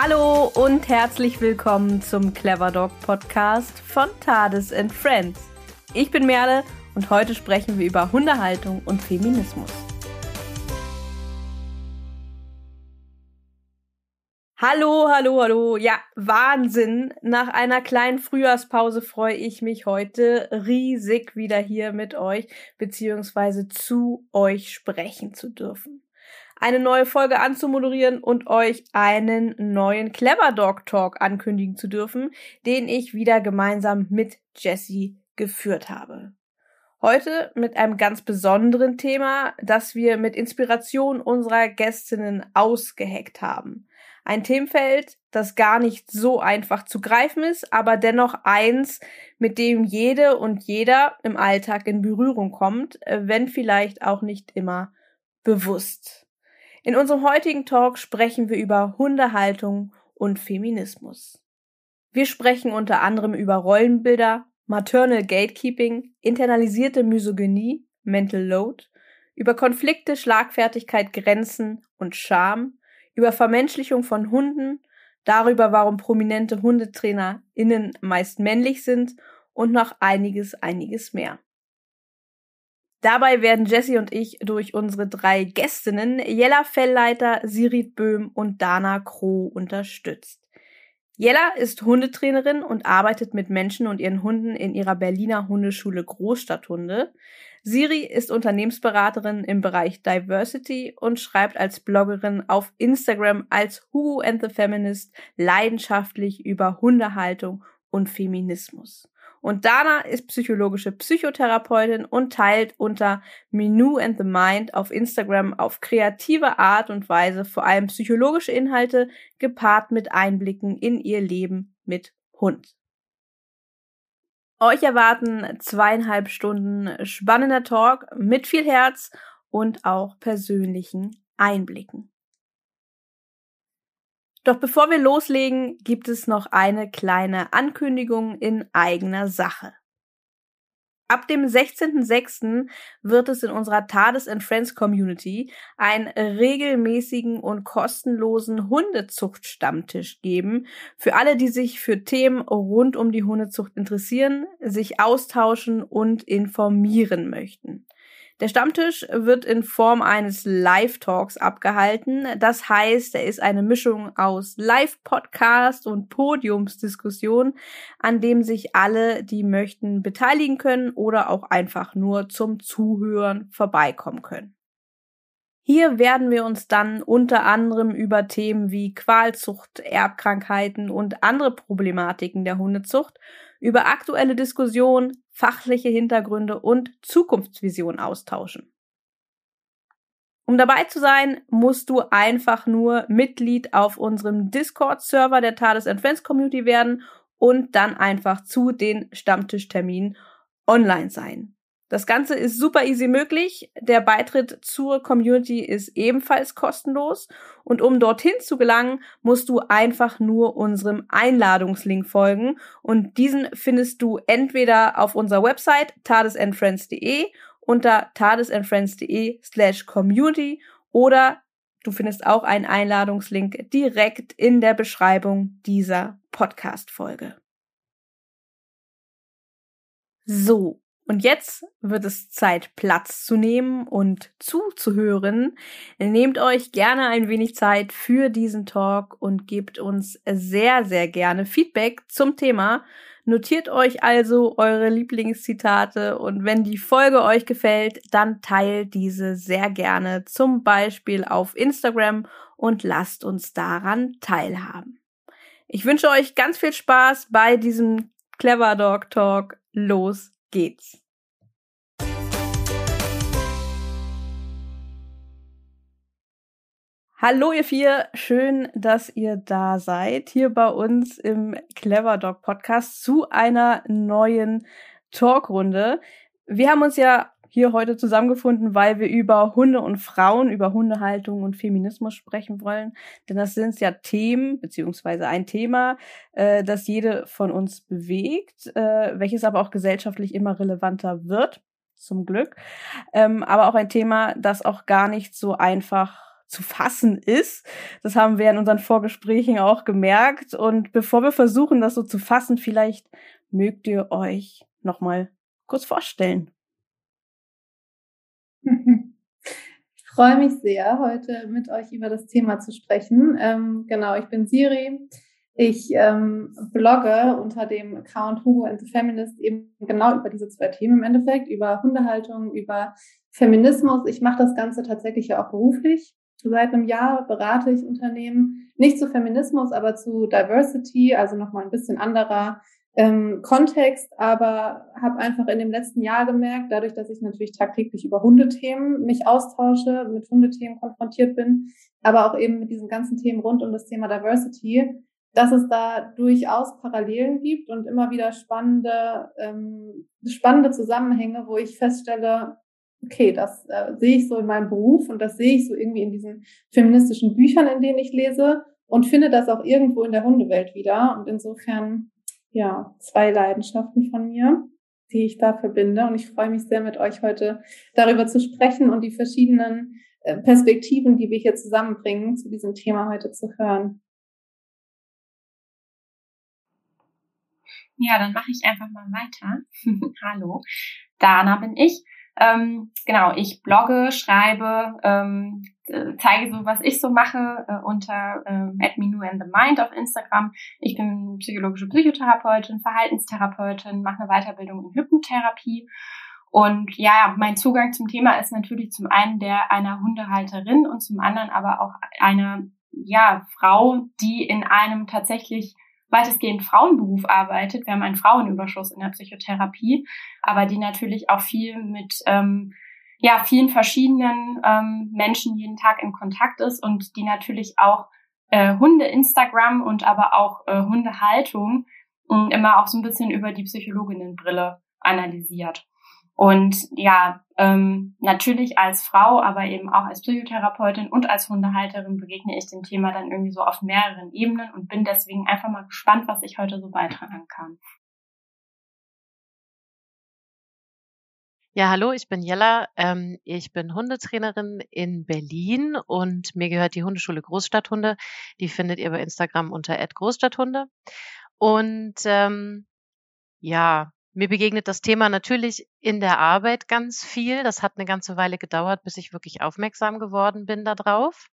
Hallo und herzlich willkommen zum Clever Dog Podcast von Tades and Friends. Ich bin Merle und heute sprechen wir über Hundehaltung und Feminismus. Hallo, hallo, hallo. Ja, Wahnsinn. Nach einer kleinen Frühjahrspause freue ich mich heute riesig wieder hier mit euch beziehungsweise zu euch sprechen zu dürfen eine neue Folge anzumoderieren und euch einen neuen Clever Dog Talk ankündigen zu dürfen, den ich wieder gemeinsam mit Jessie geführt habe. Heute mit einem ganz besonderen Thema, das wir mit Inspiration unserer Gästinnen ausgeheckt haben. Ein Themenfeld, das gar nicht so einfach zu greifen ist, aber dennoch eins, mit dem jede und jeder im Alltag in Berührung kommt, wenn vielleicht auch nicht immer bewusst. In unserem heutigen Talk sprechen wir über Hundehaltung und Feminismus. Wir sprechen unter anderem über Rollenbilder, Maternal Gatekeeping, internalisierte Misogynie, Mental Load, über Konflikte, Schlagfertigkeit, Grenzen und Scham, über Vermenschlichung von Hunden, darüber, warum prominente HundetrainerInnen meist männlich sind und noch einiges, einiges mehr. Dabei werden Jessie und ich durch unsere drei Gästinnen Jella Fellleiter, Sirit Böhm und Dana Kroh unterstützt. Jella ist Hundetrainerin und arbeitet mit Menschen und ihren Hunden in ihrer Berliner Hundeschule Großstadthunde. Siri ist Unternehmensberaterin im Bereich Diversity und schreibt als Bloggerin auf Instagram als Hugo and the Feminist leidenschaftlich über Hundehaltung und Feminismus. Und Dana ist psychologische Psychotherapeutin und teilt unter Menu and the Mind auf Instagram auf kreative Art und Weise vor allem psychologische Inhalte gepaart mit Einblicken in ihr Leben mit Hund. Euch erwarten zweieinhalb Stunden spannender Talk mit viel Herz und auch persönlichen Einblicken. Doch bevor wir loslegen, gibt es noch eine kleine Ankündigung in eigener Sache. Ab dem 16.06. wird es in unserer Tades and Friends Community einen regelmäßigen und kostenlosen Hundezucht-Stammtisch geben. Für alle, die sich für Themen rund um die Hundezucht interessieren, sich austauschen und informieren möchten. Der Stammtisch wird in Form eines Live-Talks abgehalten. Das heißt, er ist eine Mischung aus Live-Podcast und Podiumsdiskussion, an dem sich alle, die möchten, beteiligen können oder auch einfach nur zum Zuhören vorbeikommen können. Hier werden wir uns dann unter anderem über Themen wie Qualzucht, Erbkrankheiten und andere Problematiken der Hundezucht, über aktuelle Diskussionen, fachliche Hintergründe und Zukunftsvision austauschen. Um dabei zu sein, musst du einfach nur Mitglied auf unserem Discord-Server der Thales Friends Community werden und dann einfach zu den Stammtischterminen online sein. Das Ganze ist super easy möglich. Der Beitritt zur Community ist ebenfalls kostenlos. Und um dorthin zu gelangen, musst du einfach nur unserem Einladungslink folgen. Und diesen findest du entweder auf unserer Website tadesandfriends.de unter tadesandfriends.de slash community oder du findest auch einen Einladungslink direkt in der Beschreibung dieser Podcast-Folge. So, und jetzt wird es Zeit, Platz zu nehmen und zuzuhören. Nehmt euch gerne ein wenig Zeit für diesen Talk und gebt uns sehr, sehr gerne Feedback zum Thema. Notiert euch also eure Lieblingszitate und wenn die Folge euch gefällt, dann teilt diese sehr gerne, zum Beispiel auf Instagram und lasst uns daran teilhaben. Ich wünsche euch ganz viel Spaß bei diesem Clever Dog Talk. Los geht's. Hallo ihr vier, schön, dass ihr da seid, hier bei uns im Clever Dog Podcast zu einer neuen Talkrunde. Wir haben uns ja hier heute zusammengefunden, weil wir über Hunde und Frauen, über Hundehaltung und Feminismus sprechen wollen. Denn das sind ja Themen, beziehungsweise ein Thema, äh, das jede von uns bewegt, äh, welches aber auch gesellschaftlich immer relevanter wird, zum Glück. Ähm, aber auch ein Thema, das auch gar nicht so einfach zu fassen ist. Das haben wir in unseren Vorgesprächen auch gemerkt. Und bevor wir versuchen, das so zu fassen, vielleicht mögt ihr euch nochmal kurz vorstellen. Ich freue mich sehr, heute mit euch über das Thema zu sprechen. Ähm, genau, ich bin Siri. Ich ähm, blogge unter dem Account Hugo and the Feminist eben genau über diese zwei Themen im Endeffekt, über Hundehaltung, über Feminismus. Ich mache das Ganze tatsächlich ja auch beruflich. Seit einem Jahr berate ich Unternehmen, nicht zu Feminismus, aber zu Diversity, also nochmal ein bisschen anderer ähm, Kontext, aber habe einfach in dem letzten Jahr gemerkt, dadurch, dass ich natürlich tagtäglich über Hundethemen mich austausche, mit Hundethemen konfrontiert bin, aber auch eben mit diesen ganzen Themen rund um das Thema Diversity, dass es da durchaus Parallelen gibt und immer wieder spannende, ähm, spannende Zusammenhänge, wo ich feststelle, okay, das äh, sehe ich so in meinem Beruf und das sehe ich so irgendwie in diesen feministischen Büchern, in denen ich lese und finde das auch irgendwo in der Hundewelt wieder. Und insofern, ja, zwei Leidenschaften von mir, die ich da verbinde. Und ich freue mich sehr, mit euch heute darüber zu sprechen und die verschiedenen äh, Perspektiven, die wir hier zusammenbringen, zu diesem Thema heute zu hören. Ja, dann mache ich einfach mal weiter. Hallo, Dana bin ich. Ähm, genau, ich blogge, schreibe, ähm, zeige so, was ich so mache äh, unter ähm, @minu and the Mind auf Instagram. Ich bin psychologische Psychotherapeutin, Verhaltenstherapeutin, mache eine Weiterbildung in Hypnotherapie. Und ja, mein Zugang zum Thema ist natürlich zum einen der einer Hundehalterin und zum anderen aber auch einer ja, Frau, die in einem tatsächlich weitestgehend Frauenberuf arbeitet. Wir haben einen Frauenüberschuss in der Psychotherapie, aber die natürlich auch viel mit ähm, ja vielen verschiedenen ähm, Menschen jeden Tag in Kontakt ist und die natürlich auch äh, Hunde Instagram und aber auch äh, Hundehaltung äh, immer auch so ein bisschen über die Psychologinnenbrille analysiert. Und ja, ähm, natürlich als Frau, aber eben auch als Psychotherapeutin und als Hundehalterin begegne ich dem Thema dann irgendwie so auf mehreren Ebenen und bin deswegen einfach mal gespannt, was ich heute so beitragen kann. Ja, hallo, ich bin Jella. Ähm, ich bin Hundetrainerin in Berlin und mir gehört die Hundeschule Großstadthunde. Die findet ihr bei Instagram unter Großstadthunde. Und ähm, ja, mir begegnet das Thema natürlich in der Arbeit ganz viel. Das hat eine ganze Weile gedauert, bis ich wirklich aufmerksam geworden bin darauf.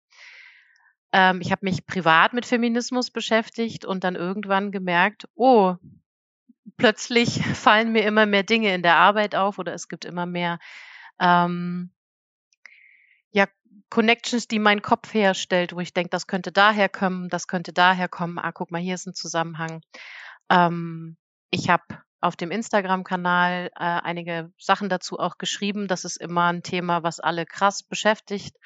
Ähm, ich habe mich privat mit Feminismus beschäftigt und dann irgendwann gemerkt, oh, plötzlich fallen mir immer mehr Dinge in der Arbeit auf oder es gibt immer mehr ähm, ja, Connections, die mein Kopf herstellt, wo ich denke, das könnte daher kommen, das könnte daher kommen. Ah, guck mal, hier ist ein Zusammenhang. Ähm, ich habe auf dem Instagram-Kanal äh, einige Sachen dazu auch geschrieben. Das ist immer ein Thema, was alle krass beschäftigt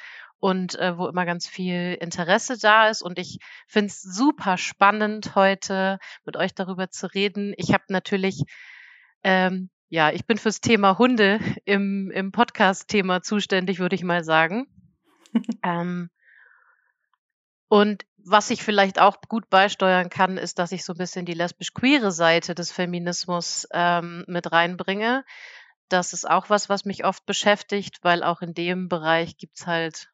und äh, wo immer ganz viel Interesse da ist. Und ich finde es super spannend, heute mit euch darüber zu reden. Ich habe natürlich, ähm, ja, ich bin fürs Thema Hunde im, im Podcast-Thema zuständig, würde ich mal sagen. ähm, und was ich vielleicht auch gut beisteuern kann, ist, dass ich so ein bisschen die lesbisch-queere Seite des Feminismus ähm, mit reinbringe. Das ist auch was, was mich oft beschäftigt, weil auch in dem Bereich gibt's halt,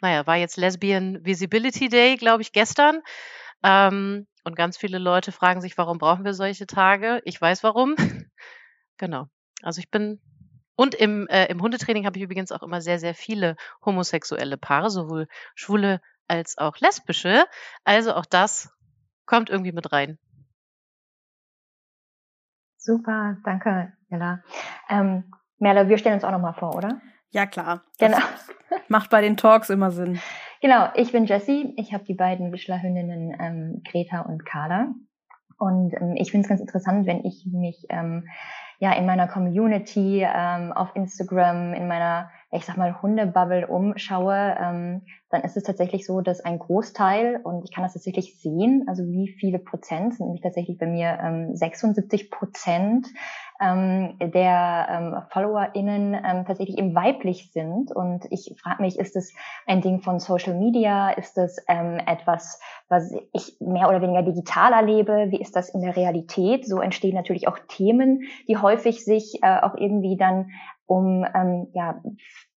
naja, war jetzt Lesbian Visibility Day, glaube ich, gestern. Ähm, und ganz viele Leute fragen sich, warum brauchen wir solche Tage? Ich weiß warum. genau. Also ich bin und im, äh, im Hundetraining habe ich übrigens auch immer sehr, sehr viele homosexuelle Paare, sowohl schwule als auch lesbische. Also auch das kommt irgendwie mit rein. Super, danke, Mella. Ähm, Merle, wir stellen uns auch nochmal vor, oder? Ja, klar. Genau. macht bei den Talks immer Sinn. Genau, ich bin Jessie. Ich habe die beiden Wischlerhündinnen ähm, Greta und Carla. Und ähm, ich finde es ganz interessant, wenn ich mich ähm, ja in meiner Community ähm, auf Instagram, in meiner ich sag mal, Hundebubble umschaue, ähm, dann ist es tatsächlich so, dass ein Großteil, und ich kann das tatsächlich sehen, also wie viele Prozent, sind nämlich tatsächlich bei mir ähm, 76 Prozent ähm, der ähm, FollowerInnen ähm, tatsächlich eben weiblich sind. Und ich frage mich, ist es ein Ding von Social Media? Ist es ähm, etwas, was ich mehr oder weniger digital erlebe? Wie ist das in der Realität? So entstehen natürlich auch Themen, die häufig sich äh, auch irgendwie dann um ähm, ja,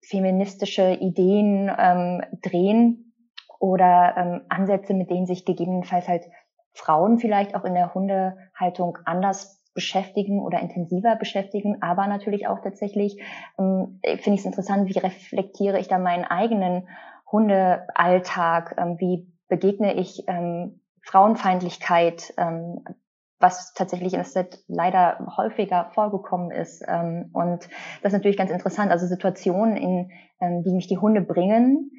feministische Ideen ähm, drehen oder ähm, Ansätze, mit denen sich gegebenenfalls halt Frauen vielleicht auch in der Hundehaltung anders beschäftigen oder intensiver beschäftigen, aber natürlich auch tatsächlich ähm, finde ich es interessant, wie reflektiere ich da meinen eigenen Hundealltag, ähm, wie begegne ich ähm, Frauenfeindlichkeit, ähm, was tatsächlich in der Zeit leider häufiger vorgekommen ist. Ähm, und das ist natürlich ganz interessant. Also Situationen, in ähm, die mich die Hunde bringen,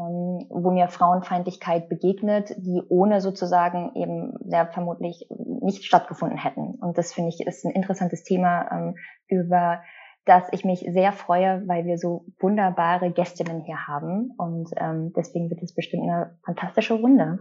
ähm, wo mir Frauenfeindlichkeit begegnet, die ohne sozusagen eben ja, vermutlich nicht stattgefunden hätten. Und das finde ich ist ein interessantes Thema, ähm, über das ich mich sehr freue, weil wir so wunderbare Gästinnen hier haben. Und ähm, deswegen wird es bestimmt eine fantastische Runde.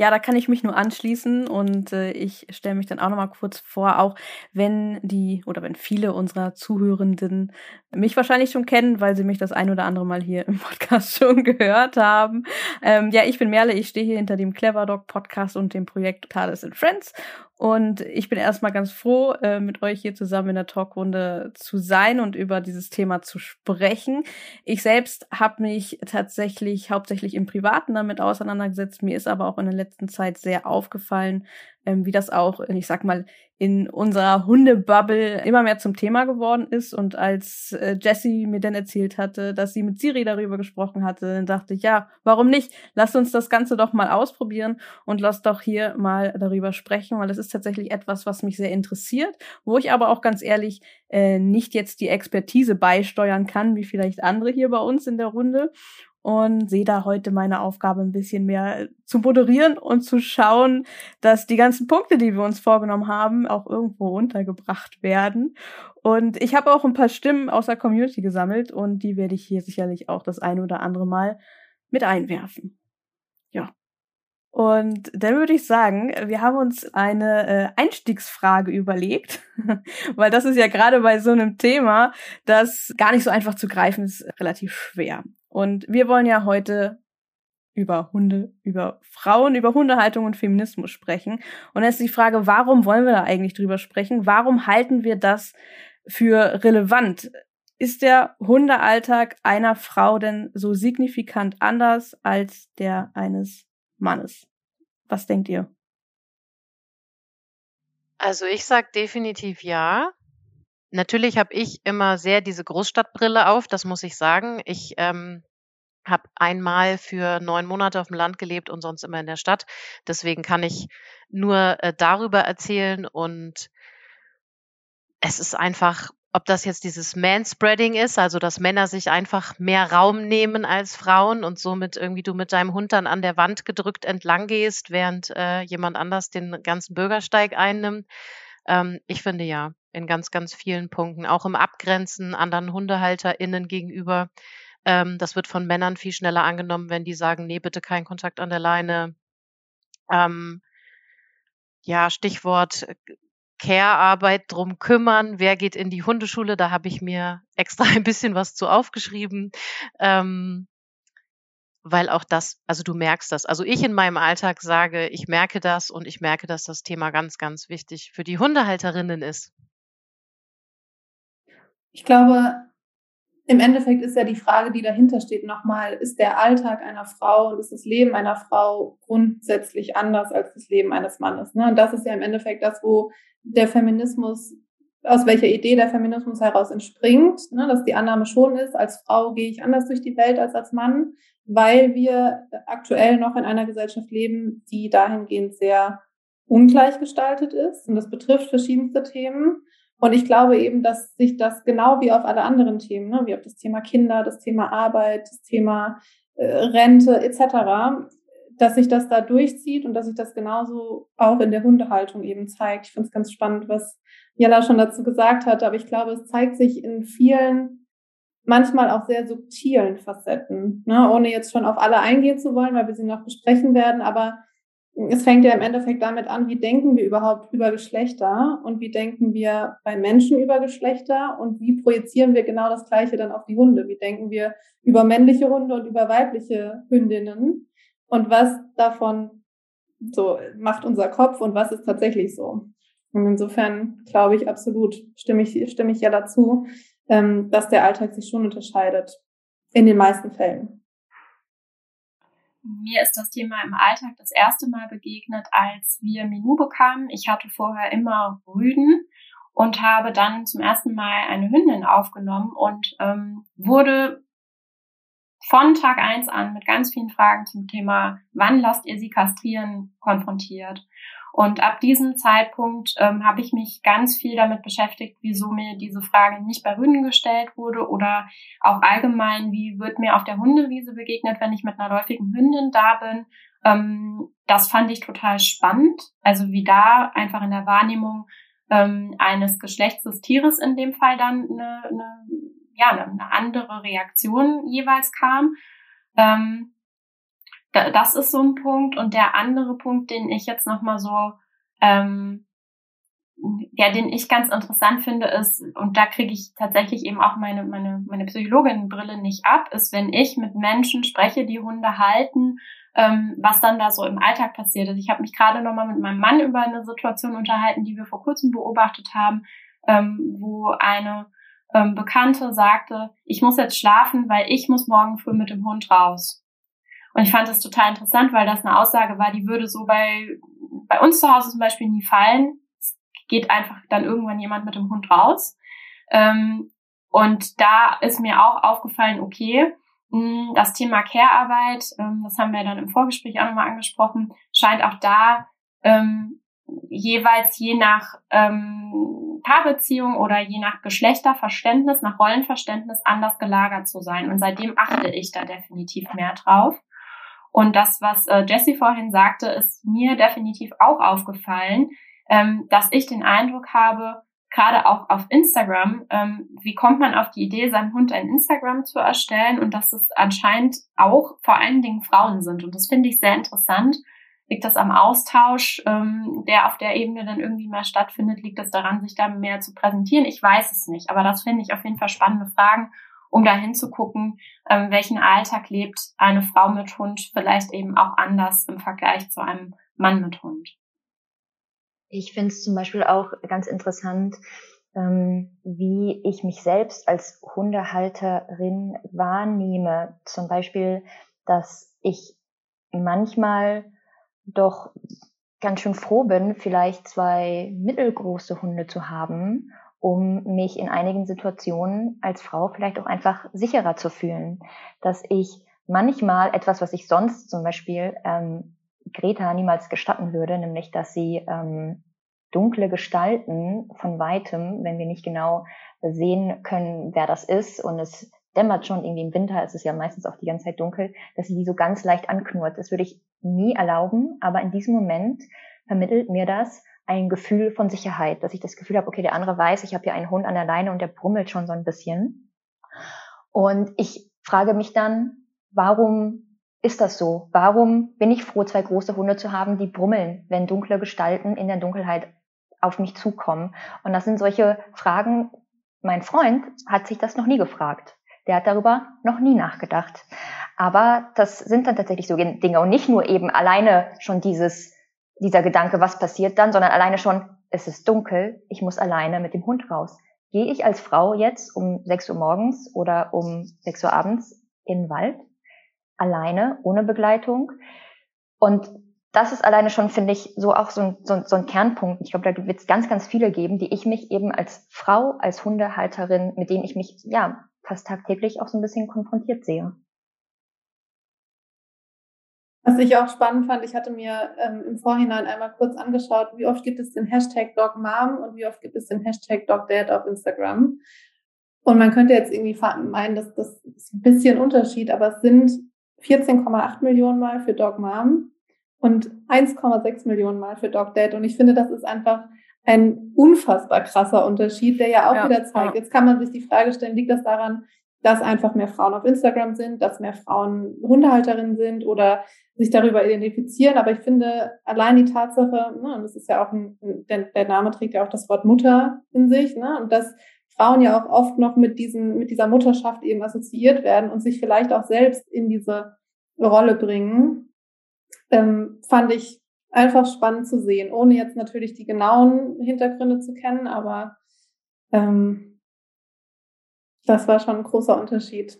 Ja, da kann ich mich nur anschließen und äh, ich stelle mich dann auch nochmal kurz vor, auch wenn die oder wenn viele unserer Zuhörenden mich wahrscheinlich schon kennen, weil sie mich das ein oder andere Mal hier im Podcast schon gehört haben. Ähm, ja, ich bin Merle, ich stehe hier hinter dem Clever Dog Podcast und dem Projekt Tales and Friends und ich bin erstmal ganz froh, äh, mit euch hier zusammen in der Talkrunde zu sein und über dieses Thema zu sprechen. Ich selbst habe mich tatsächlich hauptsächlich im Privaten damit auseinandergesetzt. Mir ist aber auch in der letzten Zeit sehr aufgefallen, ähm, wie das auch, ich sag mal, in unserer Hundebubble immer mehr zum Thema geworden ist. Und als äh, Jessie mir dann erzählt hatte, dass sie mit Siri darüber gesprochen hatte, dann dachte ich, ja, warum nicht? Lass uns das Ganze doch mal ausprobieren und lass doch hier mal darüber sprechen, weil es ist tatsächlich etwas, was mich sehr interessiert, wo ich aber auch ganz ehrlich äh, nicht jetzt die Expertise beisteuern kann, wie vielleicht andere hier bei uns in der Runde und sehe da heute meine Aufgabe ein bisschen mehr zu moderieren und zu schauen, dass die ganzen Punkte, die wir uns vorgenommen haben, auch irgendwo untergebracht werden. Und ich habe auch ein paar Stimmen aus der Community gesammelt und die werde ich hier sicherlich auch das eine oder andere Mal mit einwerfen. Ja. Und dann würde ich sagen, wir haben uns eine äh, Einstiegsfrage überlegt, weil das ist ja gerade bei so einem Thema, das gar nicht so einfach zu greifen ist, relativ schwer. Und wir wollen ja heute über Hunde, über Frauen, über Hundehaltung und Feminismus sprechen. Und jetzt ist die Frage, warum wollen wir da eigentlich drüber sprechen? Warum halten wir das für relevant? Ist der Hundealltag einer Frau denn so signifikant anders als der eines Mannes? Was denkt ihr? Also ich sag definitiv ja. Natürlich habe ich immer sehr diese Großstadtbrille auf, das muss ich sagen. Ich ähm, habe einmal für neun Monate auf dem Land gelebt und sonst immer in der Stadt. Deswegen kann ich nur äh, darüber erzählen und es ist einfach, ob das jetzt dieses Manspreading ist, also dass Männer sich einfach mehr Raum nehmen als Frauen und somit irgendwie du mit deinem Hund dann an der Wand gedrückt entlang gehst, während äh, jemand anders den ganzen Bürgersteig einnimmt. Ähm, ich finde ja in ganz, ganz vielen Punkten, auch im Abgrenzen anderen HundehalterInnen gegenüber. Ähm, das wird von Männern viel schneller angenommen, wenn die sagen, nee, bitte kein Kontakt an der Leine. Ähm, ja, Stichwort äh, Care-Arbeit drum kümmern. Wer geht in die Hundeschule? Da habe ich mir extra ein bisschen was zu aufgeschrieben. Ähm, weil auch das, also du merkst das. Also ich in meinem Alltag sage, ich merke das und ich merke, dass das Thema ganz, ganz wichtig für die Hundehalterinnen ist. Ich glaube, im Endeffekt ist ja die Frage, die dahinter steht, nochmal, ist der Alltag einer Frau und ist das Leben einer Frau grundsätzlich anders als das Leben eines Mannes? Ne? Und das ist ja im Endeffekt das, wo der Feminismus, aus welcher Idee der Feminismus heraus entspringt, ne? dass die Annahme schon ist, als Frau gehe ich anders durch die Welt als als Mann, weil wir aktuell noch in einer Gesellschaft leben, die dahingehend sehr ungleich gestaltet ist. Und das betrifft verschiedenste Themen. Und ich glaube eben, dass sich das genau wie auf alle anderen Themen, ne, wie auf das Thema Kinder, das Thema Arbeit, das Thema äh, Rente etc., dass sich das da durchzieht und dass sich das genauso auch in der Hundehaltung eben zeigt. Ich finde es ganz spannend, was Jella schon dazu gesagt hat, aber ich glaube, es zeigt sich in vielen, manchmal auch sehr subtilen Facetten, ne, ohne jetzt schon auf alle eingehen zu wollen, weil wir sie noch besprechen werden, aber es fängt ja im Endeffekt damit an, wie denken wir überhaupt über Geschlechter und wie denken wir bei Menschen über Geschlechter und wie projizieren wir genau das Gleiche dann auf die Hunde? Wie denken wir über männliche Hunde und über weibliche Hündinnen? Und was davon so macht unser Kopf und was ist tatsächlich so? Und insofern glaube ich absolut, stimme ich, stimme ich ja dazu, ähm, dass der Alltag sich schon unterscheidet. In den meisten Fällen. Mir ist das Thema im Alltag das erste Mal begegnet, als wir Minu bekamen. Ich hatte vorher immer Rüden und habe dann zum ersten Mal eine Hündin aufgenommen und ähm, wurde von Tag eins an mit ganz vielen Fragen zum Thema, wann lasst ihr sie kastrieren, konfrontiert. Und ab diesem Zeitpunkt ähm, habe ich mich ganz viel damit beschäftigt, wieso mir diese Frage nicht bei Hunden gestellt wurde oder auch allgemein, wie wird mir auf der Hundewiese begegnet, wenn ich mit einer läufigen Hündin da bin. Ähm, das fand ich total spannend. Also wie da einfach in der Wahrnehmung ähm, eines Geschlechts des Tieres in dem Fall dann eine, eine, ja, eine andere Reaktion jeweils kam. Ähm, das ist so ein Punkt. Und der andere Punkt, den ich jetzt nochmal so, ähm, ja, den ich ganz interessant finde, ist, und da kriege ich tatsächlich eben auch meine, meine, meine Psychologinnenbrille nicht ab, ist, wenn ich mit Menschen spreche, die Hunde halten, ähm, was dann da so im Alltag passiert ist. Ich habe mich gerade nochmal mit meinem Mann über eine Situation unterhalten, die wir vor kurzem beobachtet haben, ähm, wo eine ähm, Bekannte sagte, ich muss jetzt schlafen, weil ich muss morgen früh mit dem Hund raus. Und ich fand das total interessant, weil das eine Aussage war, die würde so bei, bei uns zu Hause zum Beispiel nie fallen. Es geht einfach dann irgendwann jemand mit dem Hund raus. Ähm, und da ist mir auch aufgefallen, okay, hm, das Thema Care-Arbeit, ähm, das haben wir dann im Vorgespräch auch nochmal angesprochen, scheint auch da ähm, jeweils je nach ähm, Paarbeziehung oder je nach Geschlechterverständnis, nach Rollenverständnis anders gelagert zu sein. Und seitdem achte ich da definitiv mehr drauf. Und das, was äh, Jessie vorhin sagte, ist mir definitiv auch aufgefallen, ähm, dass ich den Eindruck habe, gerade auch auf Instagram, ähm, wie kommt man auf die Idee, seinem Hund ein Instagram zu erstellen und dass es anscheinend auch vor allen Dingen Frauen sind. Und das finde ich sehr interessant. Liegt das am Austausch, ähm, der auf der Ebene dann irgendwie mehr stattfindet? Liegt es daran, sich da mehr zu präsentieren? Ich weiß es nicht, aber das finde ich auf jeden Fall spannende Fragen um dahin zu gucken, ähm, welchen Alltag lebt eine Frau mit Hund vielleicht eben auch anders im Vergleich zu einem Mann mit Hund. Ich finde es zum Beispiel auch ganz interessant, ähm, wie ich mich selbst als Hundehalterin wahrnehme. Zum Beispiel, dass ich manchmal doch ganz schön froh bin, vielleicht zwei mittelgroße Hunde zu haben um mich in einigen Situationen als Frau vielleicht auch einfach sicherer zu fühlen. Dass ich manchmal etwas, was ich sonst zum Beispiel ähm, Greta niemals gestatten würde, nämlich dass sie ähm, dunkle Gestalten von weitem, wenn wir nicht genau sehen können, wer das ist und es dämmert schon irgendwie im Winter, ist es ja meistens auch die ganze Zeit dunkel, dass sie die so ganz leicht anknurrt. Das würde ich nie erlauben, aber in diesem Moment vermittelt mir das, ein Gefühl von Sicherheit, dass ich das Gefühl habe, okay, der andere weiß, ich habe hier einen Hund an der Leine und der brummelt schon so ein bisschen. Und ich frage mich dann, warum ist das so? Warum bin ich froh, zwei große Hunde zu haben, die brummeln, wenn dunkle Gestalten in der Dunkelheit auf mich zukommen? Und das sind solche Fragen, mein Freund hat sich das noch nie gefragt. Der hat darüber noch nie nachgedacht. Aber das sind dann tatsächlich so Dinge und nicht nur eben alleine schon dieses, dieser Gedanke, was passiert dann, sondern alleine schon, es ist dunkel, ich muss alleine mit dem Hund raus. Gehe ich als Frau jetzt um 6 Uhr morgens oder um 6 Uhr abends in den Wald, alleine, ohne Begleitung? Und das ist alleine schon, finde ich, so auch so ein, so, so ein Kernpunkt. Ich glaube, da wird es ganz, ganz viele geben, die ich mich eben als Frau, als Hundehalterin, mit denen ich mich ja fast tagtäglich auch so ein bisschen konfrontiert sehe. Was ich auch spannend fand, ich hatte mir ähm, im Vorhinein einmal kurz angeschaut, wie oft gibt es den Hashtag DogMom und wie oft gibt es den Hashtag DogDad auf Instagram. Und man könnte jetzt irgendwie meinen, dass das ist ein bisschen Unterschied, aber es sind 14,8 Millionen Mal für DogMom und 1,6 Millionen Mal für DogDad. Und ich finde, das ist einfach ein unfassbar krasser Unterschied, der ja auch ja, wieder zeigt, ja. jetzt kann man sich die Frage stellen, liegt das daran, dass einfach mehr Frauen auf Instagram sind, dass mehr Frauen Hundehalterinnen sind oder sich darüber identifizieren. Aber ich finde allein die Tatsache, ne, und das ist ja auch ein, der, der Name trägt ja auch das Wort Mutter in sich, ne, und dass Frauen ja auch oft noch mit diesen, mit dieser Mutterschaft eben assoziiert werden und sich vielleicht auch selbst in diese Rolle bringen, ähm, fand ich einfach spannend zu sehen, ohne jetzt natürlich die genauen Hintergründe zu kennen, aber ähm, Das war schon ein großer Unterschied.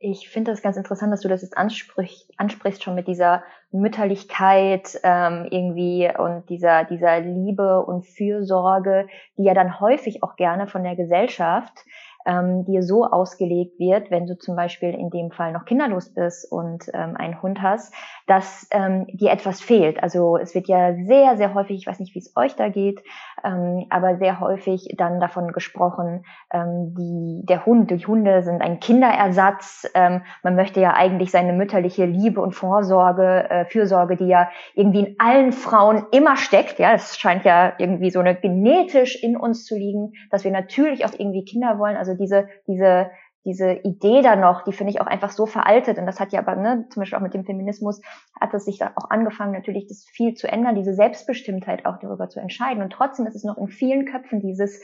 Ich finde das ganz interessant, dass du das jetzt ansprichst, ansprichst schon mit dieser Mütterlichkeit ähm, irgendwie und dieser, dieser Liebe und Fürsorge, die ja dann häufig auch gerne von der Gesellschaft ähm, dir so ausgelegt wird, wenn du zum Beispiel in dem Fall noch kinderlos bist und ähm, einen Hund hast, dass ähm, dir etwas fehlt. Also es wird ja sehr, sehr häufig, ich weiß nicht, wie es euch da geht, ähm, aber sehr häufig dann davon gesprochen, ähm, die, der Hund, die Hunde sind ein Kinderersatz. Ähm, man möchte ja eigentlich seine mütterliche Liebe und Vorsorge, äh, Fürsorge, die ja irgendwie in allen Frauen immer steckt. Ja, es scheint ja irgendwie so eine genetisch in uns zu liegen, dass wir natürlich auch irgendwie Kinder wollen. Also diese, diese, diese Idee da noch, die finde ich auch einfach so veraltet. Und das hat ja aber, ne, zum Beispiel auch mit dem Feminismus, hat es sich da auch angefangen, natürlich das viel zu ändern, diese Selbstbestimmtheit auch darüber zu entscheiden. Und trotzdem ist es noch in vielen Köpfen dieses,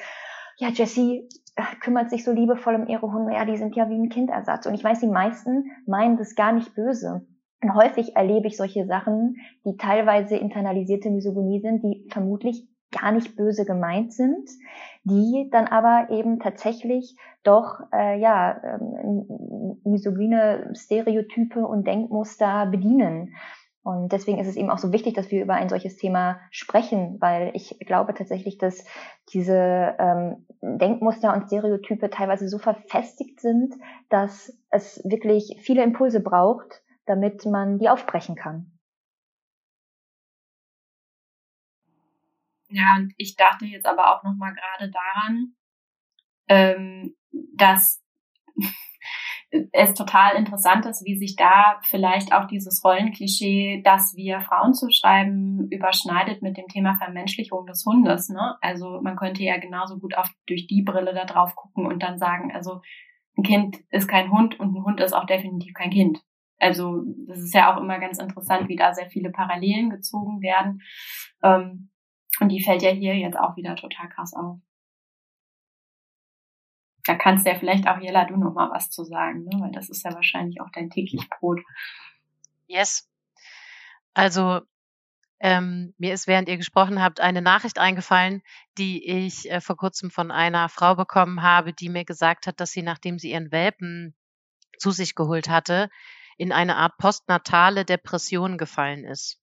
ja, Jessie äh, kümmert sich so liebevoll um ihre Hunde, ja, die sind ja wie ein Kindersatz. Und ich weiß, die meisten meinen das gar nicht böse. Und häufig erlebe ich solche Sachen, die teilweise internalisierte Misogynie sind, die vermutlich gar nicht böse gemeint sind, die dann aber eben tatsächlich doch äh, ja ähm, misogyne Stereotype und Denkmuster bedienen. Und deswegen ist es eben auch so wichtig, dass wir über ein solches Thema sprechen, weil ich glaube tatsächlich, dass diese ähm, Denkmuster und Stereotype teilweise so verfestigt sind, dass es wirklich viele Impulse braucht, damit man die aufbrechen kann. Ja, und ich dachte jetzt aber auch nochmal gerade daran, ähm, dass es total interessant ist, wie sich da vielleicht auch dieses Rollenklischee, dass wir Frauen zu schreiben, überschneidet mit dem Thema Vermenschlichung des Hundes. Ne? Also man könnte ja genauso gut auch durch die Brille da drauf gucken und dann sagen, also ein Kind ist kein Hund und ein Hund ist auch definitiv kein Kind. Also das ist ja auch immer ganz interessant, wie da sehr viele Parallelen gezogen werden. Ähm, und die fällt ja hier jetzt auch wieder total krass auf. Da kannst du ja vielleicht auch, Jella, du noch mal was zu sagen, ne? weil das ist ja wahrscheinlich auch dein täglich Brot. Yes. Also ähm, mir ist, während ihr gesprochen habt, eine Nachricht eingefallen, die ich äh, vor kurzem von einer Frau bekommen habe, die mir gesagt hat, dass sie, nachdem sie ihren Welpen zu sich geholt hatte, in eine Art postnatale Depression gefallen ist.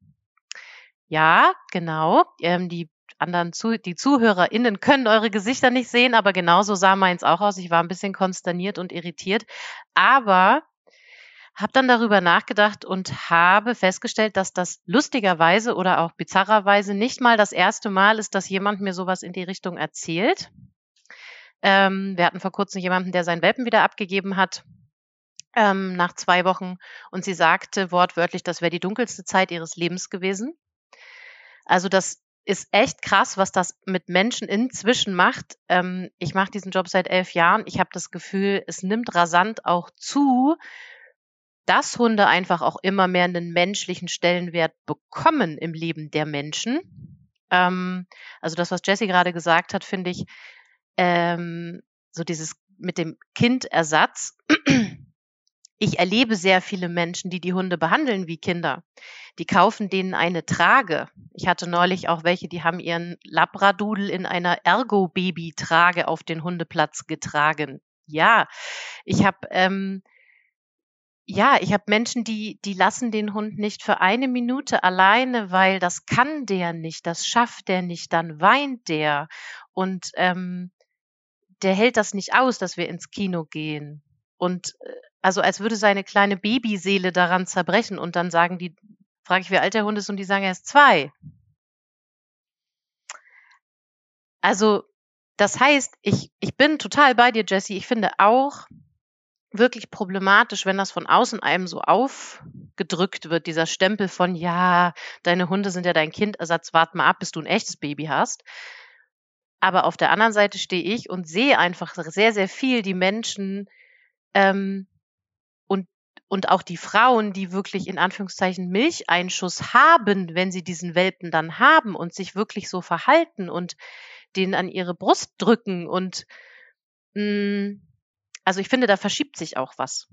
Ja, genau. Ähm, die anderen zu, die ZuhörerInnen können eure Gesichter nicht sehen, aber genauso sah meins auch aus. Ich war ein bisschen konsterniert und irritiert. Aber habe dann darüber nachgedacht und habe festgestellt, dass das lustigerweise oder auch bizarrerweise nicht mal das erste Mal ist, dass jemand mir sowas in die Richtung erzählt. Ähm, wir hatten vor kurzem jemanden, der seinen Welpen wieder abgegeben hat ähm, nach zwei Wochen und sie sagte wortwörtlich, das wäre die dunkelste Zeit ihres Lebens gewesen. Also das ist echt krass, was das mit Menschen inzwischen macht. Ähm, ich mache diesen Job seit elf Jahren. Ich habe das Gefühl, es nimmt rasant auch zu, dass Hunde einfach auch immer mehr einen menschlichen Stellenwert bekommen im Leben der Menschen. Ähm, also das, was Jessie gerade gesagt hat, finde ich, ähm, so dieses mit dem Kindersatz ich erlebe sehr viele Menschen, die die Hunde behandeln wie Kinder. Die kaufen denen eine Trage. Ich hatte neulich auch welche, die haben ihren Labradudel in einer Ergo-Baby-Trage auf den Hundeplatz getragen. Ja, ich habe ähm, ja, ich habe Menschen, die die lassen den Hund nicht für eine Minute alleine, weil das kann der nicht, das schafft der nicht, dann weint der und ähm, der hält das nicht aus, dass wir ins Kino gehen. Und äh, also als würde seine kleine Babyseele daran zerbrechen und dann sagen die, frage ich, wie alt der Hund ist und die sagen, er ist zwei. Also das heißt, ich, ich bin total bei dir, Jesse. Ich finde auch wirklich problematisch, wenn das von außen einem so aufgedrückt wird, dieser Stempel von, ja, deine Hunde sind ja dein Kindersatz, wart mal ab, bis du ein echtes Baby hast. Aber auf der anderen Seite stehe ich und sehe einfach sehr, sehr viel die Menschen, ähm, und auch die Frauen, die wirklich in Anführungszeichen Milcheinschuss haben, wenn sie diesen Welpen dann haben und sich wirklich so verhalten und den an ihre Brust drücken und mh, mm, also ich finde, da verschiebt sich auch was.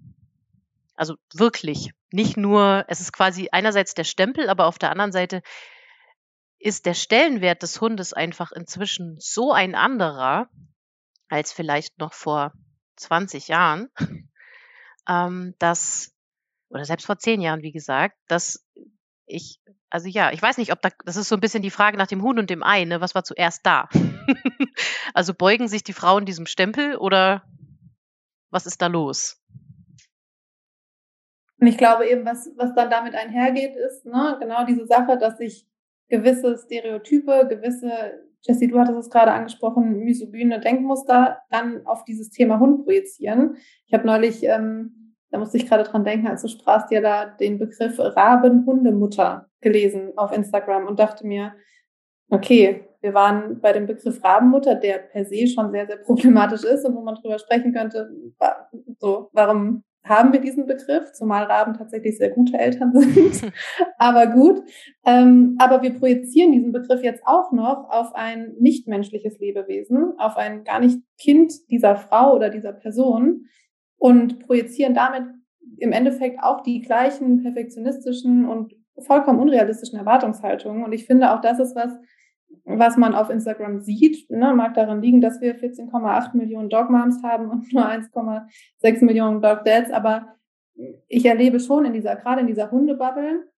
Also wirklich. Nicht nur, es ist quasi einerseits der Stempel, aber auf der anderen Seite ist der Stellenwert des Hundes einfach inzwischen so ein anderer als vielleicht noch vor 20 Jahren, ähm, dass, oder selbst vor zehn Jahren, wie gesagt, dass ich, also ja, ich weiß nicht, ob da, das ist so ein bisschen die Frage nach dem Huhn und dem Ei, ne? Was war zuerst da? also beugen sich die Frauen diesem Stempel oder was ist da los? Und ich glaube eben, was, was dann damit einhergeht, ist ne, genau diese Sache, dass sich gewisse Stereotype, gewisse, Jessie, du hattest es gerade angesprochen, misogyne Denkmuster dann auf dieses Thema Hund projizieren. Ich habe neulich, ähm, da musste ich gerade dran denken, als du sprachst ja da den Begriff Rabenhundemutter gelesen auf Instagram und dachte mir, okay, wir waren bei dem Begriff Rabenmutter, der per se schon sehr, sehr problematisch ist und wo man drüber sprechen könnte, so, warum haben wir diesen Begriff, zumal Raben tatsächlich sehr gute Eltern sind. aber gut. Ähm, aber wir projizieren diesen Begriff jetzt auch noch auf ein nichtmenschliches Lebewesen, auf ein gar nicht Kind dieser Frau oder dieser Person und projizieren damit im Endeffekt auch die gleichen perfektionistischen und vollkommen unrealistischen Erwartungshaltungen. Und ich finde auch, das ist was, was man auf Instagram sieht, ne, mag daran liegen, dass wir 14,8 Millionen Dog Moms haben und nur 1,6 Millionen Dog Dads. Aber ich erlebe schon in dieser, gerade in dieser Hundebubble,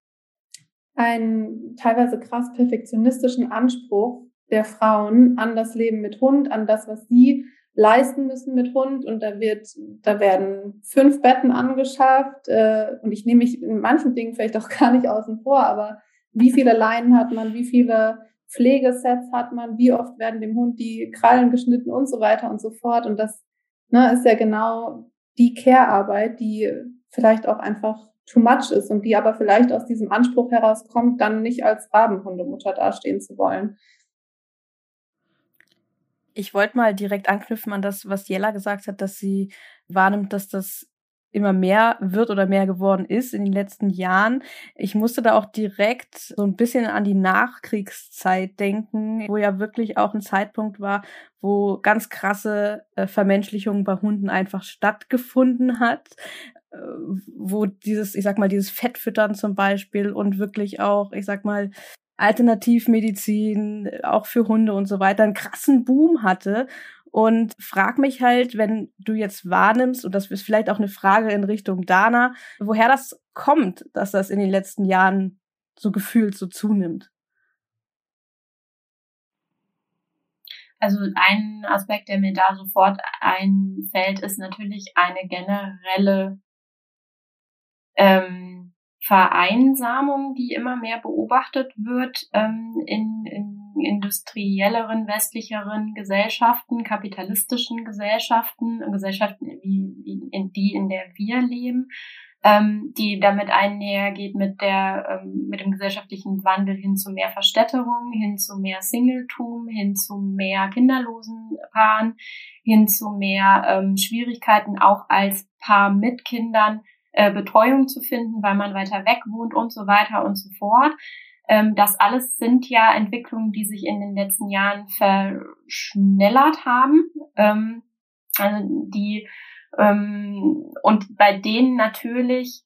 einen teilweise krass perfektionistischen Anspruch der Frauen an das Leben mit Hund, an das, was sie leisten müssen mit Hund. Und da wird, da werden fünf Betten angeschafft. Äh, und ich nehme mich in manchen Dingen vielleicht auch gar nicht außen vor, aber wie viele Leinen hat man, wie viele Pflegesets hat man, wie oft werden dem Hund die Krallen geschnitten und so weiter und so fort. Und das ne, ist ja genau die Care-Arbeit, die vielleicht auch einfach too much ist und die aber vielleicht aus diesem Anspruch herauskommt, dann nicht als Rabenhundemutter dastehen zu wollen. Ich wollte mal direkt anknüpfen an das, was Jella gesagt hat, dass sie wahrnimmt, dass das immer mehr wird oder mehr geworden ist in den letzten Jahren. Ich musste da auch direkt so ein bisschen an die Nachkriegszeit denken, wo ja wirklich auch ein Zeitpunkt war, wo ganz krasse äh, Vermenschlichung bei Hunden einfach stattgefunden hat äh, wo dieses, ich sag mal, dieses Fettfüttern zum Beispiel und wirklich auch, ich sag mal, Alternativmedizin, auch für Hunde und so weiter, einen krassen Boom hatte. Und frag mich halt, wenn du jetzt wahrnimmst, und das ist vielleicht auch eine Frage in Richtung Dana, woher das kommt, dass das in den letzten Jahren so gefühlt so zunimmt. Also ein Aspekt, der mir da sofort einfällt, ist natürlich eine generelle ähm, Vereinsamung, die immer mehr beobachtet wird ähm, in, in industrielleren, westlicheren Gesellschaften, kapitalistischen Gesellschaften, Gesellschaften, wie, wie in die, in der wir leben, ähm, die damit einhergeht mit der, ähm, mit dem gesellschaftlichen Wandel hin zu mehr Verstädterung, hin zu mehr Singletum, hin zu mehr kinderlosen Paaren, hin zu mehr ähm, Schwierigkeiten auch als Paar mit Kindern äh, Betreuung zu finden, weil man weiter weg wohnt und so weiter und so fort. Ähm, das alles sind ja Entwicklungen, die sich in den letzten Jahren verschnellert haben, ähm, also die ähm, und bei denen natürlich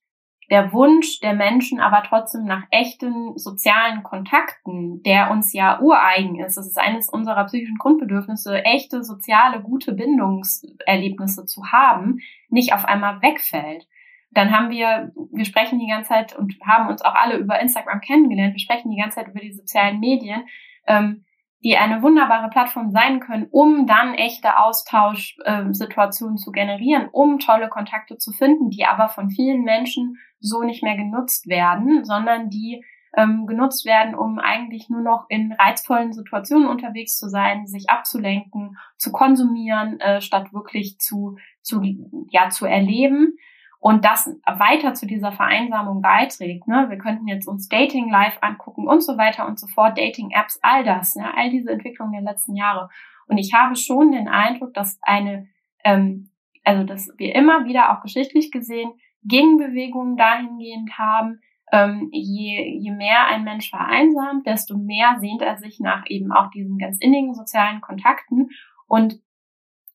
der Wunsch der Menschen aber trotzdem nach echten sozialen Kontakten, der uns ja ureigen ist, das ist eines unserer psychischen Grundbedürfnisse, echte soziale, gute Bindungserlebnisse zu haben, nicht auf einmal wegfällt dann haben wir, wir sprechen die ganze Zeit und haben uns auch alle über Instagram kennengelernt. Wir sprechen die ganze Zeit über die sozialen Medien, ähm, die eine wunderbare Plattform sein können, um dann echte Austauschsituationen äh, zu generieren, um tolle Kontakte zu finden, die aber von vielen Menschen so nicht mehr genutzt werden, sondern die ähm, genutzt werden, um eigentlich nur noch in reizvollen Situationen unterwegs zu sein, sich abzulenken, zu konsumieren, äh, statt wirklich zu, zu, ja, zu erleben und das weiter zu dieser Vereinsamung beiträgt. Ne? Wir könnten jetzt uns Dating Live angucken und so weiter und so fort, Dating-Apps, all das, ne? all diese Entwicklungen der letzten Jahre. Und ich habe schon den Eindruck, dass eine, ähm, also dass wir immer wieder auch geschichtlich gesehen Gegenbewegungen dahingehend haben, ähm, je, je mehr ein Mensch vereinsamt, desto mehr sehnt er sich nach eben auch diesen ganz innigen sozialen Kontakten. Und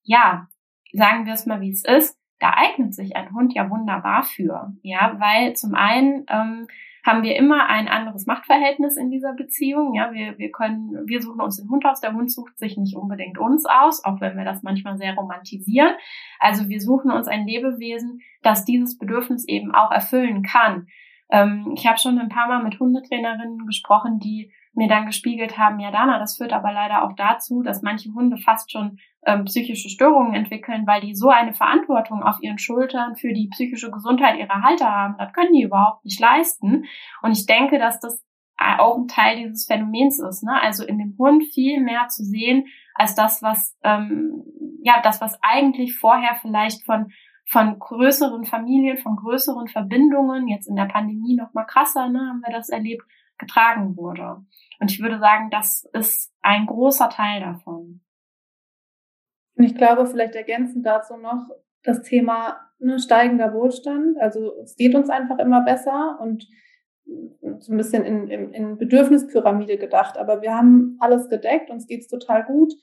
ja, sagen wir es mal, wie es ist, da eignet sich ein Hund ja wunderbar für. Ja, weil zum einen ähm, haben wir immer ein anderes Machtverhältnis in dieser Beziehung. Ja, wir, wir können, wir suchen uns den Hund aus, der Hund sucht sich nicht unbedingt uns aus, auch wenn wir das manchmal sehr romantisieren. Also wir suchen uns ein Lebewesen, das dieses Bedürfnis eben auch erfüllen kann. Ähm, ich habe schon ein paar Mal mit Hundetrainerinnen gesprochen, die mir dann gespiegelt haben, ja Dana, das führt aber leider auch dazu, dass manche Hunde fast schon ähm, psychische Störungen entwickeln, weil die so eine Verantwortung auf ihren Schultern für die psychische Gesundheit ihrer Halter haben. Das können die überhaupt nicht leisten. Und ich denke, dass das auch ein Teil dieses Phänomens ist, ne? Also in dem Hund viel mehr zu sehen als das, was ähm, ja das, was eigentlich vorher vielleicht von von größeren Familien, von größeren Verbindungen, jetzt in der Pandemie noch mal krasser, ne, haben wir das erlebt, getragen wurde. Und ich würde sagen, das ist ein großer Teil davon. Und ich glaube, vielleicht ergänzend dazu noch das Thema ne, steigender Wohlstand. Also es geht uns einfach immer besser und so ein bisschen in, in, in Bedürfnispyramide gedacht. Aber wir haben alles gedeckt, uns geht's total gut.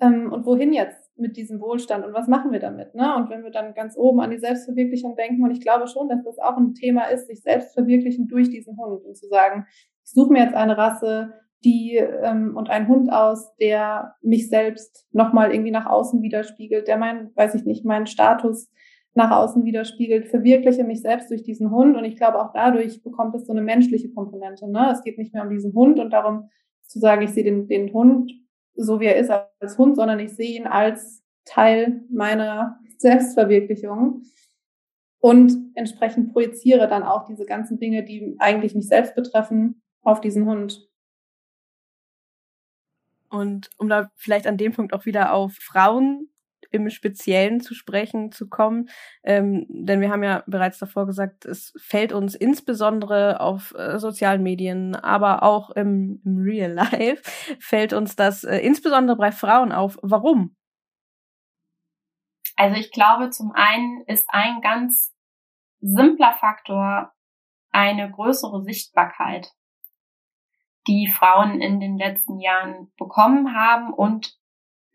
Ähm, und wohin jetzt mit diesem Wohlstand und was machen wir damit? Ne? Und wenn wir dann ganz oben an die Selbstverwirklichung denken, und ich glaube schon, dass das auch ein Thema ist, sich selbst verwirklichen durch diesen Hund und zu sagen, ich suche mir jetzt eine Rasse, die ähm, und einen Hund aus, der mich selbst nochmal irgendwie nach außen widerspiegelt, der mein, weiß ich nicht, meinen Status nach außen widerspiegelt, verwirkliche mich selbst durch diesen Hund und ich glaube auch dadurch bekommt es so eine menschliche Komponente. Ne? Es geht nicht mehr um diesen Hund und darum zu sagen, ich sehe den, den Hund so wie er ist als Hund, sondern ich sehe ihn als Teil meiner Selbstverwirklichung und entsprechend projiziere dann auch diese ganzen Dinge, die eigentlich mich selbst betreffen, auf diesen Hund. Und um da vielleicht an dem Punkt auch wieder auf Frauen im Speziellen zu sprechen zu kommen, ähm, denn wir haben ja bereits davor gesagt, es fällt uns insbesondere auf äh, sozialen Medien, aber auch im, im Real Life fällt uns das äh, insbesondere bei Frauen auf. Warum? Also ich glaube, zum einen ist ein ganz simpler Faktor eine größere Sichtbarkeit die Frauen in den letzten Jahren bekommen haben. Und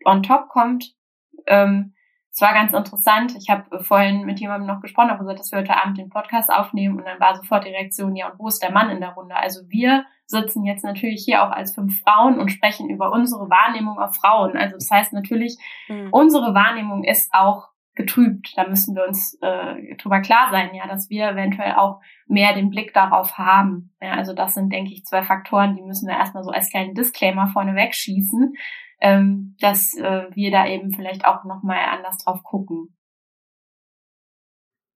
on top kommt, ähm, es war ganz interessant, ich habe vorhin mit jemandem noch gesprochen, habe gesagt, dass wir heute Abend den Podcast aufnehmen und dann war sofort die Reaktion, ja, und wo ist der Mann in der Runde? Also wir sitzen jetzt natürlich hier auch als fünf Frauen und sprechen über unsere Wahrnehmung auf Frauen. Also das heißt natürlich, mhm. unsere Wahrnehmung ist auch getrübt. Da müssen wir uns äh, drüber klar sein, ja, dass wir eventuell auch mehr den Blick darauf haben. Ja, also das sind, denke ich, zwei Faktoren, die müssen wir erstmal so als kleinen Disclaimer vorne wegschießen, ähm, dass äh, wir da eben vielleicht auch nochmal anders drauf gucken.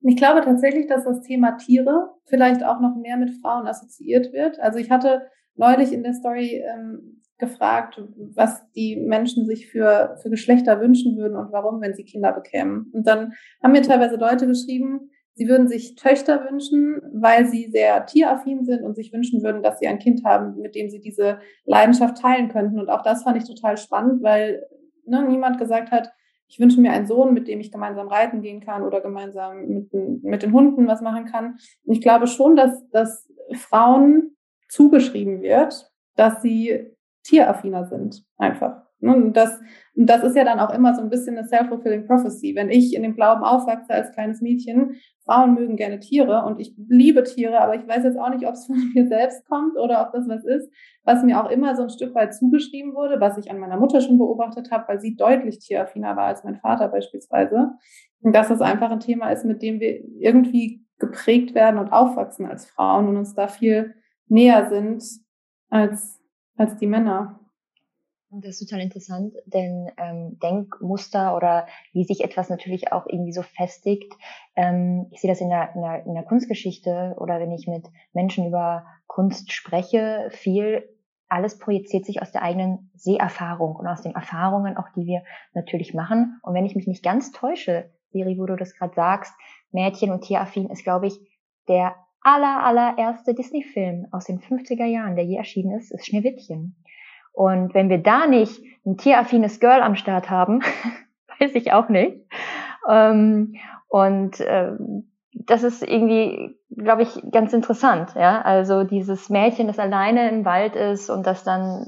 Ich glaube tatsächlich, dass das Thema Tiere vielleicht auch noch mehr mit Frauen assoziiert wird. Also ich hatte neulich in der Story ähm, gefragt, was die Menschen sich für, für Geschlechter wünschen würden und warum, wenn sie Kinder bekämen. Und dann haben mir teilweise Leute geschrieben, sie würden sich Töchter wünschen, weil sie sehr tieraffin sind und sich wünschen würden, dass sie ein Kind haben, mit dem sie diese Leidenschaft teilen könnten. Und auch das fand ich total spannend, weil ne, niemand gesagt hat, ich wünsche mir einen Sohn, mit dem ich gemeinsam reiten gehen kann oder gemeinsam mit, mit den Hunden was machen kann. Und ich glaube schon, dass, dass Frauen zugeschrieben wird, dass sie tieraffiner sind, einfach. Ne? Und das, und das ist ja dann auch immer so ein bisschen eine self-fulfilling prophecy. Wenn ich in dem Glauben aufwachse als kleines Mädchen, Frauen mögen gerne Tiere und ich liebe Tiere, aber ich weiß jetzt auch nicht, ob es von mir selbst kommt oder ob das was ist, was mir auch immer so ein Stück weit zugeschrieben wurde, was ich an meiner Mutter schon beobachtet habe, weil sie deutlich tieraffiner war als mein Vater beispielsweise. Und dass das einfach ein Thema ist, mit dem wir irgendwie geprägt werden und aufwachsen als Frauen und uns da viel näher sind als als die Männer. Das ist total interessant, denn ähm, Denkmuster oder wie sich etwas natürlich auch irgendwie so festigt. Ähm, ich sehe das in der, in, der, in der Kunstgeschichte oder wenn ich mit Menschen über Kunst spreche, viel alles projiziert sich aus der eigenen Seherfahrung und aus den Erfahrungen, auch die wir natürlich machen. Und wenn ich mich nicht ganz täusche, Siri, wo du das gerade sagst, Mädchen und Tieraffin ist, glaube ich, der aller, allererste Disney-Film aus den 50er Jahren, der je erschienen ist, ist Schneewittchen. Und wenn wir da nicht ein tieraffines Girl am Start haben, weiß ich auch nicht. Ähm, und ähm, das ist irgendwie, glaube ich, ganz interessant, ja. Also dieses Mädchen, das alleine im Wald ist und das dann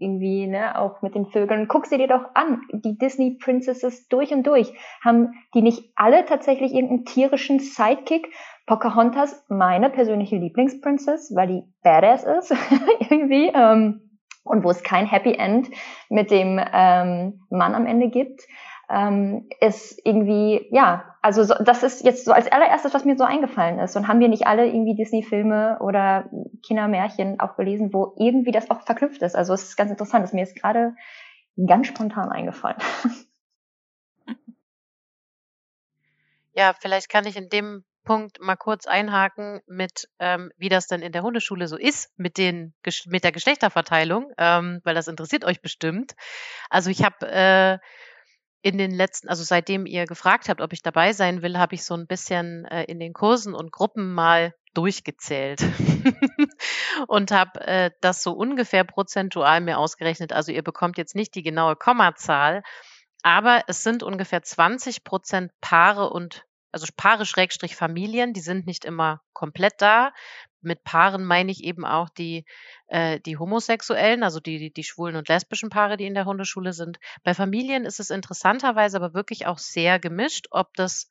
irgendwie, ne, auch mit den Vögeln. Guck sie dir doch an. Die Disney Princesses durch und durch. Haben die nicht alle tatsächlich irgendeinen tierischen Sidekick? Pocahontas meine persönliche Lieblingsprincess, weil die badass ist irgendwie ähm, und wo es kein Happy End mit dem ähm, Mann am Ende gibt, ähm, ist irgendwie ja, also so, das ist jetzt so als allererstes, was mir so eingefallen ist. Und haben wir nicht alle irgendwie Disney-Filme oder Kindermärchen auch gelesen, wo irgendwie das auch verknüpft ist? Also es ist ganz interessant, das mir ist gerade ganz spontan eingefallen. Ja, vielleicht kann ich in dem Punkt mal kurz einhaken mit, ähm, wie das denn in der Hundeschule so ist mit den mit der Geschlechterverteilung, ähm, weil das interessiert euch bestimmt. Also ich habe äh, in den letzten, also seitdem ihr gefragt habt, ob ich dabei sein will, habe ich so ein bisschen äh, in den Kursen und Gruppen mal durchgezählt und habe äh, das so ungefähr prozentual mir ausgerechnet. Also ihr bekommt jetzt nicht die genaue Kommazahl, aber es sind ungefähr 20 Prozent Paare und also Paare Schrägstrich Familien, die sind nicht immer komplett da. Mit Paaren meine ich eben auch die, äh, die Homosexuellen, also die, die, die schwulen und lesbischen Paare, die in der Hundeschule sind. Bei Familien ist es interessanterweise aber wirklich auch sehr gemischt, ob das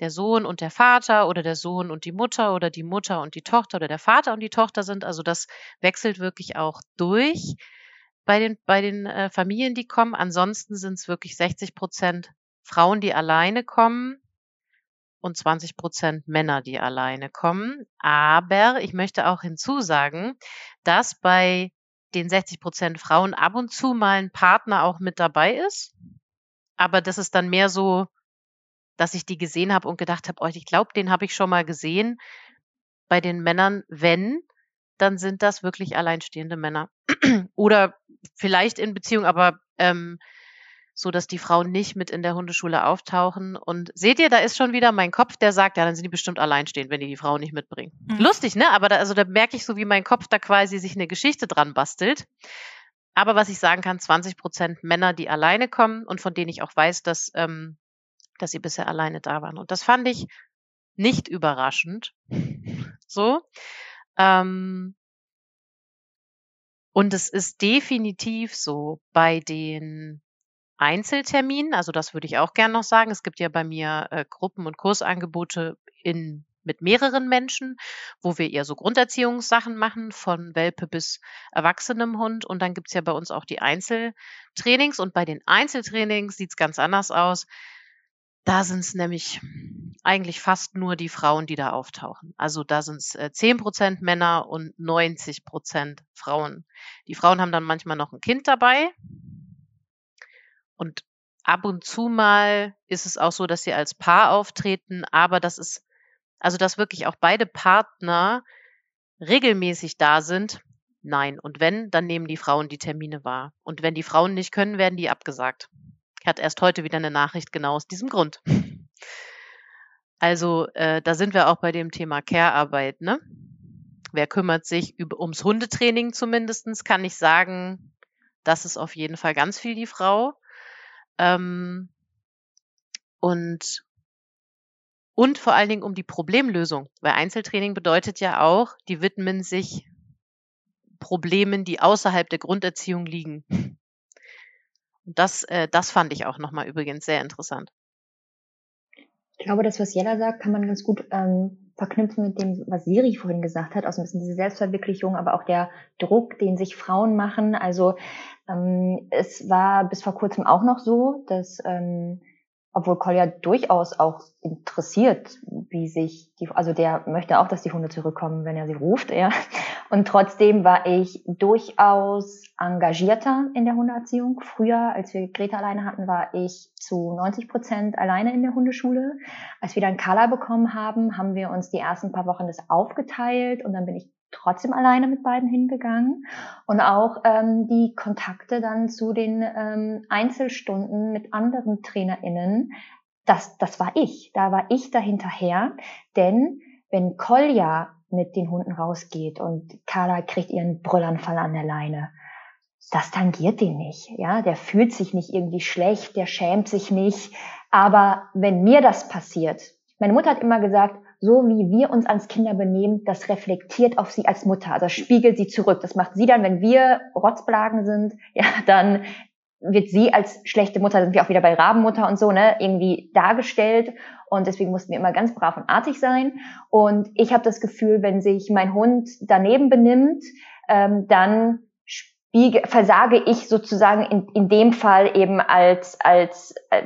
der Sohn und der Vater oder der Sohn und die Mutter oder die Mutter und die Tochter oder der Vater und die Tochter sind. Also das wechselt wirklich auch durch bei den, bei den äh, Familien, die kommen. Ansonsten sind es wirklich 60 Prozent Frauen, die alleine kommen und 20 Prozent Männer, die alleine kommen. Aber ich möchte auch hinzusagen, dass bei den 60 Prozent Frauen ab und zu mal ein Partner auch mit dabei ist. Aber das ist dann mehr so, dass ich die gesehen habe und gedacht habe, oh, ich glaube, den habe ich schon mal gesehen. Bei den Männern, wenn, dann sind das wirklich alleinstehende Männer. Oder vielleicht in Beziehung, aber ähm, so dass die Frauen nicht mit in der Hundeschule auftauchen. Und seht ihr, da ist schon wieder mein Kopf, der sagt, ja, dann sind die bestimmt alleinstehend, wenn die die Frauen nicht mitbringen. Mhm. Lustig, ne? Aber da, also da merke ich so, wie mein Kopf da quasi sich eine Geschichte dran bastelt. Aber was ich sagen kann, 20 Prozent Männer, die alleine kommen und von denen ich auch weiß, dass, ähm, dass sie bisher alleine da waren. Und das fand ich nicht überraschend. so. Ähm, und es ist definitiv so bei den Einzelterminen, also das würde ich auch gern noch sagen. Es gibt ja bei mir äh, Gruppen- und Kursangebote in mit mehreren Menschen, wo wir eher so Grunderziehungssachen machen, von Welpe bis erwachsenem Hund. Und dann gibt's ja bei uns auch die Einzeltrainings. Und bei den Einzeltrainings sieht's ganz anders aus. Da sind's nämlich eigentlich fast nur die Frauen, die da auftauchen. Also da sind's äh, 10% Männer und 90% Frauen. Die Frauen haben dann manchmal noch ein Kind dabei. Und ab und zu mal ist es auch so, dass sie als Paar auftreten, aber das ist, also dass wirklich auch beide Partner regelmäßig da sind. Nein. Und wenn, dann nehmen die Frauen die Termine wahr. Und wenn die Frauen nicht können, werden die abgesagt. Ich hatte erst heute wieder eine Nachricht genau aus diesem Grund. Also äh, da sind wir auch bei dem Thema Care-Arbeit. Ne? Wer kümmert sich über, ums Hundetraining zumindestens? Kann ich sagen, das ist auf jeden Fall ganz viel die Frau. Ähm, und und vor allen Dingen um die Problemlösung, weil Einzeltraining bedeutet ja auch, die widmen sich Problemen, die außerhalb der Grunderziehung liegen. Und das, äh, das fand ich auch nochmal übrigens sehr interessant. Ich glaube, das, was Jella sagt, kann man ganz gut ähm, verknüpfen mit dem, was Siri vorhin gesagt hat, aus ein bisschen diese Selbstverwirklichung, aber auch der Druck, den sich Frauen machen. Also ähm, es war bis vor kurzem auch noch so, dass ähm, obwohl Kolja durchaus auch interessiert, wie sich die, also der möchte auch, dass die Hunde zurückkommen, wenn er sie ruft, ja. Und trotzdem war ich durchaus engagierter in der Hundeerziehung. Früher, als wir Greta alleine hatten, war ich zu 90 Prozent alleine in der Hundeschule. Als wir dann Carla bekommen haben, haben wir uns die ersten paar Wochen das aufgeteilt und dann bin ich trotzdem alleine mit beiden hingegangen. Und auch ähm, die Kontakte dann zu den ähm, Einzelstunden mit anderen TrainerInnen, das, das war ich. Da war ich dahinterher, denn wenn Kolja mit den Hunden rausgeht und Carla kriegt ihren Brüllanfall an der Leine, das tangiert den nicht, ja, der fühlt sich nicht irgendwie schlecht, der schämt sich nicht, aber wenn mir das passiert, meine Mutter hat immer gesagt, so wie wir uns als Kinder benehmen, das reflektiert auf sie als Mutter, also spiegelt sie zurück. Das macht sie dann, wenn wir Rotzblagen sind, ja, dann wird sie als schlechte Mutter, sind wir auch wieder bei Rabenmutter und so, ne, irgendwie dargestellt. Und deswegen mussten wir immer ganz brav und artig sein. Und ich habe das Gefühl, wenn sich mein Hund daneben benimmt, ähm, dann spiegel, versage ich sozusagen in, in dem Fall eben als, als, äh,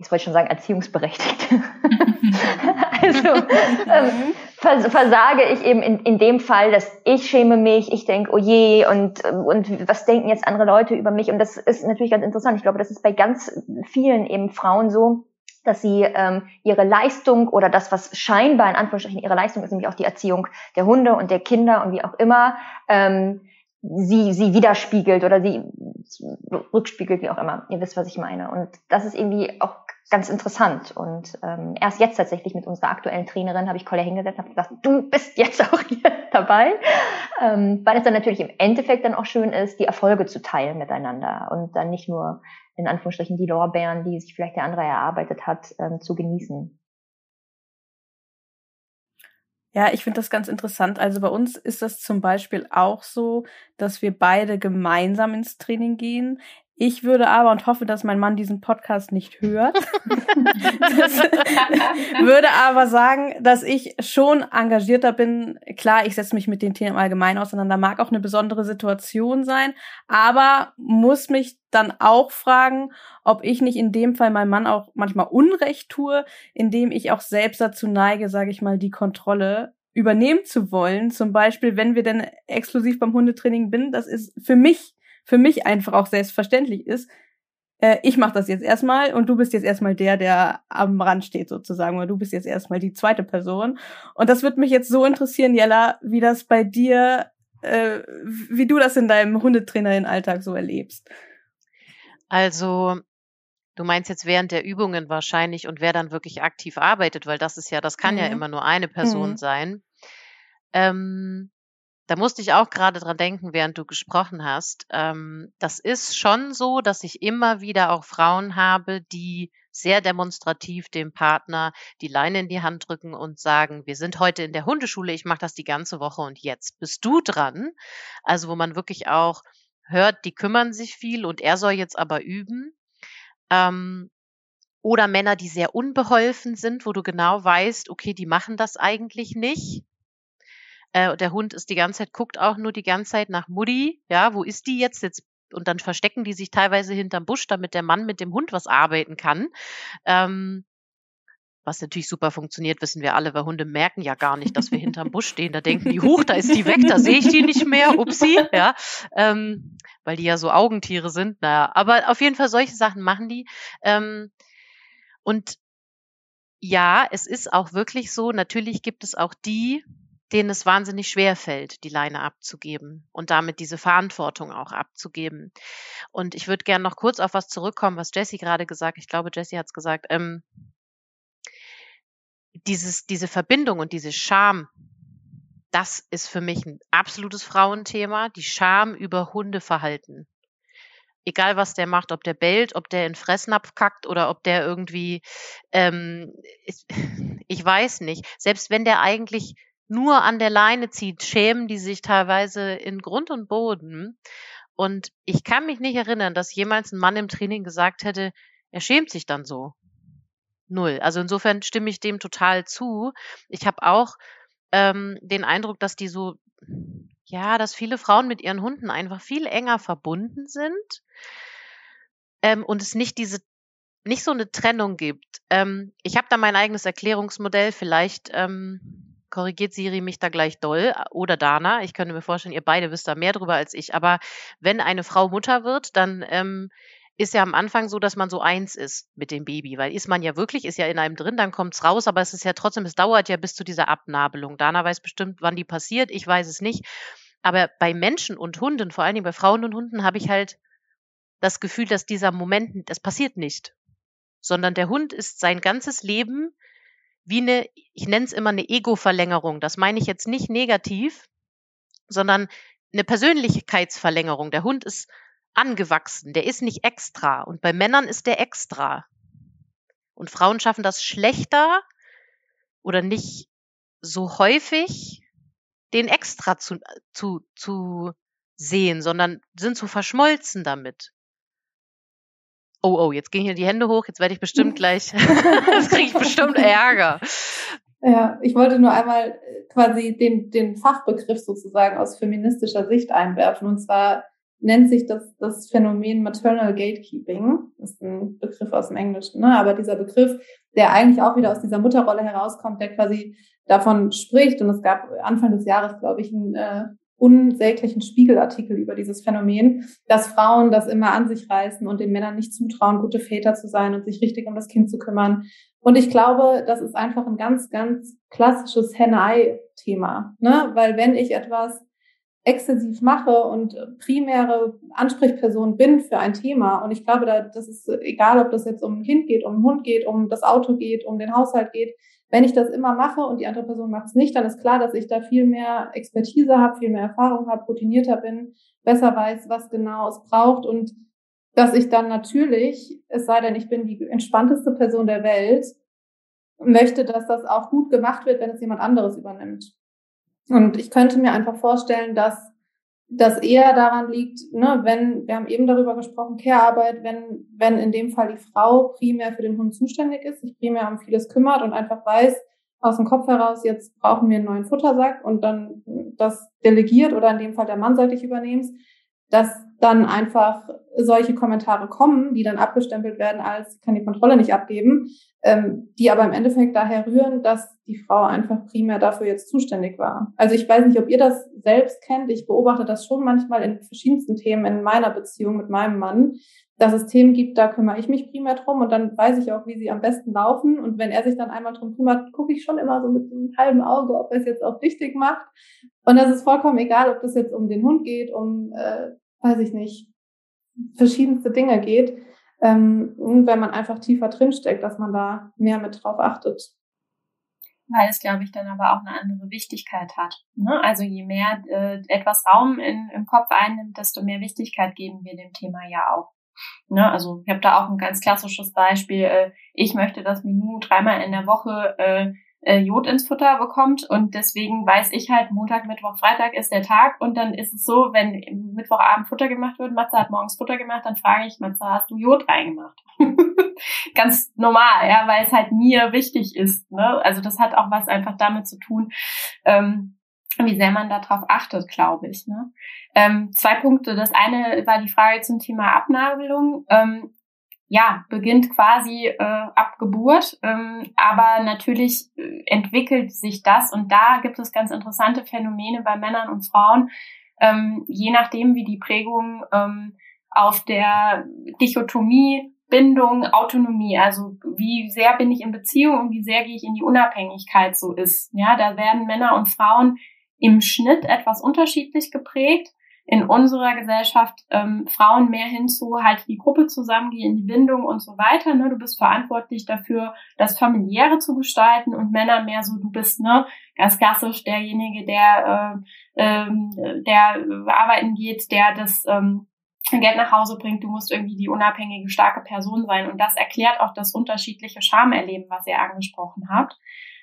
ich wollte schon sagen, erziehungsberechtigt. also ähm, versage ich eben in, in dem Fall, dass ich schäme mich, ich denke, oh je, und, und was denken jetzt andere Leute über mich? Und das ist natürlich ganz interessant. Ich glaube, das ist bei ganz vielen eben Frauen so, dass sie ähm, ihre Leistung oder das, was scheinbar in Anführungsstrichen ihre Leistung ist, nämlich auch die Erziehung der Hunde und der Kinder und wie auch immer, ähm, sie, sie widerspiegelt oder sie rückspiegelt, wie auch immer. Ihr wisst, was ich meine. Und das ist irgendwie auch ganz interessant. Und ähm, erst jetzt tatsächlich mit unserer aktuellen Trainerin habe ich Kolle hingesetzt und gesagt, du bist jetzt auch hier dabei. Ähm, weil es dann natürlich im Endeffekt dann auch schön ist, die Erfolge zu teilen miteinander und dann nicht nur in Anführungsstrichen die Lorbeeren, die sich vielleicht der andere erarbeitet hat, ähm, zu genießen. Ja, ich finde das ganz interessant. Also bei uns ist das zum Beispiel auch so, dass wir beide gemeinsam ins Training gehen. Ich würde aber und hoffe, dass mein Mann diesen Podcast nicht hört. würde aber sagen, dass ich schon engagierter bin. Klar, ich setze mich mit den Themen allgemein auseinander. Mag auch eine besondere Situation sein, aber muss mich dann auch fragen, ob ich nicht in dem Fall meinem Mann auch manchmal Unrecht tue, indem ich auch selbst dazu neige, sage ich mal, die Kontrolle übernehmen zu wollen. Zum Beispiel, wenn wir denn exklusiv beim Hundetraining bin, das ist für mich für mich einfach auch selbstverständlich ist, äh, ich mache das jetzt erstmal und du bist jetzt erstmal der, der am Rand steht sozusagen, oder du bist jetzt erstmal die zweite Person. Und das wird mich jetzt so interessieren, Jella, wie das bei dir, äh, wie du das in deinem Hundetrainerin-Alltag so erlebst. Also Du meinst jetzt während der Übungen wahrscheinlich und wer dann wirklich aktiv arbeitet, weil das ist ja, das kann mhm. ja immer nur eine Person mhm. sein. Ähm, da musste ich auch gerade dran denken, während du gesprochen hast. Ähm, das ist schon so, dass ich immer wieder auch Frauen habe, die sehr demonstrativ dem Partner die Leine in die Hand drücken und sagen, wir sind heute in der Hundeschule, ich mache das die ganze Woche und jetzt bist du dran. Also wo man wirklich auch hört, die kümmern sich viel und er soll jetzt aber üben. Ähm, oder Männer, die sehr unbeholfen sind, wo du genau weißt, okay, die machen das eigentlich nicht. Äh, der Hund ist die ganze Zeit, guckt auch nur die ganze Zeit nach Mutti. Ja, wo ist die jetzt? Jetzt und dann verstecken die sich teilweise hinterm Busch, damit der Mann mit dem Hund was arbeiten kann. Ähm, was natürlich super funktioniert, wissen wir alle, weil Hunde merken ja gar nicht, dass wir hinterm Busch stehen. Da denken die, huch, da ist die weg, da sehe ich die nicht mehr, upsi, ja, ähm, weil die ja so Augentiere sind. Naja, aber auf jeden Fall solche Sachen machen die. Ähm, und ja, es ist auch wirklich so, natürlich gibt es auch die, denen es wahnsinnig schwer fällt, die Leine abzugeben und damit diese Verantwortung auch abzugeben. Und ich würde gerne noch kurz auf was zurückkommen, was Jessie gerade gesagt, ich glaube, Jessie hat es gesagt, ähm, dieses, diese Verbindung und diese Scham, das ist für mich ein absolutes Frauenthema, die Scham über Hundeverhalten. Egal was der macht, ob der bellt, ob der in Fressnapf kackt oder ob der irgendwie, ähm, ich, ich weiß nicht, selbst wenn der eigentlich nur an der Leine zieht, schämen die sich teilweise in Grund und Boden. Und ich kann mich nicht erinnern, dass jemals ein Mann im Training gesagt hätte, er schämt sich dann so. Null. Also insofern stimme ich dem total zu. Ich habe auch ähm, den Eindruck, dass die so, ja, dass viele Frauen mit ihren Hunden einfach viel enger verbunden sind ähm, und es nicht diese nicht so eine Trennung gibt. Ähm, ich habe da mein eigenes Erklärungsmodell. Vielleicht ähm, korrigiert Siri mich da gleich doll oder Dana. Ich könnte mir vorstellen, ihr beide wisst da mehr drüber als ich. Aber wenn eine Frau Mutter wird, dann ähm, ist ja am Anfang so, dass man so eins ist mit dem Baby, weil ist man ja wirklich, ist ja in einem drin, dann kommt's raus, aber es ist ja trotzdem, es dauert ja bis zu dieser Abnabelung. Dana weiß bestimmt, wann die passiert, ich weiß es nicht. Aber bei Menschen und Hunden, vor allen Dingen bei Frauen und Hunden, habe ich halt das Gefühl, dass dieser Moment, das passiert nicht. Sondern der Hund ist sein ganzes Leben wie eine, ich nenne es immer eine Ego-Verlängerung. Das meine ich jetzt nicht negativ, sondern eine Persönlichkeitsverlängerung. Der Hund ist angewachsen, der ist nicht extra. Und bei Männern ist der extra. Und Frauen schaffen das schlechter oder nicht so häufig, den extra zu, zu, zu sehen, sondern sind so verschmolzen damit. Oh, oh, jetzt gehen hier die Hände hoch, jetzt werde ich bestimmt gleich, jetzt kriege ich bestimmt Ärger. Ja, ich wollte nur einmal quasi den, den Fachbegriff sozusagen aus feministischer Sicht einwerfen. Und zwar nennt sich das, das Phänomen Maternal Gatekeeping. Das ist ein Begriff aus dem Englischen, ne? aber dieser Begriff, der eigentlich auch wieder aus dieser Mutterrolle herauskommt, der quasi davon spricht. Und es gab Anfang des Jahres, glaube ich, einen äh, unsäglichen Spiegelartikel über dieses Phänomen, dass Frauen das immer an sich reißen und den Männern nicht zutrauen, gute Väter zu sein und sich richtig um das Kind zu kümmern. Und ich glaube, das ist einfach ein ganz, ganz klassisches Henne-Ei-Thema, ne? Weil wenn ich etwas exzessiv mache und primäre Ansprechperson bin für ein Thema. Und ich glaube, da, das ist egal, ob das jetzt um ein Kind geht, um einen Hund geht, um das Auto geht, um den Haushalt geht. Wenn ich das immer mache und die andere Person macht es nicht, dann ist klar, dass ich da viel mehr Expertise habe, viel mehr Erfahrung habe, routinierter bin, besser weiß, was genau es braucht und dass ich dann natürlich, es sei denn, ich bin die entspannteste Person der Welt, möchte, dass das auch gut gemacht wird, wenn es jemand anderes übernimmt. Und ich könnte mir einfach vorstellen, dass das eher daran liegt, ne, wenn, wir haben eben darüber gesprochen, Care-Arbeit, wenn, wenn in dem Fall die Frau primär für den Hund zuständig ist, sich primär um vieles kümmert und einfach weiß, aus dem Kopf heraus, jetzt brauchen wir einen neuen Futtersack und dann das delegiert oder in dem Fall der Mann sollte ich übernehmen, dass dann einfach solche Kommentare kommen, die dann abgestempelt werden als kann die Kontrolle nicht abgeben, ähm, die aber im Endeffekt daher rühren, dass die Frau einfach primär dafür jetzt zuständig war. Also ich weiß nicht, ob ihr das selbst kennt. Ich beobachte das schon manchmal in verschiedensten Themen in meiner Beziehung mit meinem Mann, dass es Themen gibt, da kümmere ich mich primär drum und dann weiß ich auch, wie sie am besten laufen. Und wenn er sich dann einmal drum kümmert, gucke ich schon immer so mit einem halben Auge, ob er es jetzt auch richtig macht. Und das ist vollkommen egal, ob das jetzt um den Hund geht, um, äh, weiß ich nicht, verschiedenste Dinge geht. Ähm, und wenn man einfach tiefer drinsteckt, dass man da mehr mit drauf achtet. Weil es, glaube ich, dann aber auch eine andere Wichtigkeit hat. Ne? Also je mehr äh, etwas Raum in, im Kopf einnimmt, desto mehr Wichtigkeit geben wir dem Thema ja auch. Ne? Also ich habe da auch ein ganz klassisches Beispiel. Äh, ich möchte, dass Minu dreimal in der Woche äh, äh, Jod ins Futter bekommt und deswegen weiß ich halt, Montag, Mittwoch, Freitag ist der Tag und dann ist es so, wenn Mittwochabend Futter gemacht wird, Matze hat morgens Futter gemacht, dann frage ich, Matze, hast du Jod reingemacht? Ganz normal, ja, weil es halt mir wichtig ist. Ne? Also das hat auch was einfach damit zu tun, ähm, wie sehr man darauf achtet, glaube ich. Ne? Ähm, zwei Punkte. Das eine war die Frage zum Thema Abnabelung. Ähm, ja, beginnt quasi äh, ab Geburt, ähm, aber natürlich äh, entwickelt sich das. Und da gibt es ganz interessante Phänomene bei Männern und Frauen, ähm, je nachdem, wie die Prägung ähm, auf der Dichotomie Bindung, Autonomie, also wie sehr bin ich in Beziehung und wie sehr gehe ich in die Unabhängigkeit so ist. Ja, da werden Männer und Frauen im Schnitt etwas unterschiedlich geprägt in unserer Gesellschaft ähm, Frauen mehr hinzu, halt die Gruppe zusammengehen, die Bindung und so weiter. Ne? Du bist verantwortlich dafür, das Familiäre zu gestalten und Männer mehr so, du bist ne ganz klassisch derjenige, der äh, ähm, der arbeiten geht, der das ähm, Geld nach Hause bringt, du musst irgendwie die unabhängige, starke Person sein. Und das erklärt auch das unterschiedliche Schamerleben, was ihr angesprochen habt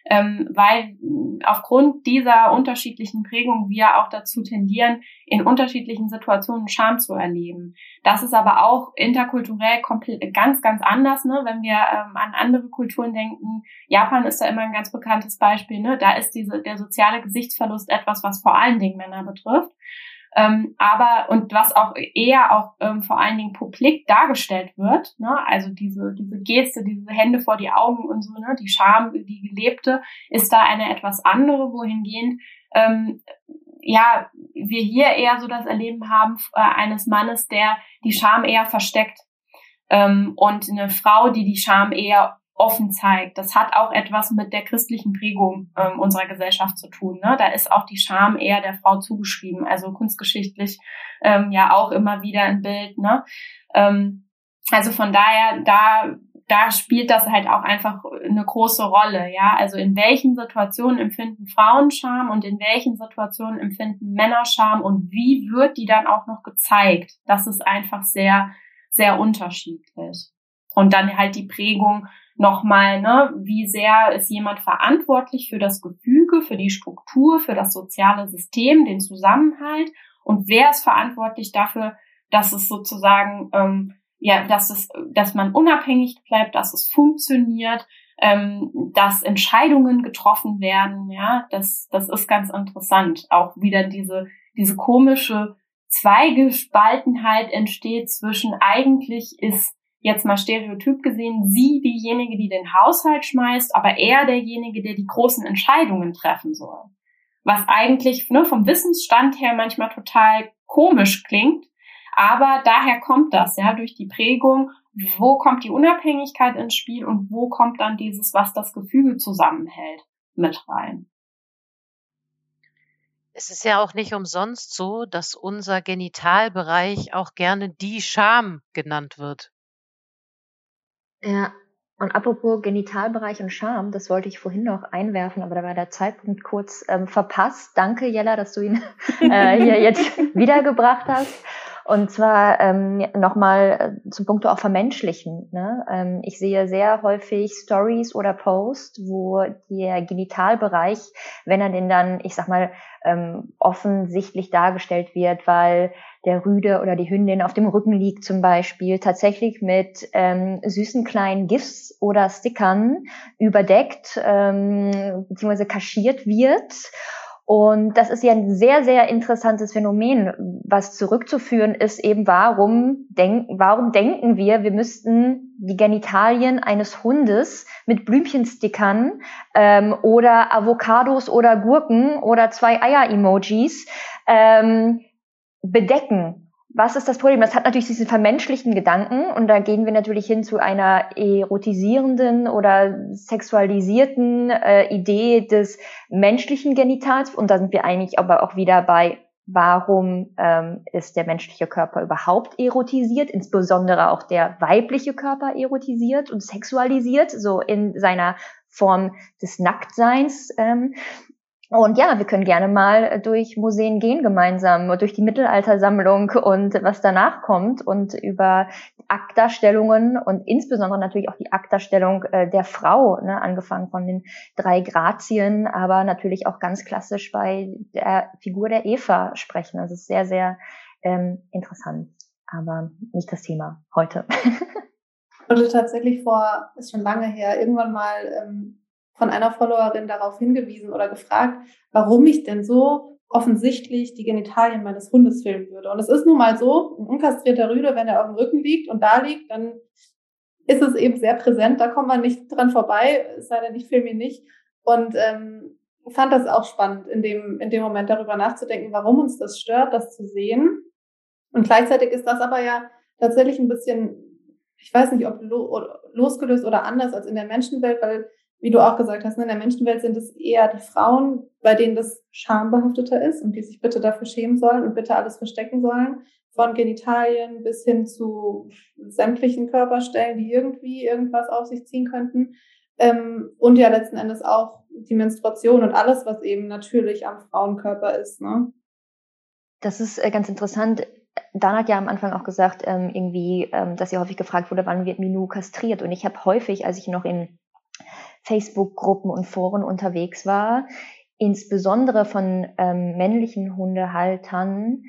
ähm, weil aufgrund dieser unterschiedlichen Prägungen wir auch dazu tendieren, in unterschiedlichen Situationen Scham zu erleben. Das ist aber auch interkulturell ganz, ganz anders, ne? wenn wir ähm, an andere Kulturen denken. Japan ist da immer ein ganz bekanntes Beispiel. Ne? Da ist diese, der soziale Gesichtsverlust etwas, was vor allen Dingen Männer betrifft. Ähm, aber und was auch eher auch ähm, vor allen Dingen publik dargestellt wird, ne? also diese diese Geste, diese Hände vor die Augen und so, ne? die Scham, die gelebte, ist da eine etwas andere, wohingehend ähm, ja wir hier eher so das Erleben haben äh, eines Mannes, der die Scham eher versteckt ähm, und eine Frau, die die Scham eher offen zeigt. Das hat auch etwas mit der christlichen Prägung ähm, unserer Gesellschaft zu tun. Ne? Da ist auch die Scham eher der Frau zugeschrieben, also kunstgeschichtlich ähm, ja auch immer wieder ein Bild. Ne? Ähm, also von daher, da da spielt das halt auch einfach eine große Rolle, ja. Also in welchen Situationen empfinden Frauen Scham und in welchen Situationen empfinden Männer Scham und wie wird die dann auch noch gezeigt? Das ist einfach sehr, sehr unterschiedlich. Und dann halt die Prägung nochmal, ne, wie sehr ist jemand verantwortlich für das Gefüge, für die Struktur, für das soziale System, den Zusammenhalt und wer ist verantwortlich dafür, dass es sozusagen ähm, ja, dass es, dass man unabhängig bleibt, dass es funktioniert, ähm, dass Entscheidungen getroffen werden, ja, das, das ist ganz interessant. Auch wieder diese, diese komische Zweigespaltenheit entsteht zwischen eigentlich ist jetzt mal stereotyp gesehen sie diejenige, die den Haushalt schmeißt, aber er derjenige, der die großen Entscheidungen treffen soll. Was eigentlich ne, vom Wissensstand her manchmal total komisch klingt, aber daher kommt das, ja, durch die Prägung, wo kommt die Unabhängigkeit ins Spiel und wo kommt dann dieses, was das Gefüge zusammenhält, mit rein. Es ist ja auch nicht umsonst so, dass unser Genitalbereich auch gerne die Scham genannt wird. Ja, und apropos Genitalbereich und Scham, das wollte ich vorhin noch einwerfen, aber da war der Zeitpunkt kurz ähm, verpasst. Danke, Jella, dass du ihn äh, hier jetzt wiedergebracht hast. Und zwar ähm, nochmal äh, zum Punkt auch vermenschlichen. Ne? Ähm, ich sehe sehr häufig Stories oder Posts, wo der Genitalbereich, wenn er denn dann, ich sag mal, ähm, offensichtlich dargestellt wird, weil der Rüde oder die Hündin auf dem Rücken liegt zum Beispiel, tatsächlich mit ähm, süßen kleinen GIFs oder Stickern überdeckt ähm, bzw. kaschiert wird und das ist ja ein sehr, sehr interessantes Phänomen, was zurückzuführen ist eben, warum, denk, warum denken wir, wir müssten die Genitalien eines Hundes mit Blümchenstickern ähm, oder Avocados oder Gurken oder zwei Eier-Emojis ähm, bedecken was ist das Problem? Das hat natürlich diesen vermenschlichten Gedanken und da gehen wir natürlich hin zu einer erotisierenden oder sexualisierten äh, Idee des menschlichen Genitals und da sind wir eigentlich aber auch wieder bei, warum ähm, ist der menschliche Körper überhaupt erotisiert, insbesondere auch der weibliche Körper erotisiert und sexualisiert, so in seiner Form des Nacktseins. Ähm, und ja, wir können gerne mal durch Museen gehen gemeinsam, durch die Mittelaltersammlung und was danach kommt und über Aktdarstellungen und insbesondere natürlich auch die Aktdarstellung äh, der Frau, ne, angefangen von den drei Grazien, aber natürlich auch ganz klassisch bei der Figur der Eva sprechen. Das ist sehr, sehr ähm, interessant, aber nicht das Thema heute. Ich wurde tatsächlich vor, ist schon lange her, irgendwann mal ähm, von einer Followerin darauf hingewiesen oder gefragt, warum ich denn so offensichtlich die Genitalien meines Hundes filmen würde. Und es ist nun mal so, ein unkastrierter Rüde, wenn er auf dem Rücken liegt und da liegt, dann ist es eben sehr präsent, da kommt man nicht dran vorbei, es sei denn, ich filme ihn nicht. Und ähm, fand das auch spannend, in dem, in dem Moment darüber nachzudenken, warum uns das stört, das zu sehen. Und gleichzeitig ist das aber ja tatsächlich ein bisschen, ich weiß nicht, ob losgelöst oder anders als in der Menschenwelt, weil wie du auch gesagt hast, ne, in der Menschenwelt sind es eher die Frauen, bei denen das schambehafteter ist und die sich bitte dafür schämen sollen und bitte alles verstecken sollen. Von Genitalien bis hin zu sämtlichen Körperstellen, die irgendwie irgendwas auf sich ziehen könnten. Ähm, und ja letzten Endes auch die Menstruation und alles, was eben natürlich am Frauenkörper ist. Ne? Das ist äh, ganz interessant. Dan hat ja am Anfang auch gesagt, ähm, irgendwie, ähm, dass sie häufig gefragt wurde, wann wird Minu kastriert. Und ich habe häufig, als ich noch in Facebook-Gruppen und Foren unterwegs war, insbesondere von ähm, männlichen Hundehaltern,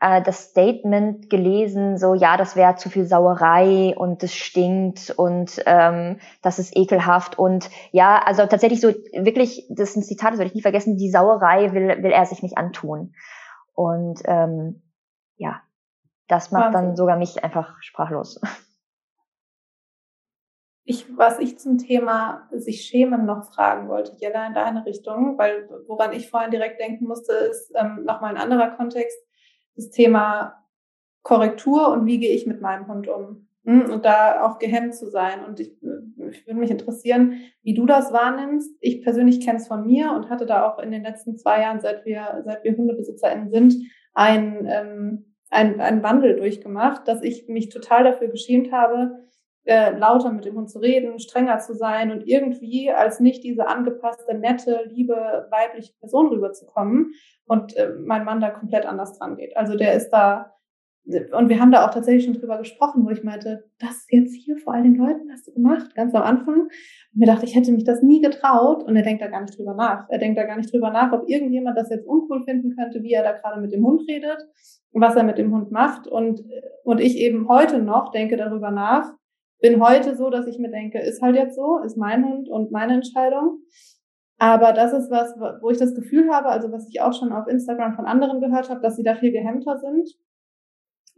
äh, das Statement gelesen, so ja, das wäre zu viel Sauerei und das stinkt und ähm, das ist ekelhaft und ja, also tatsächlich so wirklich, das ist ein Zitat, das werde ich nie vergessen, die Sauerei will, will er sich nicht antun. Und ähm, ja, das macht Wahnsinn. dann sogar mich einfach sprachlos. Ich, was ich zum Thema sich schämen noch fragen wollte, Jella, in deine Richtung, weil woran ich vorhin direkt denken musste, ist ähm, nochmal ein anderer Kontext, das Thema Korrektur und wie gehe ich mit meinem Hund um. Hm, und da auch gehemmt zu sein. Und ich, ich würde mich interessieren, wie du das wahrnimmst. Ich persönlich kenne es von mir und hatte da auch in den letzten zwei Jahren, seit wir, seit wir HundebesitzerInnen sind, ein, ähm, ein, ein Wandel durchgemacht, dass ich mich total dafür geschämt habe, äh, lauter mit dem Hund zu reden, strenger zu sein und irgendwie als nicht diese angepasste, nette, liebe, weibliche Person rüberzukommen und äh, mein Mann da komplett anders dran geht. Also der ist da und wir haben da auch tatsächlich schon drüber gesprochen, wo ich meinte, das jetzt hier vor all den Leuten hast du gemacht, ganz am Anfang. Und mir dachte, ich hätte mich das nie getraut. Und er denkt da gar nicht drüber nach. Er denkt da gar nicht drüber nach, ob irgendjemand das jetzt uncool finden könnte, wie er da gerade mit dem Hund redet, was er mit dem Hund macht. Und, und ich eben heute noch denke darüber nach, bin heute so, dass ich mir denke, ist halt jetzt so, ist mein Hund und meine Entscheidung. Aber das ist was, wo ich das Gefühl habe, also was ich auch schon auf Instagram von anderen gehört habe, dass sie da viel gehemmter sind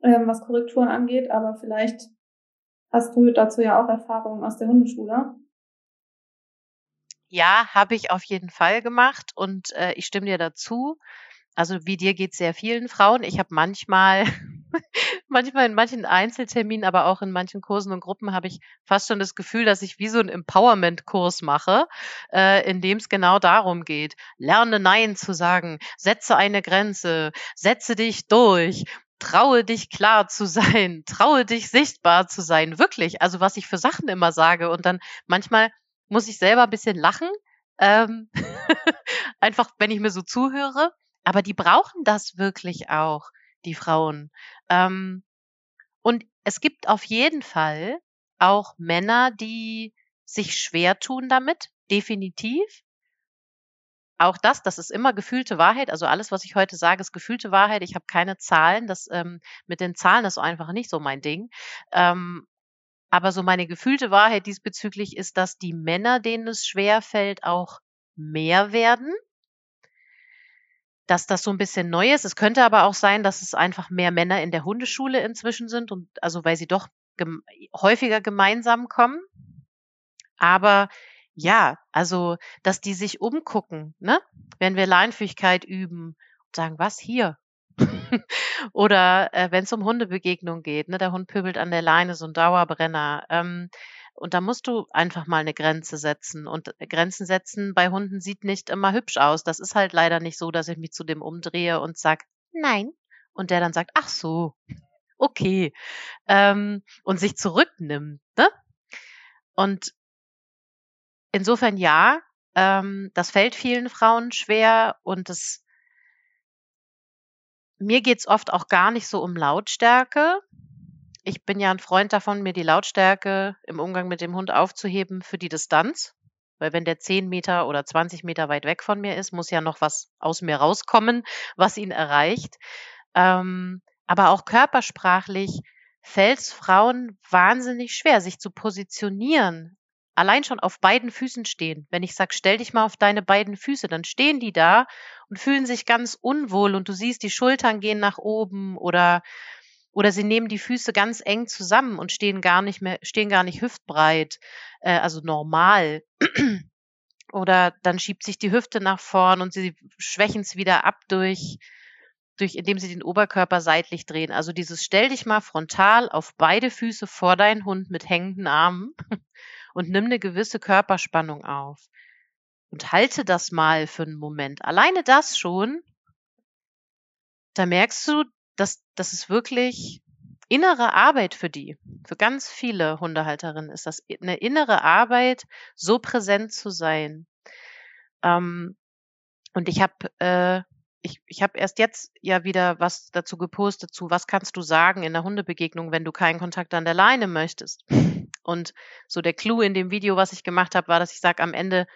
ähm, was Korrekturen angeht, aber vielleicht hast du dazu ja auch Erfahrungen aus der Hundeschule. Ja, habe ich auf jeden Fall gemacht und äh, ich stimme dir dazu. Also wie dir geht sehr vielen Frauen. Ich habe manchmal, manchmal in manchen Einzelterminen, aber auch in manchen Kursen und Gruppen habe ich fast schon das Gefühl, dass ich wie so einen Empowerment-Kurs mache, äh, in dem es genau darum geht, lerne Nein zu sagen, setze eine Grenze, setze dich durch traue dich klar zu sein, traue dich sichtbar zu sein, wirklich. Also was ich für Sachen immer sage und dann manchmal muss ich selber ein bisschen lachen, ähm, einfach wenn ich mir so zuhöre. Aber die brauchen das wirklich auch, die Frauen. Ähm, und es gibt auf jeden Fall auch Männer, die sich schwer tun damit, definitiv auch das, das ist immer gefühlte Wahrheit. Also alles, was ich heute sage, ist gefühlte Wahrheit. Ich habe keine Zahlen. Das ähm, mit den Zahlen ist einfach nicht so mein Ding. Ähm, aber so meine gefühlte Wahrheit diesbezüglich ist, dass die Männer, denen es schwer fällt, auch mehr werden. Dass das so ein bisschen neu ist. Es könnte aber auch sein, dass es einfach mehr Männer in der Hundeschule inzwischen sind und also weil sie doch gem häufiger gemeinsam kommen. Aber ja, also, dass die sich umgucken, ne? Wenn wir Leinführigkeit üben und sagen, was hier? Oder äh, wenn es um Hundebegegnung geht, ne? Der Hund pöbelt an der Leine, so ein Dauerbrenner. Ähm, und da musst du einfach mal eine Grenze setzen. Und äh, Grenzen setzen bei Hunden sieht nicht immer hübsch aus. Das ist halt leider nicht so, dass ich mich zu dem umdrehe und sag, nein. Und der dann sagt, ach so, okay. Ähm, und sich zurücknimmt, ne? Und insofern ja, ähm, das fällt vielen Frauen schwer und es mir geht's oft auch gar nicht so um Lautstärke. Ich bin ja ein Freund davon, mir die Lautstärke im Umgang mit dem Hund aufzuheben für die Distanz. Weil wenn der 10 Meter oder 20 Meter weit weg von mir ist, muss ja noch was aus mir rauskommen, was ihn erreicht. Ähm, aber auch körpersprachlich fällt es Frauen wahnsinnig schwer, sich zu positionieren allein schon auf beiden Füßen stehen. Wenn ich sage, stell dich mal auf deine beiden Füße, dann stehen die da und fühlen sich ganz unwohl und du siehst, die Schultern gehen nach oben oder oder sie nehmen die Füße ganz eng zusammen und stehen gar nicht mehr, stehen gar nicht hüftbreit, äh, also normal. oder dann schiebt sich die Hüfte nach vorn und sie schwächen es wieder ab durch, durch, indem sie den Oberkörper seitlich drehen. Also dieses stell dich mal frontal auf beide Füße vor deinen Hund mit hängenden Armen und nimm eine gewisse Körperspannung auf. Und halte das mal für einen Moment. Alleine das schon, da merkst du, dass das ist wirklich innere Arbeit für die. Für ganz viele Hundehalterinnen ist das eine innere Arbeit, so präsent zu sein. Ähm, und ich habe äh, ich, ich habe erst jetzt ja wieder was dazu gepostet zu, was kannst du sagen in der Hundebegegnung, wenn du keinen Kontakt an der Leine möchtest. Und so der Clou in dem Video, was ich gemacht habe, war, dass ich sage am Ende,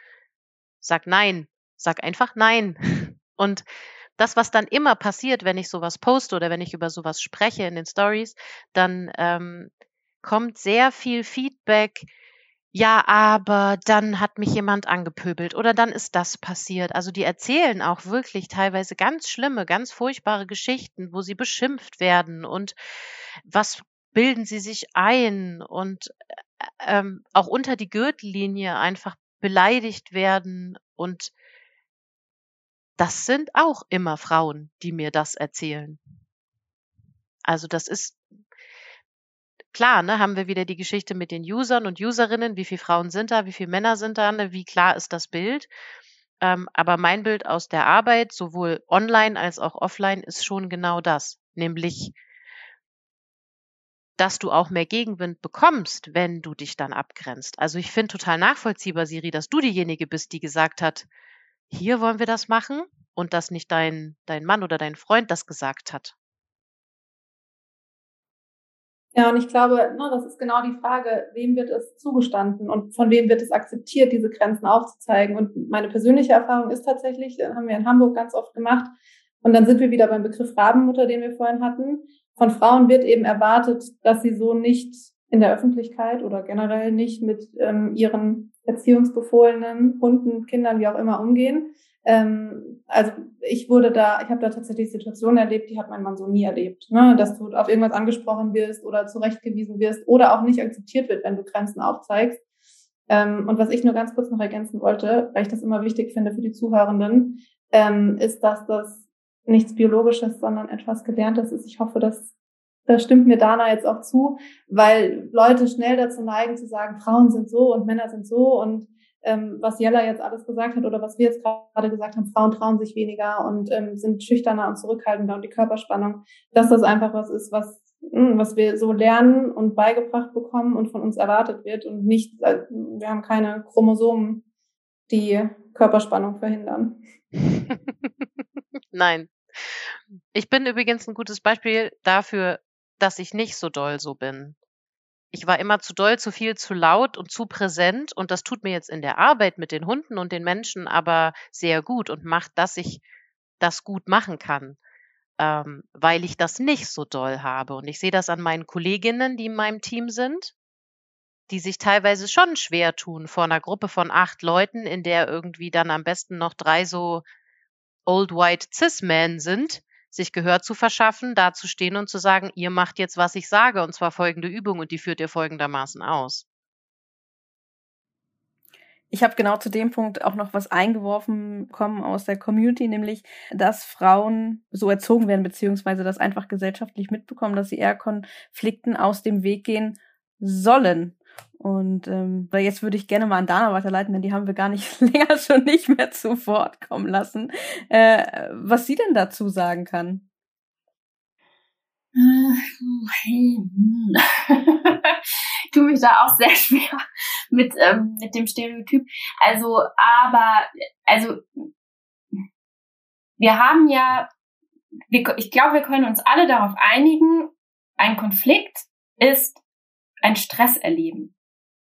sag nein, sag einfach nein. Und das, was dann immer passiert, wenn ich sowas poste oder wenn ich über sowas spreche in den Stories, dann ähm, kommt sehr viel Feedback, ja, aber dann hat mich jemand angepöbelt oder dann ist das passiert. Also die erzählen auch wirklich teilweise ganz schlimme, ganz furchtbare Geschichten, wo sie beschimpft werden und was bilden sie sich ein und äh, ähm, auch unter die Gürtellinie einfach beleidigt werden und das sind auch immer Frauen, die mir das erzählen. Also das ist klar, ne, haben wir wieder die Geschichte mit den Usern und Userinnen, wie viele Frauen sind da, wie viele Männer sind da, ne, wie klar ist das Bild. Ähm, aber mein Bild aus der Arbeit, sowohl online als auch offline, ist schon genau das, nämlich, dass du auch mehr Gegenwind bekommst, wenn du dich dann abgrenzt. Also ich finde total nachvollziehbar, Siri, dass du diejenige bist, die gesagt hat, hier wollen wir das machen und dass nicht dein, dein Mann oder dein Freund das gesagt hat. Ja, und ich glaube, ne, das ist genau die Frage, wem wird es zugestanden und von wem wird es akzeptiert, diese Grenzen aufzuzeigen. Und meine persönliche Erfahrung ist tatsächlich, das haben wir in Hamburg ganz oft gemacht, und dann sind wir wieder beim Begriff Rabenmutter, den wir vorhin hatten. Von Frauen wird eben erwartet, dass sie so nicht in der Öffentlichkeit oder generell nicht mit ähm, ihren erziehungsbefohlenen Hunden, Kindern, wie auch immer umgehen. Ähm, also ich wurde da, ich habe da tatsächlich Situationen erlebt, die hat mein Mann so nie erlebt, ne? dass du auf irgendwas angesprochen wirst oder zurechtgewiesen wirst oder auch nicht akzeptiert wird, wenn du Grenzen aufzeigst. Ähm, und was ich nur ganz kurz noch ergänzen wollte, weil ich das immer wichtig finde für die Zuhörenden, ähm, ist, dass das nichts Biologisches, sondern etwas Gelerntes ist. Ich hoffe, dass da stimmt mir Dana jetzt auch zu, weil Leute schnell dazu neigen zu sagen, Frauen sind so und Männer sind so und ähm, was Jella jetzt alles gesagt hat oder was wir jetzt gerade gesagt haben, Frauen trauen sich weniger und ähm, sind schüchterner und zurückhaltender und die Körperspannung, dass das einfach was ist, was mh, hm, was wir so lernen und beigebracht bekommen und von uns erwartet wird und nicht, äh, wir haben keine Chromosomen, die Körperspannung verhindern. Nein. Ich bin übrigens ein gutes Beispiel dafür, dass ich nicht so doll so bin. Ich war immer zu doll, zu viel, zu laut und zu präsent und das tut mir jetzt in der Arbeit mit den Hunden und den Menschen aber sehr gut und macht, dass ich das gut machen kann, ähm, weil ich das nicht so doll habe. Und ich sehe das an meinen Kolleginnen, die in meinem Team sind, die sich teilweise schon schwer tun vor einer Gruppe von acht Leuten, in der irgendwie dann am besten noch drei so Old White Cis Men sind, sich Gehör zu verschaffen, dazustehen und zu sagen, ihr macht jetzt, was ich sage, und zwar folgende Übung und die führt ihr folgendermaßen aus. Ich habe genau zu dem Punkt auch noch was eingeworfen bekommen aus der Community, nämlich, dass Frauen so erzogen werden, beziehungsweise das einfach gesellschaftlich mitbekommen, dass sie eher Konflikten aus dem Weg gehen sollen. Und ähm, weil jetzt würde ich gerne mal an Dana weiterleiten, denn die haben wir gar nicht länger schon nicht mehr zu Wort kommen lassen. Äh, was sie denn dazu sagen kann. Äh, hm. tu mich da auch sehr schwer mit ähm, mit dem Stereotyp. Also, aber also wir haben ja, wir, ich glaube, wir können uns alle darauf einigen, ein Konflikt ist ein Stresserleben.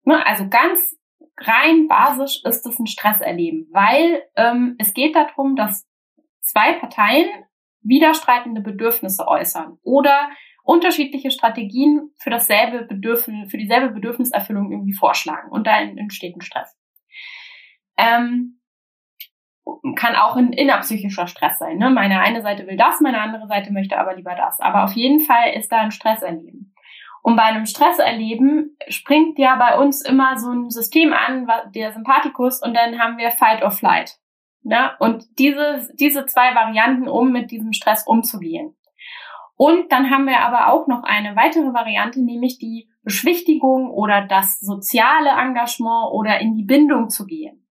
Ne, also ganz rein basisch ist es ein Stresserleben, weil ähm, es geht darum, dass zwei Parteien widerstreitende Bedürfnisse äußern oder unterschiedliche Strategien für dasselbe Bedürfnis, für dieselbe Bedürfniserfüllung irgendwie vorschlagen und da entsteht ein Stress. Ähm, kann auch ein innerpsychischer Stress sein. Ne? Meine eine Seite will das, meine andere Seite möchte aber lieber das. Aber auf jeden Fall ist da ein Stresserleben. Und bei einem Stresserleben springt ja bei uns immer so ein System an, der Sympathikus, und dann haben wir Fight or Flight. Ne? Und diese, diese zwei Varianten, um mit diesem Stress umzugehen. Und dann haben wir aber auch noch eine weitere Variante, nämlich die Beschwichtigung oder das soziale Engagement oder in die Bindung zu gehen.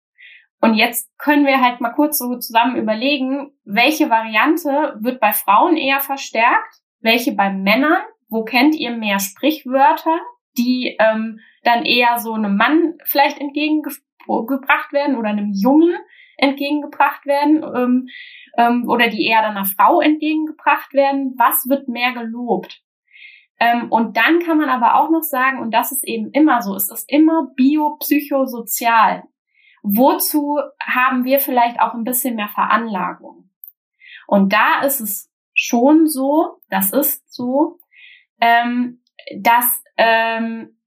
Und jetzt können wir halt mal kurz so zusammen überlegen, welche Variante wird bei Frauen eher verstärkt, welche bei Männern wo kennt ihr mehr Sprichwörter, die ähm, dann eher so einem Mann vielleicht entgegengebracht werden oder einem Jungen entgegengebracht werden ähm, ähm, oder die eher dann einer Frau entgegengebracht werden? Was wird mehr gelobt? Ähm, und dann kann man aber auch noch sagen, und das ist eben immer so, es ist immer biopsychosozial. Wozu haben wir vielleicht auch ein bisschen mehr Veranlagung? Und da ist es schon so, das ist so, ähm, dass ähm,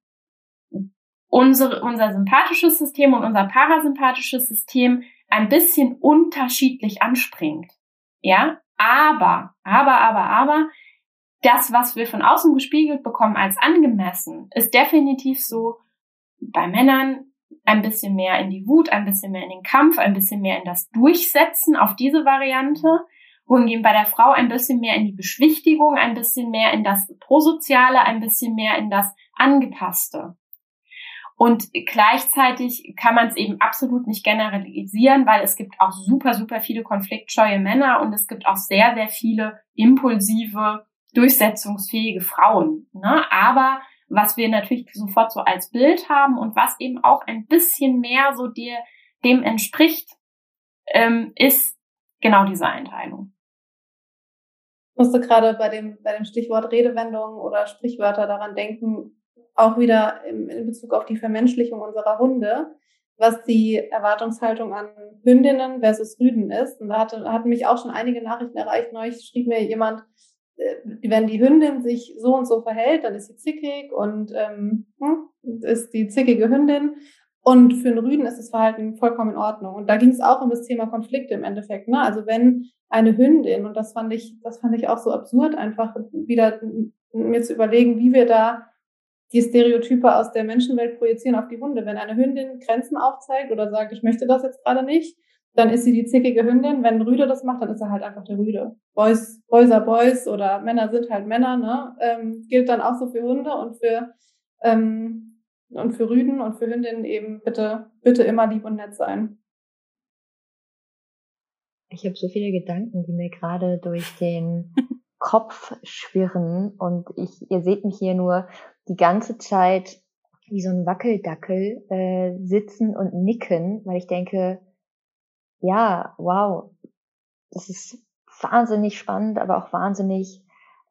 unsere, unser sympathisches System und unser parasympathisches System ein bisschen unterschiedlich anspringt. Ja, aber, aber, aber, aber, das, was wir von außen gespiegelt bekommen als angemessen, ist definitiv so bei Männern ein bisschen mehr in die Wut, ein bisschen mehr in den Kampf, ein bisschen mehr in das Durchsetzen auf diese Variante wohingegen bei der Frau ein bisschen mehr in die Beschwichtigung, ein bisschen mehr in das Prosoziale, ein bisschen mehr in das Angepasste. Und gleichzeitig kann man es eben absolut nicht generalisieren, weil es gibt auch super, super viele konfliktscheue Männer und es gibt auch sehr, sehr viele impulsive, durchsetzungsfähige Frauen. Ne? Aber was wir natürlich sofort so als Bild haben und was eben auch ein bisschen mehr so dir, dem entspricht, ähm, ist genau diese Einteilung. musste gerade bei dem, bei dem Stichwort Redewendungen oder Sprichwörter daran denken, auch wieder in, in Bezug auf die Vermenschlichung unserer Hunde, was die Erwartungshaltung an Hündinnen versus Rüden ist. Und da hatte, hatten mich auch schon einige Nachrichten erreicht. Neulich schrieb mir jemand, äh, wenn die Hündin sich so und so verhält, dann ist sie zickig und ähm, hm, ist die zickige Hündin. Und für einen Rüden ist das Verhalten vollkommen in Ordnung. Und da ging es auch um das Thema Konflikte im Endeffekt. Ne? Also wenn eine Hündin, und das fand ich, das fand ich auch so absurd, einfach wieder mir zu überlegen, wie wir da die Stereotype aus der Menschenwelt projizieren auf die Hunde. Wenn eine Hündin Grenzen aufzeigt oder sagt, ich möchte das jetzt gerade nicht, dann ist sie die zickige Hündin. Wenn ein Rüde das macht, dann ist er halt einfach der Rüde. Boys, Boys are Boys oder Männer sind halt Männer, ne? Ähm, gilt dann auch so für Hunde und für ähm, und für Rüden und für Hündinnen eben bitte, bitte immer lieb und nett sein. Ich habe so viele Gedanken, die mir gerade durch den Kopf schwirren und ich, ihr seht mich hier nur die ganze Zeit wie so ein Wackeldackel äh, sitzen und nicken, weil ich denke, ja, wow, das ist wahnsinnig spannend, aber auch wahnsinnig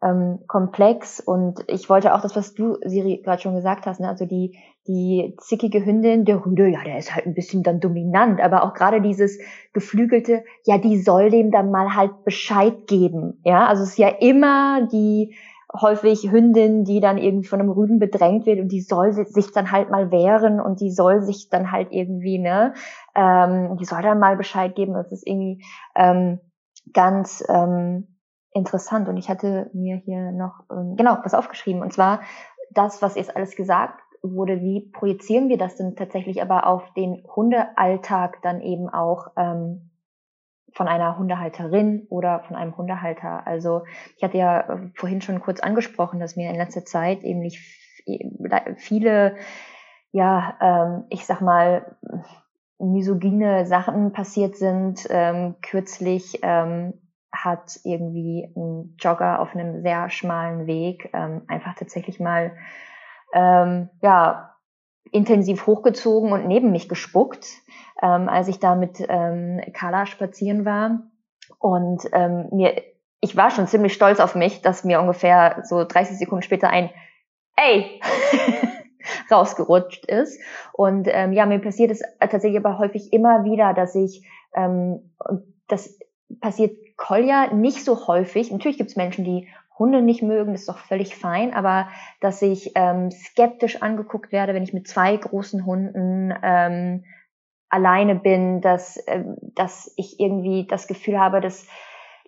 ähm, komplex und ich wollte auch das, was du, Siri, gerade schon gesagt hast, ne? also die, die zickige Hündin, der Rüde, ja, der ist halt ein bisschen dann dominant, aber auch gerade dieses geflügelte, ja, die soll dem dann mal halt Bescheid geben, ja, also es ist ja immer die häufig Hündin, die dann irgendwie von einem Rüden bedrängt wird und die soll sich dann halt mal wehren und die soll sich dann halt irgendwie, ne, ähm, die soll dann mal Bescheid geben, das ist irgendwie ähm, ganz ähm, interessant und ich hatte mir hier noch ähm, genau was aufgeschrieben und zwar das, was jetzt alles gesagt wurde, wie projizieren wir das denn tatsächlich aber auf den Hundealltag dann eben auch ähm, von einer Hundehalterin oder von einem Hundehalter. Also ich hatte ja äh, vorhin schon kurz angesprochen, dass mir in letzter Zeit eben nicht viele, ja, ähm, ich sag mal, misogyne Sachen passiert sind. Ähm, kürzlich ähm, hat irgendwie ein Jogger auf einem sehr schmalen Weg ähm, einfach tatsächlich mal ähm, ja intensiv hochgezogen und neben mich gespuckt, ähm, als ich da mit ähm, Carla spazieren war. Und ähm, mir, ich war schon ziemlich stolz auf mich, dass mir ungefähr so 30 Sekunden später ein Ey rausgerutscht ist. Und ähm, ja, mir passiert es tatsächlich aber häufig immer wieder, dass ich ähm, das passiert Kolja nicht so häufig. Natürlich gibt es Menschen, die Hunde nicht mögen, das ist doch völlig fein, aber dass ich ähm, skeptisch angeguckt werde, wenn ich mit zwei großen Hunden ähm, alleine bin, dass, ähm, dass ich irgendwie das Gefühl habe, dass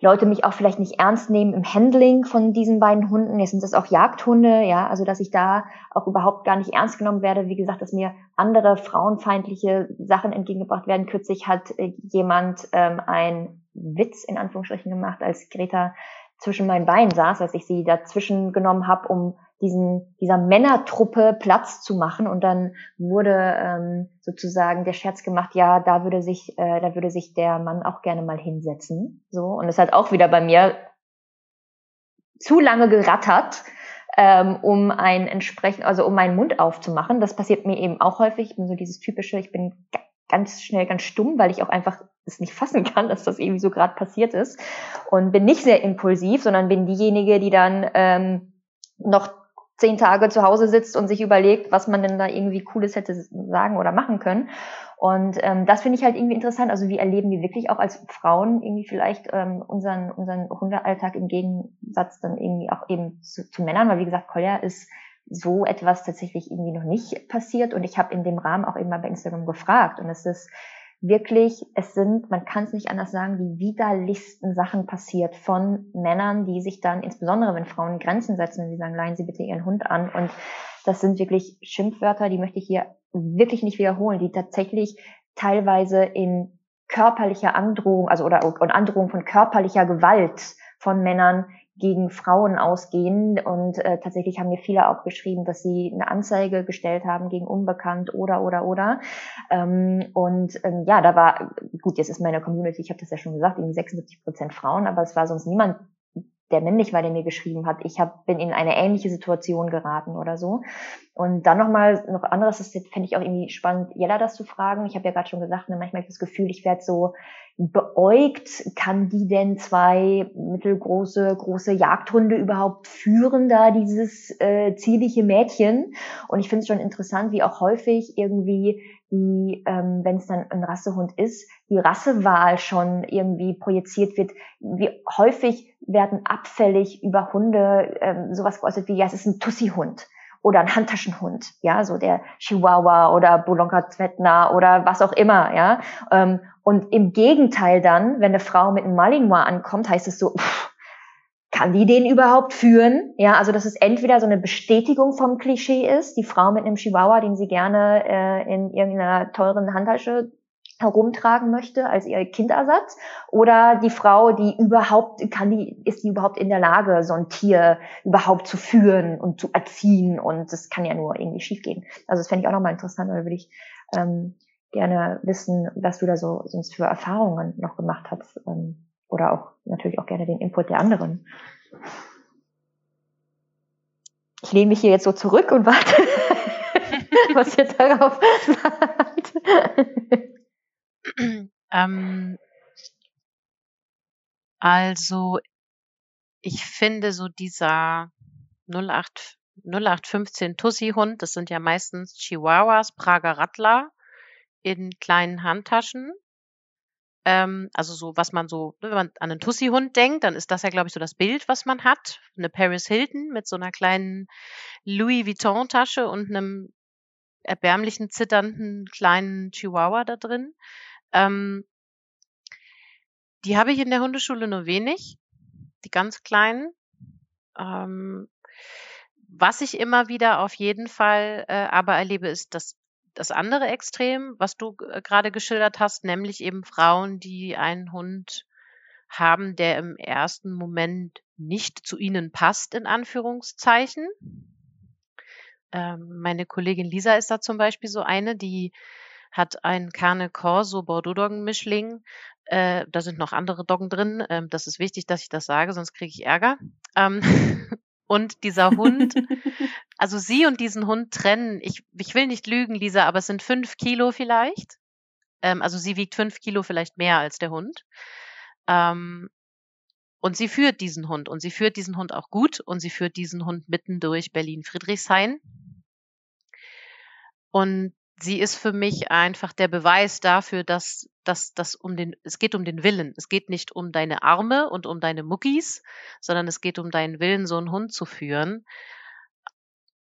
Leute mich auch vielleicht nicht ernst nehmen im Handling von diesen beiden Hunden. Jetzt sind das auch Jagdhunde, ja, also dass ich da auch überhaupt gar nicht ernst genommen werde. Wie gesagt, dass mir andere frauenfeindliche Sachen entgegengebracht werden. Kürzlich hat äh, jemand ähm, ein Witz in Anführungsstrichen gemacht, als Greta zwischen meinen Beinen saß, als ich sie dazwischen genommen habe, um diesen, dieser Männertruppe Platz zu machen. Und dann wurde ähm, sozusagen der Scherz gemacht, ja, da würde sich, äh, da würde sich der Mann auch gerne mal hinsetzen. So. Und es hat auch wieder bei mir zu lange gerattert, ähm, um ein entsprechend, also um meinen Mund aufzumachen. Das passiert mir eben auch häufig. Ich bin so dieses typische, ich bin ganz schnell ganz stumm, weil ich auch einfach es nicht fassen kann, dass das irgendwie so gerade passiert ist. Und bin nicht sehr impulsiv, sondern bin diejenige, die dann ähm, noch zehn Tage zu Hause sitzt und sich überlegt, was man denn da irgendwie Cooles hätte sagen oder machen können. Und ähm, das finde ich halt irgendwie interessant. Also wie erleben wir wirklich auch als Frauen irgendwie vielleicht ähm, unseren, unseren Hundealltag im Gegensatz dann irgendwie auch eben zu, zu Männern, weil wie gesagt, Kolja ist so etwas tatsächlich irgendwie noch nicht passiert. Und ich habe in dem Rahmen auch immer bei Instagram gefragt. Und es ist wirklich, es sind, man kann es nicht anders sagen, die widerlichsten Sachen passiert von Männern, die sich dann, insbesondere wenn Frauen Grenzen setzen, wenn sie sagen, leihen Sie bitte Ihren Hund an. Und das sind wirklich Schimpfwörter, die möchte ich hier wirklich nicht wiederholen, die tatsächlich teilweise in körperlicher Androhung, also oder und Androhung von körperlicher Gewalt von Männern gegen Frauen ausgehen. Und äh, tatsächlich haben mir viele auch geschrieben, dass sie eine Anzeige gestellt haben gegen Unbekannt oder oder oder. Ähm, und ähm, ja, da war, gut, jetzt ist meine Community, ich habe das ja schon gesagt, irgendwie 76 Prozent Frauen, aber es war sonst niemand der männlich war, der mir geschrieben hat, ich hab, bin in eine ähnliche Situation geraten oder so. Und dann nochmal noch anderes, das fände ich auch irgendwie spannend, Jella das zu fragen. Ich habe ja gerade schon gesagt, ne, manchmal habe ich das Gefühl, ich werde so beäugt, kann die denn zwei mittelgroße, große Jagdhunde überhaupt führen, da dieses äh, zierliche Mädchen? Und ich finde es schon interessant, wie auch häufig irgendwie die, ähm, wenn es dann ein Rassehund ist, die Rassewahl schon irgendwie projiziert wird. Wie häufig werden abfällig über Hunde ähm, sowas geäußert wie, ja, es ist ein Tussi-Hund oder ein Handtaschenhund, ja, so der Chihuahua oder Bolonka Zvetna oder was auch immer, ja. Ähm, und im Gegenteil dann, wenn eine Frau mit einem Malinois ankommt, heißt es so, pff, kann die den überhaupt führen? Ja, also dass es entweder so eine Bestätigung vom Klischee ist, die Frau mit einem Chihuahua, den sie gerne äh, in irgendeiner teuren Handtasche herumtragen möchte als ihr Kindersatz oder die Frau, die überhaupt kann die ist die überhaupt in der Lage so ein Tier überhaupt zu führen und zu erziehen und das kann ja nur irgendwie schiefgehen. Also das fände ich auch nochmal interessant, weil würde ich ähm, gerne wissen, was du da so sonst für Erfahrungen noch gemacht hast ähm, oder auch natürlich auch gerne den Input der anderen. Ich lehne mich hier jetzt so zurück und warte, was ihr darauf sagt. ähm, also, ich finde so dieser 08, 0815 Tussi-Hund, das sind ja meistens Chihuahuas, Prager Rattler in kleinen Handtaschen. Ähm, also so, was man so, ne, wenn man an einen Tussi-Hund denkt, dann ist das ja, glaube ich, so das Bild, was man hat. Eine Paris Hilton mit so einer kleinen Louis Vuitton-Tasche und einem erbärmlichen, zitternden kleinen Chihuahua da drin. Ähm, die habe ich in der Hundeschule nur wenig, die ganz kleinen. Ähm, was ich immer wieder auf jeden Fall äh, aber erlebe, ist das, das andere Extrem, was du äh, gerade geschildert hast, nämlich eben Frauen, die einen Hund haben, der im ersten Moment nicht zu ihnen passt, in Anführungszeichen. Ähm, meine Kollegin Lisa ist da zum Beispiel so eine, die hat ein Carne Corso Bordeaux-Doggen-Mischling. Äh, da sind noch andere Doggen drin. Ähm, das ist wichtig, dass ich das sage, sonst kriege ich Ärger. Ähm, und dieser Hund, also sie und diesen Hund trennen, ich, ich will nicht lügen, Lisa, aber es sind fünf Kilo vielleicht. Ähm, also sie wiegt fünf Kilo vielleicht mehr als der Hund. Ähm, und sie führt diesen Hund und sie führt diesen Hund auch gut und sie führt diesen Hund mitten durch Berlin-Friedrichshain. Und sie ist für mich einfach der Beweis dafür, dass, dass, dass um den, es geht um den Willen. Es geht nicht um deine Arme und um deine Muckis, sondern es geht um deinen Willen, so einen Hund zu führen.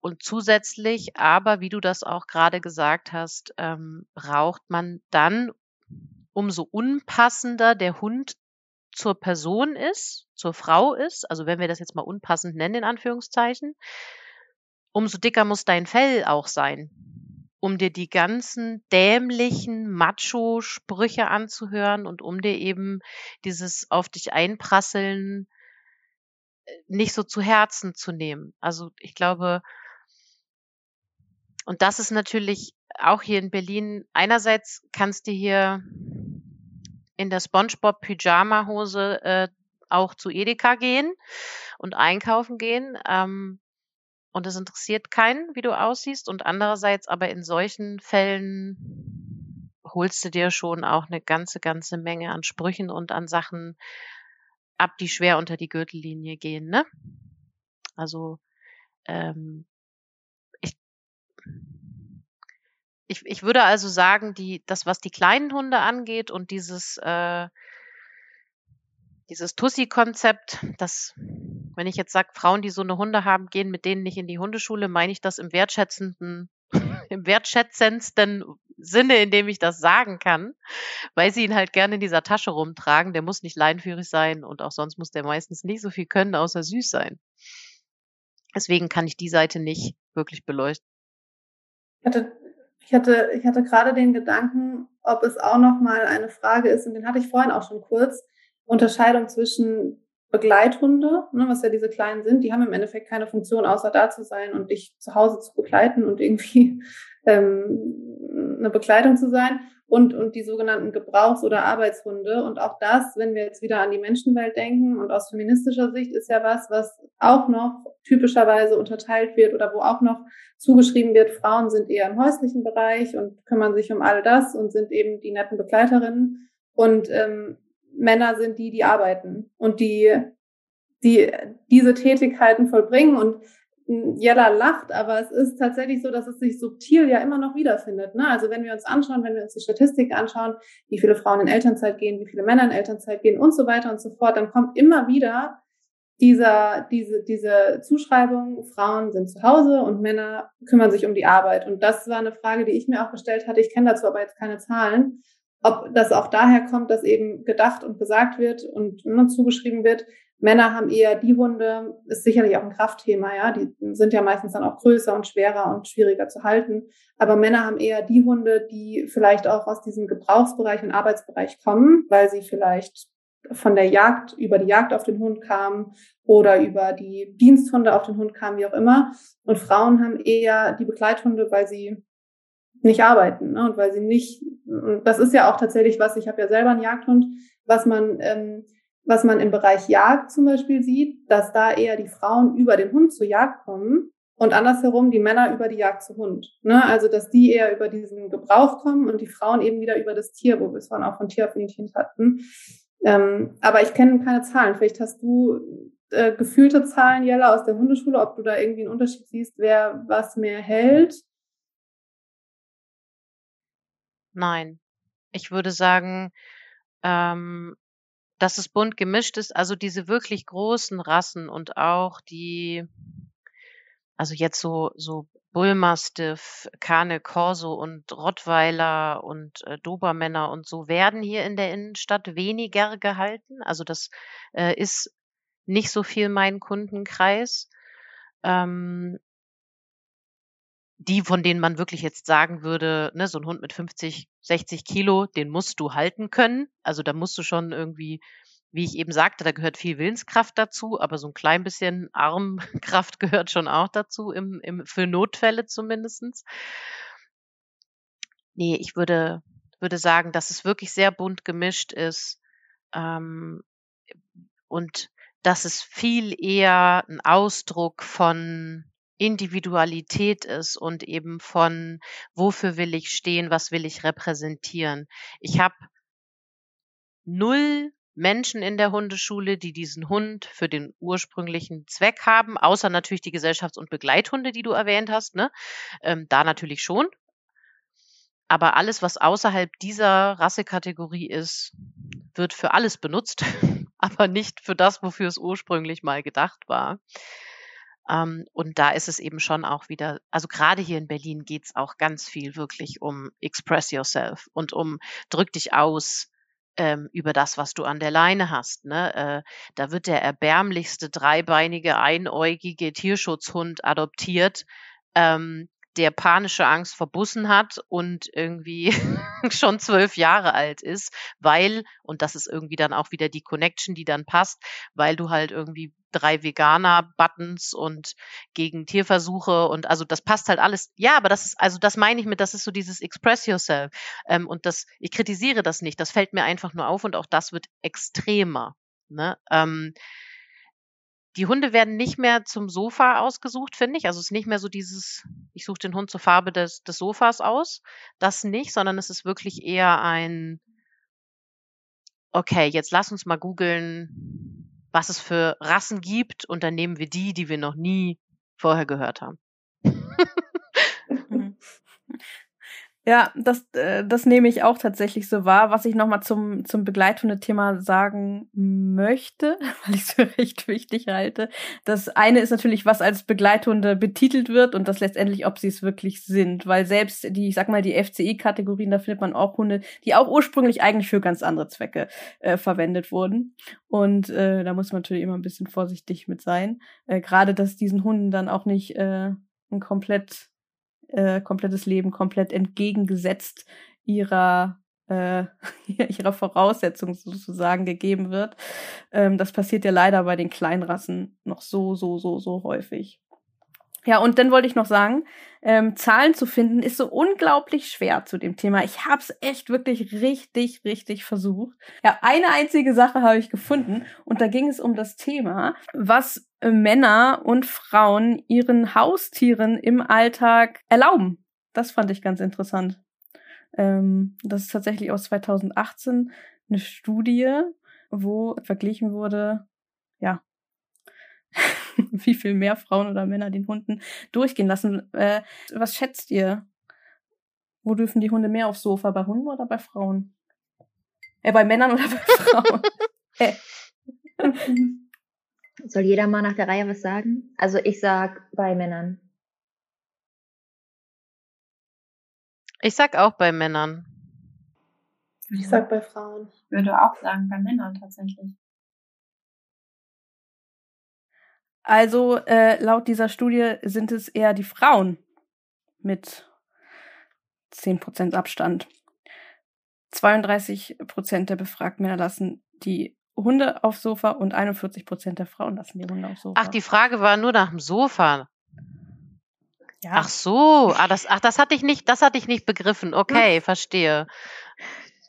Und zusätzlich, aber wie du das auch gerade gesagt hast, ähm, braucht man dann, umso unpassender der Hund zur Person ist, zur Frau ist, also wenn wir das jetzt mal unpassend nennen, in Anführungszeichen, umso dicker muss dein Fell auch sein um dir die ganzen dämlichen Macho-Sprüche anzuhören und um dir eben dieses auf dich einprasseln äh, nicht so zu Herzen zu nehmen. Also ich glaube, und das ist natürlich auch hier in Berlin, einerseits kannst du hier in der SpongeBob Pyjama Hose äh, auch zu Edeka gehen und einkaufen gehen. Ähm, und es interessiert keinen, wie du aussiehst. Und andererseits aber in solchen Fällen holst du dir schon auch eine ganze, ganze Menge an Sprüchen und an Sachen ab, die schwer unter die Gürtellinie gehen. Ne? Also ähm, ich, ich, ich würde also sagen, die, das, was die kleinen Hunde angeht und dieses, äh, dieses Tussi-Konzept, das wenn ich jetzt sage, Frauen, die so eine Hunde haben, gehen mit denen nicht in die Hundeschule, meine ich das im wertschätzenden, im wertschätzendsten Sinne, in dem ich das sagen kann, weil sie ihn halt gerne in dieser Tasche rumtragen. Der muss nicht leinführig sein und auch sonst muss der meistens nicht so viel können, außer süß sein. Deswegen kann ich die Seite nicht wirklich beleuchten. Ich hatte, ich hatte, ich hatte gerade den Gedanken, ob es auch noch mal eine Frage ist, und den hatte ich vorhin auch schon kurz, Unterscheidung zwischen Begleithunde, ne, was ja diese kleinen sind, die haben im Endeffekt keine Funktion, außer da zu sein und dich zu Hause zu begleiten und irgendwie ähm, eine Bekleidung zu sein und, und die sogenannten Gebrauchs- oder Arbeitshunde. Und auch das, wenn wir jetzt wieder an die Menschenwelt denken und aus feministischer Sicht, ist ja was, was auch noch typischerweise unterteilt wird oder wo auch noch zugeschrieben wird, Frauen sind eher im häuslichen Bereich und kümmern sich um all das und sind eben die netten Begleiterinnen. Und ähm, Männer sind die, die arbeiten und die, die diese Tätigkeiten vollbringen. Und Jella lacht, aber es ist tatsächlich so, dass es sich subtil ja immer noch wiederfindet. Ne? Also wenn wir uns anschauen, wenn wir uns die Statistik anschauen, wie viele Frauen in Elternzeit gehen, wie viele Männer in Elternzeit gehen und so weiter und so fort, dann kommt immer wieder dieser, diese, diese Zuschreibung, Frauen sind zu Hause und Männer kümmern sich um die Arbeit. Und das war eine Frage, die ich mir auch gestellt hatte. Ich kenne dazu aber jetzt keine Zahlen, ob das auch daher kommt, dass eben gedacht und gesagt wird und nur zugeschrieben wird, Männer haben eher die Hunde, ist sicherlich auch ein Kraftthema, ja, die sind ja meistens dann auch größer und schwerer und schwieriger zu halten. Aber Männer haben eher die Hunde, die vielleicht auch aus diesem Gebrauchsbereich und Arbeitsbereich kommen, weil sie vielleicht von der Jagd über die Jagd auf den Hund kamen oder über die Diensthunde auf den Hund kamen, wie auch immer. Und Frauen haben eher die Begleithunde, weil sie nicht arbeiten ne? und weil sie nicht, und das ist ja auch tatsächlich was, ich habe ja selber einen Jagdhund, was man ähm, was man im Bereich Jagd zum Beispiel sieht, dass da eher die Frauen über den Hund zur Jagd kommen und andersherum die Männer über die Jagd zu Hund. Ne? Also dass die eher über diesen Gebrauch kommen und die Frauen eben wieder über das Tier, wo wir es vorhin auch von Tieraffinität hatten. Ähm, aber ich kenne keine Zahlen. Vielleicht hast du äh, gefühlte Zahlen, Jella, aus der Hundeschule, ob du da irgendwie einen Unterschied siehst, wer was mehr hält. Nein. Ich würde sagen, ähm, dass es bunt gemischt ist, also diese wirklich großen Rassen und auch die, also jetzt so, so Bullmastiff, Cane Corso und Rottweiler und äh, Dobermänner und so werden hier in der Innenstadt weniger gehalten. Also das äh, ist nicht so viel mein Kundenkreis. Ähm, die, von denen man wirklich jetzt sagen würde, ne, so ein Hund mit 50, 60 Kilo, den musst du halten können. Also da musst du schon irgendwie, wie ich eben sagte, da gehört viel Willenskraft dazu, aber so ein klein bisschen Armkraft gehört schon auch dazu, im, im, für Notfälle zumindestens. Nee, ich würde, würde sagen, dass es wirklich sehr bunt gemischt ist ähm, und dass es viel eher ein Ausdruck von Individualität ist und eben von, wofür will ich stehen, was will ich repräsentieren. Ich habe null Menschen in der Hundeschule, die diesen Hund für den ursprünglichen Zweck haben, außer natürlich die Gesellschafts- und Begleithunde, die du erwähnt hast. Ne? Ähm, da natürlich schon. Aber alles, was außerhalb dieser Rassekategorie ist, wird für alles benutzt, aber nicht für das, wofür es ursprünglich mal gedacht war. Ähm, und da ist es eben schon auch wieder, also gerade hier in Berlin geht es auch ganz viel wirklich um Express Yourself und um drück dich aus, ähm, über das, was du an der Leine hast. Ne? Äh, da wird der erbärmlichste dreibeinige, einäugige Tierschutzhund adoptiert, ähm, der panische Angst vor Bussen hat und irgendwie schon zwölf Jahre alt ist, weil, und das ist irgendwie dann auch wieder die Connection, die dann passt, weil du halt irgendwie drei Veganer-Buttons und gegen Tierversuche und also das passt halt alles. Ja, aber das ist, also das meine ich mit, das ist so dieses Express Yourself. Ähm, und das, ich kritisiere das nicht, das fällt mir einfach nur auf und auch das wird extremer. Ne? Ähm, die Hunde werden nicht mehr zum Sofa ausgesucht, finde ich. Also es ist nicht mehr so dieses, ich suche den Hund zur Farbe des, des Sofas aus. Das nicht, sondern es ist wirklich eher ein, okay, jetzt lass uns mal googeln, was es für Rassen gibt und dann nehmen wir die, die wir noch nie vorher gehört haben. Mhm. Ja, das, äh, das nehme ich auch tatsächlich so wahr. Was ich nochmal zum, zum Begleithunde-Thema sagen möchte, weil ich es für recht wichtig halte. Das eine ist natürlich, was als Begleithunde betitelt wird und das letztendlich, ob sie es wirklich sind. Weil selbst die, ich sag mal, die FCI-Kategorien, da findet man auch Hunde, die auch ursprünglich eigentlich für ganz andere Zwecke äh, verwendet wurden. Und äh, da muss man natürlich immer ein bisschen vorsichtig mit sein. Äh, Gerade, dass diesen Hunden dann auch nicht äh, ein komplett äh, komplettes Leben komplett entgegengesetzt ihrer äh, ihrer Voraussetzung sozusagen gegeben wird. Ähm, das passiert ja leider bei den Kleinrassen noch so, so, so, so häufig. Ja, und dann wollte ich noch sagen, ähm, Zahlen zu finden, ist so unglaublich schwer zu dem Thema. Ich habe es echt wirklich richtig, richtig versucht. Ja, eine einzige Sache habe ich gefunden und da ging es um das Thema, was äh, Männer und Frauen ihren Haustieren im Alltag erlauben. Das fand ich ganz interessant. Ähm, das ist tatsächlich aus 2018 eine Studie, wo verglichen wurde, ja, wie viel mehr Frauen oder Männer den Hunden durchgehen lassen. Äh, was schätzt ihr? Wo dürfen die Hunde mehr aufs Sofa? Bei Hunden oder bei Frauen? Äh, bei Männern oder bei Frauen? äh. Soll jeder mal nach der Reihe was sagen? Also ich sag bei Männern. Ich sag auch bei Männern. Ich sag bei Frauen. Ich würde auch sagen bei Männern tatsächlich. Also äh, laut dieser Studie sind es eher die Frauen mit 10% Abstand. 32% der befragten Männer lassen die Hunde aufs Sofa und 41% der Frauen lassen die Hunde aufs Sofa. Ach, die Frage war nur nach dem Sofa. ja. Ach so, ah, das, ach, das hatte ich nicht, das hatte ich nicht begriffen. Okay, verstehe.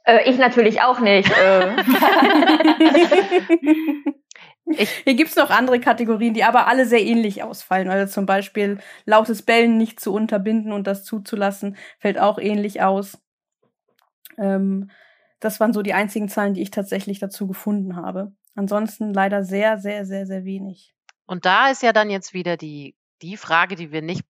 Äh, ich natürlich auch nicht. Äh. Ich, Hier gibt's noch andere Kategorien, die aber alle sehr ähnlich ausfallen. Also zum Beispiel lautes Bellen nicht zu unterbinden und das zuzulassen, fällt auch ähnlich aus. Ähm, das waren so die einzigen Zahlen, die ich tatsächlich dazu gefunden habe. Ansonsten leider sehr, sehr, sehr, sehr wenig. Und da ist ja dann jetzt wieder die, die Frage, die wir nicht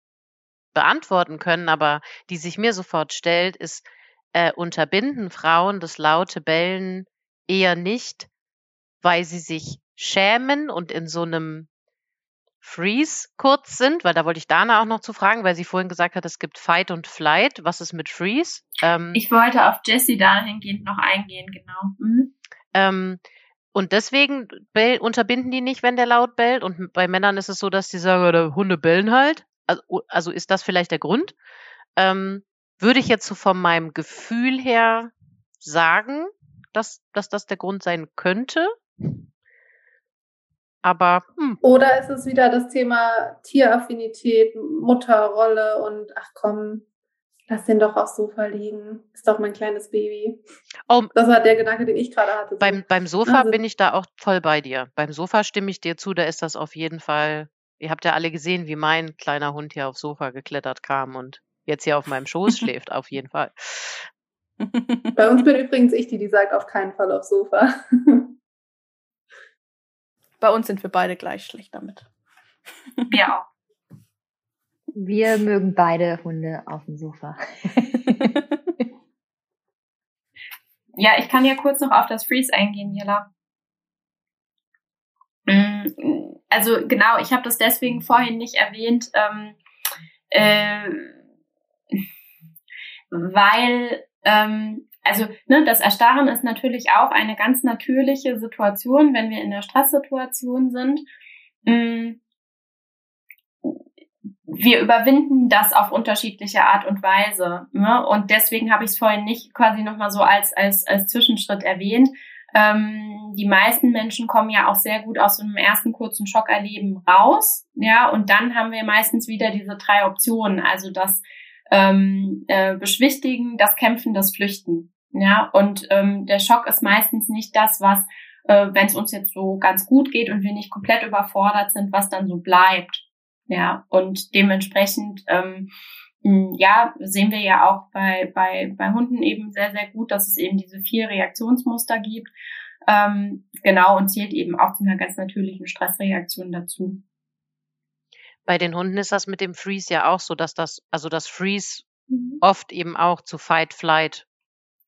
beantworten können, aber die sich mir sofort stellt, ist, äh, unterbinden Frauen das laute Bellen eher nicht, weil sie sich schämen und in so einem Freeze kurz sind, weil da wollte ich Dana auch noch zu fragen, weil sie vorhin gesagt hat, es gibt Fight und Flight. Was ist mit Freeze? Ähm, ich wollte auf Jessie dahingehend noch eingehen, genau. Mhm. Ähm, und deswegen unterbinden die nicht, wenn der laut bellt. Und bei Männern ist es so, dass die sagen, Hunde bellen halt. Also, also ist das vielleicht der Grund? Ähm, würde ich jetzt so von meinem Gefühl her sagen, dass, dass das der Grund sein könnte. Aber hm. oder ist es wieder das Thema Tieraffinität, Mutterrolle und ach komm, lass den doch aufs Sofa liegen. Ist doch mein kleines Baby. Oh, das war der Gedanke, den ich gerade hatte. Beim, beim Sofa also, bin ich da auch voll bei dir. Beim Sofa stimme ich dir zu, da ist das auf jeden Fall. Ihr habt ja alle gesehen, wie mein kleiner Hund hier aufs Sofa geklettert kam und jetzt hier auf meinem Schoß schläft, auf jeden Fall. Bei uns bin übrigens ich die, die sagt, auf keinen Fall aufs Sofa. Bei uns sind wir beide gleich schlecht damit. Ja. Wir mögen beide Hunde auf dem Sofa. ja, ich kann ja kurz noch auf das Freeze eingehen, Jella. Mm, also genau, ich habe das deswegen vorhin nicht erwähnt, ähm, äh, weil ähm, also ne, das Erstarren ist natürlich auch eine ganz natürliche Situation, wenn wir in der Stresssituation sind. Mm. Wir überwinden das auf unterschiedliche Art und Weise. Ne? Und deswegen habe ich es vorhin nicht quasi nochmal so als, als, als Zwischenschritt erwähnt. Ähm, die meisten Menschen kommen ja auch sehr gut aus so einem ersten kurzen Schockerleben raus. Ja, und dann haben wir meistens wieder diese drei Optionen. Also das ähm, äh, Beschwichtigen, das Kämpfen, das Flüchten. Ja, und ähm, der Schock ist meistens nicht das, was, äh, wenn es uns jetzt so ganz gut geht und wir nicht komplett überfordert sind, was dann so bleibt. Ja, und dementsprechend, ähm, ja, sehen wir ja auch bei, bei, bei Hunden eben sehr, sehr gut, dass es eben diese vier Reaktionsmuster gibt. Ähm, genau, und zählt eben auch zu einer ganz natürlichen Stressreaktion dazu. Bei den Hunden ist das mit dem Freeze ja auch so, dass das, also das Freeze mhm. oft eben auch zu Fight, Flight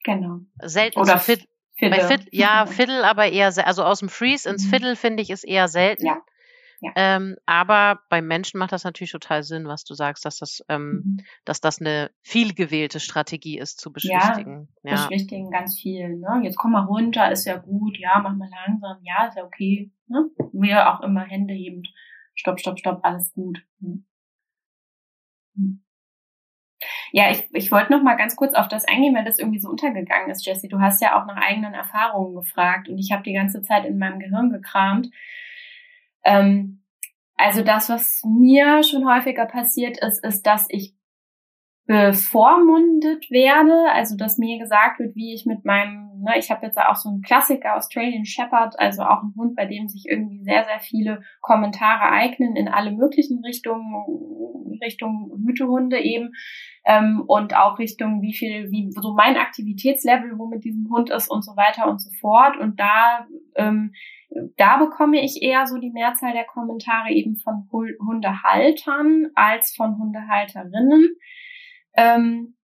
Genau. Selten Oder Fit, Fiddle. Bei Fit, ja, Fiddle, aber eher, also aus dem Freeze ins mhm. Fiddle finde ich ist eher selten. Ja. Ja. Ähm, aber beim Menschen macht das natürlich total Sinn, was du sagst, dass das, ähm, mhm. dass das eine viel gewählte Strategie ist zu beschwichtigen. Ja, ja. beschwichtigen ganz viel. Ne? Jetzt komm mal runter, ist ja gut, ja, mach mal langsam, ja, ist ja okay. Ne? Wir auch immer Hände hebend. Stopp, stopp, stopp, alles gut. Mhm. Ja, ich, ich wollte noch mal ganz kurz auf das eingehen, weil das irgendwie so untergegangen ist, Jessie. Du hast ja auch nach eigenen Erfahrungen gefragt und ich habe die ganze Zeit in meinem Gehirn gekramt. Ähm, Also das, was mir schon häufiger passiert ist, ist, dass ich bevormundet werde, also dass mir gesagt wird, wie ich mit meinem, ne, ich habe jetzt auch so einen Klassiker Australian Shepherd, also auch ein Hund, bei dem sich irgendwie sehr, sehr viele Kommentare eignen in alle möglichen Richtungen, Richtung Hütehunde eben ähm, und auch Richtung wie viel, wie so mein Aktivitätslevel, wo mit diesem Hund ist und so weiter und so fort. Und da ähm, da bekomme ich eher so die Mehrzahl der Kommentare eben von Hundehaltern als von Hundehalterinnen. Ähm,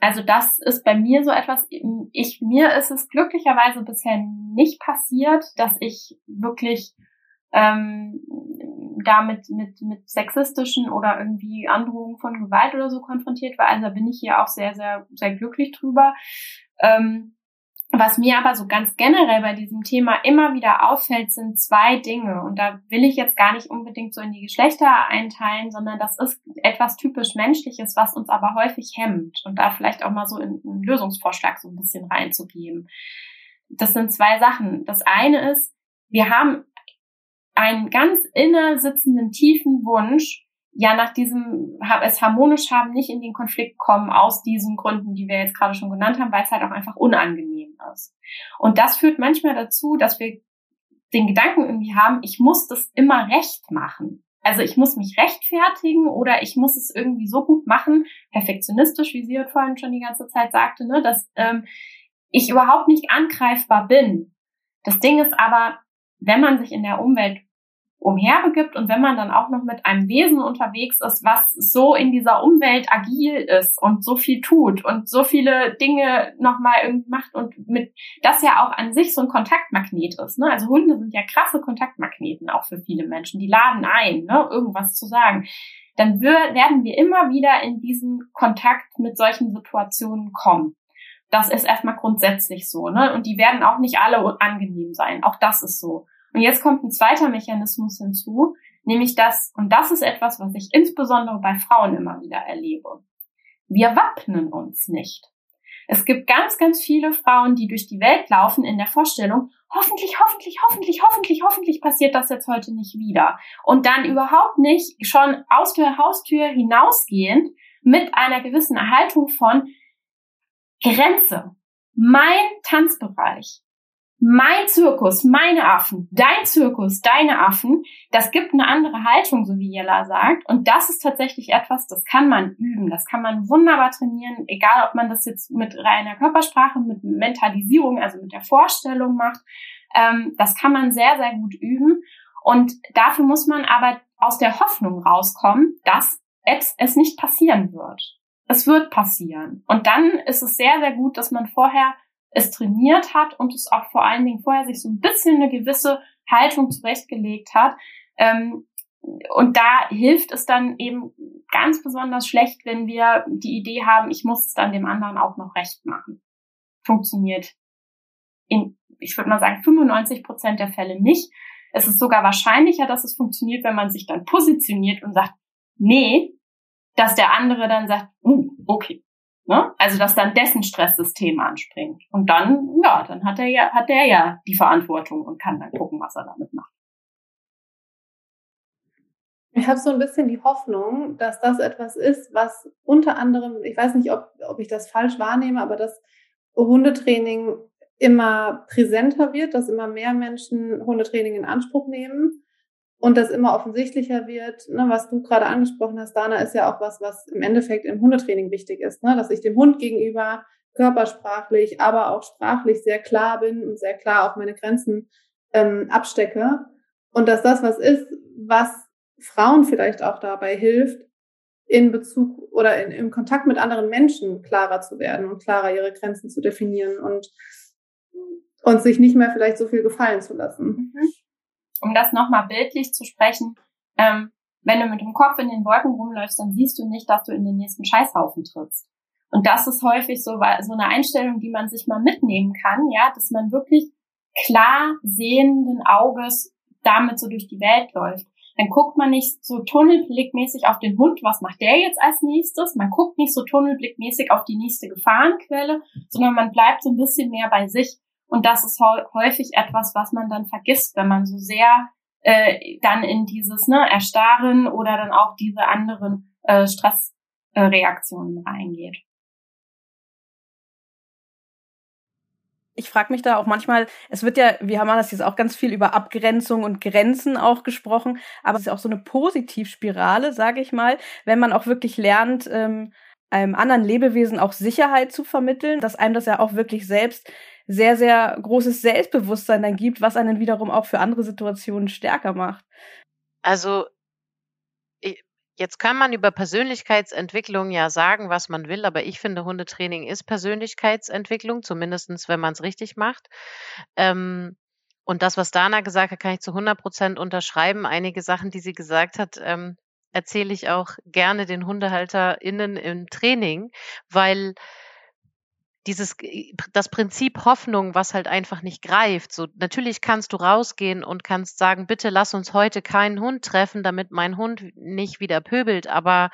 also das ist bei mir so etwas, ich, mir ist es glücklicherweise bisher nicht passiert, dass ich wirklich ähm, damit mit, mit sexistischen oder irgendwie Androhungen von Gewalt oder so konfrontiert war. Also da bin ich hier auch sehr, sehr, sehr glücklich drüber. Ähm, was mir aber so ganz generell bei diesem Thema immer wieder auffällt, sind zwei Dinge. Und da will ich jetzt gar nicht unbedingt so in die Geschlechter einteilen, sondern das ist etwas typisch Menschliches, was uns aber häufig hemmt. Und da vielleicht auch mal so in einen Lösungsvorschlag so ein bisschen reinzugeben. Das sind zwei Sachen. Das eine ist, wir haben einen ganz inner sitzenden tiefen Wunsch, ja nach diesem es harmonisch haben, nicht in den Konflikt kommen aus diesen Gründen, die wir jetzt gerade schon genannt haben, weil es halt auch einfach unangenehm ist. Und das führt manchmal dazu, dass wir den Gedanken irgendwie haben, ich muss das immer recht machen. Also ich muss mich rechtfertigen oder ich muss es irgendwie so gut machen, perfektionistisch, wie sie vorhin schon die ganze Zeit sagte, ne, dass ähm, ich überhaupt nicht angreifbar bin. Das Ding ist aber, wenn man sich in der Umwelt umherbegibt und wenn man dann auch noch mit einem Wesen unterwegs ist, was so in dieser Umwelt agil ist und so viel tut und so viele Dinge nochmal irgendwie macht und mit das ja auch an sich so ein Kontaktmagnet ist. Ne? Also Hunde sind ja krasse Kontaktmagneten auch für viele Menschen. Die laden ein, ne? irgendwas zu sagen. Dann werden wir immer wieder in diesen Kontakt mit solchen Situationen kommen. Das ist erstmal grundsätzlich so, ne? Und die werden auch nicht alle angenehm sein. Auch das ist so. Und jetzt kommt ein zweiter Mechanismus hinzu, nämlich das, und das ist etwas, was ich insbesondere bei Frauen immer wieder erlebe. Wir wappnen uns nicht. Es gibt ganz, ganz viele Frauen, die durch die Welt laufen in der Vorstellung, hoffentlich, hoffentlich, hoffentlich, hoffentlich, hoffentlich passiert das jetzt heute nicht wieder. Und dann überhaupt nicht schon aus der Haustür hinausgehend mit einer gewissen Erhaltung von Grenze. Mein Tanzbereich, mein Zirkus, meine Affen, dein Zirkus, deine Affen, das gibt eine andere Haltung, so wie Jella sagt. Und das ist tatsächlich etwas, das kann man üben, das kann man wunderbar trainieren, egal ob man das jetzt mit reiner Körpersprache, mit Mentalisierung, also mit der Vorstellung macht. Ähm, das kann man sehr, sehr gut üben. Und dafür muss man aber aus der Hoffnung rauskommen, dass es, es nicht passieren wird. Es wird passieren. Und dann ist es sehr, sehr gut, dass man vorher es trainiert hat und es auch vor allen Dingen vorher sich so ein bisschen eine gewisse Haltung zurechtgelegt hat. Ähm, und da hilft es dann eben ganz besonders schlecht, wenn wir die Idee haben, ich muss es dann dem anderen auch noch recht machen. Funktioniert in, ich würde mal sagen, 95 Prozent der Fälle nicht. Es ist sogar wahrscheinlicher, dass es funktioniert, wenn man sich dann positioniert und sagt, nee, dass der andere dann sagt, uh, okay, Ne? Also dass dann dessen Stresssystem anspringt. Und dann, ja, dann hat er ja, hat er ja die Verantwortung und kann dann gucken, was er damit macht. Ich habe so ein bisschen die Hoffnung, dass das etwas ist, was unter anderem, ich weiß nicht, ob, ob ich das falsch wahrnehme, aber dass Hundetraining immer präsenter wird, dass immer mehr Menschen Hundetraining in Anspruch nehmen und das immer offensichtlicher wird, ne, was du gerade angesprochen hast, Dana, ist ja auch was, was im Endeffekt im Hundetraining wichtig ist, ne, dass ich dem Hund gegenüber körpersprachlich, aber auch sprachlich sehr klar bin und sehr klar auch meine Grenzen ähm, abstecke. Und dass das was ist, was Frauen vielleicht auch dabei hilft, in Bezug oder in, im Kontakt mit anderen Menschen klarer zu werden und klarer ihre Grenzen zu definieren und, und sich nicht mehr vielleicht so viel gefallen zu lassen. Mhm um das nochmal bildlich zu sprechen, ähm, wenn du mit dem Kopf in den Wolken rumläufst, dann siehst du nicht, dass du in den nächsten Scheißhaufen trittst. Und das ist häufig so, so eine Einstellung, die man sich mal mitnehmen kann, ja, dass man wirklich klar sehenden Auges damit so durch die Welt läuft. Dann guckt man nicht so tunnelblickmäßig auf den Hund, was macht der jetzt als nächstes? Man guckt nicht so tunnelblickmäßig auf die nächste Gefahrenquelle, sondern man bleibt so ein bisschen mehr bei sich und das ist häufig etwas, was man dann vergisst, wenn man so sehr äh, dann in dieses ne, Erstarren oder dann auch diese anderen äh, Stressreaktionen reingeht. ich frage mich da auch manchmal, es wird ja, wir haben das jetzt auch ganz viel über Abgrenzung und Grenzen auch gesprochen, aber es ist auch so eine Positivspirale, sage ich mal, wenn man auch wirklich lernt, ähm, einem anderen Lebewesen auch Sicherheit zu vermitteln, dass einem das ja auch wirklich selbst sehr, sehr großes Selbstbewusstsein dann gibt, was einen wiederum auch für andere Situationen stärker macht. Also Jetzt kann man über Persönlichkeitsentwicklung ja sagen, was man will, aber ich finde, Hundetraining ist Persönlichkeitsentwicklung, zumindestens wenn man es richtig macht. Ähm, und das, was Dana gesagt hat, kann ich zu 100 Prozent unterschreiben. Einige Sachen, die sie gesagt hat, ähm, erzähle ich auch gerne den HundehalterInnen im Training, weil dieses das Prinzip Hoffnung, was halt einfach nicht greift. So natürlich kannst du rausgehen und kannst sagen, bitte lass uns heute keinen Hund treffen, damit mein Hund nicht wieder pöbelt, aber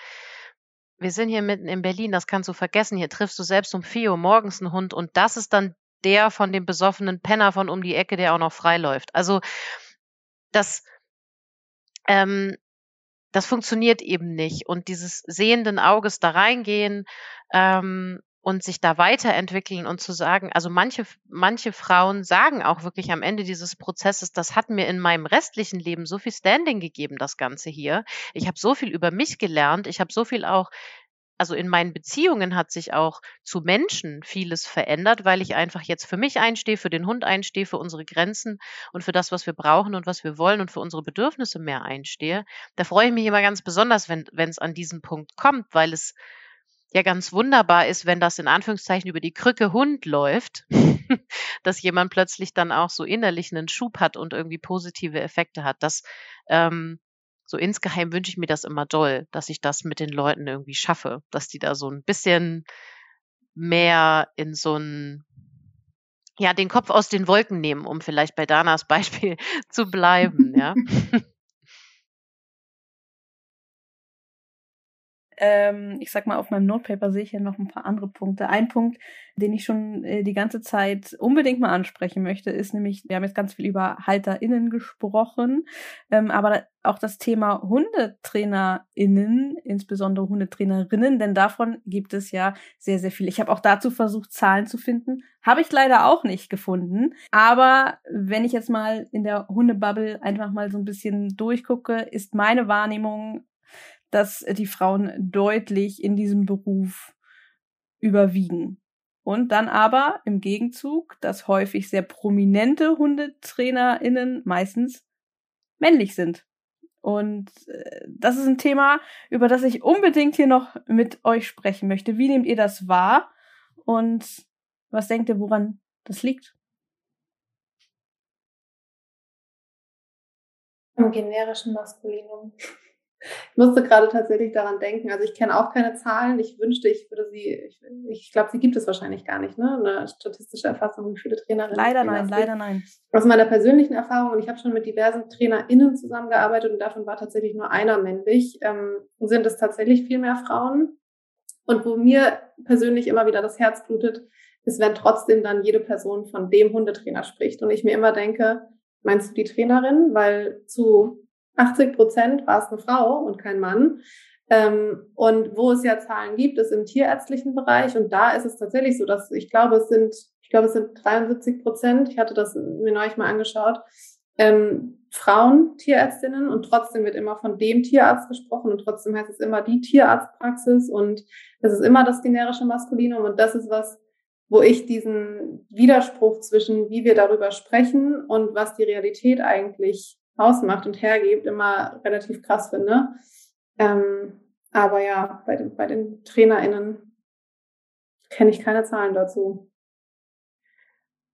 wir sind hier mitten in Berlin, das kannst du vergessen. Hier triffst du selbst um vier Uhr morgens einen Hund und das ist dann der von dem besoffenen Penner von um die Ecke, der auch noch frei läuft. Also das ähm, das funktioniert eben nicht. Und dieses sehenden Auges da reingehen, ähm, und sich da weiterentwickeln und zu sagen, also manche, manche Frauen sagen auch wirklich am Ende dieses Prozesses, das hat mir in meinem restlichen Leben so viel Standing gegeben, das Ganze hier. Ich habe so viel über mich gelernt, ich habe so viel auch also in meinen Beziehungen hat sich auch zu Menschen vieles verändert, weil ich einfach jetzt für mich einstehe, für den Hund einstehe, für unsere Grenzen und für das, was wir brauchen und was wir wollen und für unsere Bedürfnisse mehr einstehe. Da freue ich mich immer ganz besonders, wenn es an diesen Punkt kommt, weil es ja ganz wunderbar ist, wenn das in Anführungszeichen über die Krücke Hund läuft, dass jemand plötzlich dann auch so innerlich einen Schub hat und irgendwie positive Effekte hat. Das ähm, so insgeheim wünsche ich mir das immer doll, dass ich das mit den Leuten irgendwie schaffe, dass die da so ein bisschen mehr in so ein ja, den Kopf aus den Wolken nehmen, um vielleicht bei Danas Beispiel zu bleiben, ja. ähm, ich sag mal, auf meinem Notepaper sehe ich ja noch ein paar andere Punkte. Ein Punkt, den ich schon äh, die ganze Zeit unbedingt mal ansprechen möchte, ist nämlich, wir haben jetzt ganz viel über HalterInnen gesprochen, ähm, aber auch das Thema HundetrainerInnen, insbesondere Hundetrainerinnen, denn davon gibt es ja sehr, sehr viel. Ich habe auch dazu versucht, Zahlen zu finden. Habe ich leider auch nicht gefunden. Aber wenn ich jetzt mal in der Hundebubble einfach mal so ein bisschen durchgucke, ist meine Wahrnehmung dass die Frauen deutlich in diesem Beruf überwiegen. Und dann aber im Gegenzug, dass häufig sehr prominente HundetrainerInnen meistens männlich sind. Und äh, das ist ein Thema, über das ich unbedingt hier noch mit euch sprechen möchte. Wie nehmt ihr das wahr? Und was denkt ihr, woran das liegt? Am generischen Maskulinum. Ich musste gerade tatsächlich daran denken. Also ich kenne auch keine Zahlen. Ich wünschte, ich würde sie, ich, ich glaube, sie gibt es wahrscheinlich gar nicht, ne? Eine statistische Erfassung, wie viele Trainerinnen. Leider nein, leider nein. Aus meiner persönlichen Erfahrung, und ich habe schon mit diversen TrainerInnen zusammengearbeitet und davon war tatsächlich nur einer männlich, ähm, sind es tatsächlich viel mehr Frauen. Und wo mir persönlich immer wieder das Herz blutet, ist, wenn trotzdem dann jede Person von dem Hundetrainer spricht. Und ich mir immer denke, meinst du die Trainerin? Weil zu 80 Prozent war es eine Frau und kein Mann. Ähm, und wo es ja Zahlen gibt, ist im tierärztlichen Bereich. Und da ist es tatsächlich so, dass ich glaube, es sind, ich glaube, es sind 73 Prozent. Ich hatte das mir neulich mal angeschaut. Ähm, Frauen, Tierärztinnen und trotzdem wird immer von dem Tierarzt gesprochen und trotzdem heißt es immer die Tierarztpraxis und es ist immer das generische Maskulinum und das ist was, wo ich diesen Widerspruch zwischen, wie wir darüber sprechen und was die Realität eigentlich ausmacht und hergibt, immer relativ krass finde. Ähm, aber ja, bei den, bei den TrainerInnen kenne ich keine Zahlen dazu.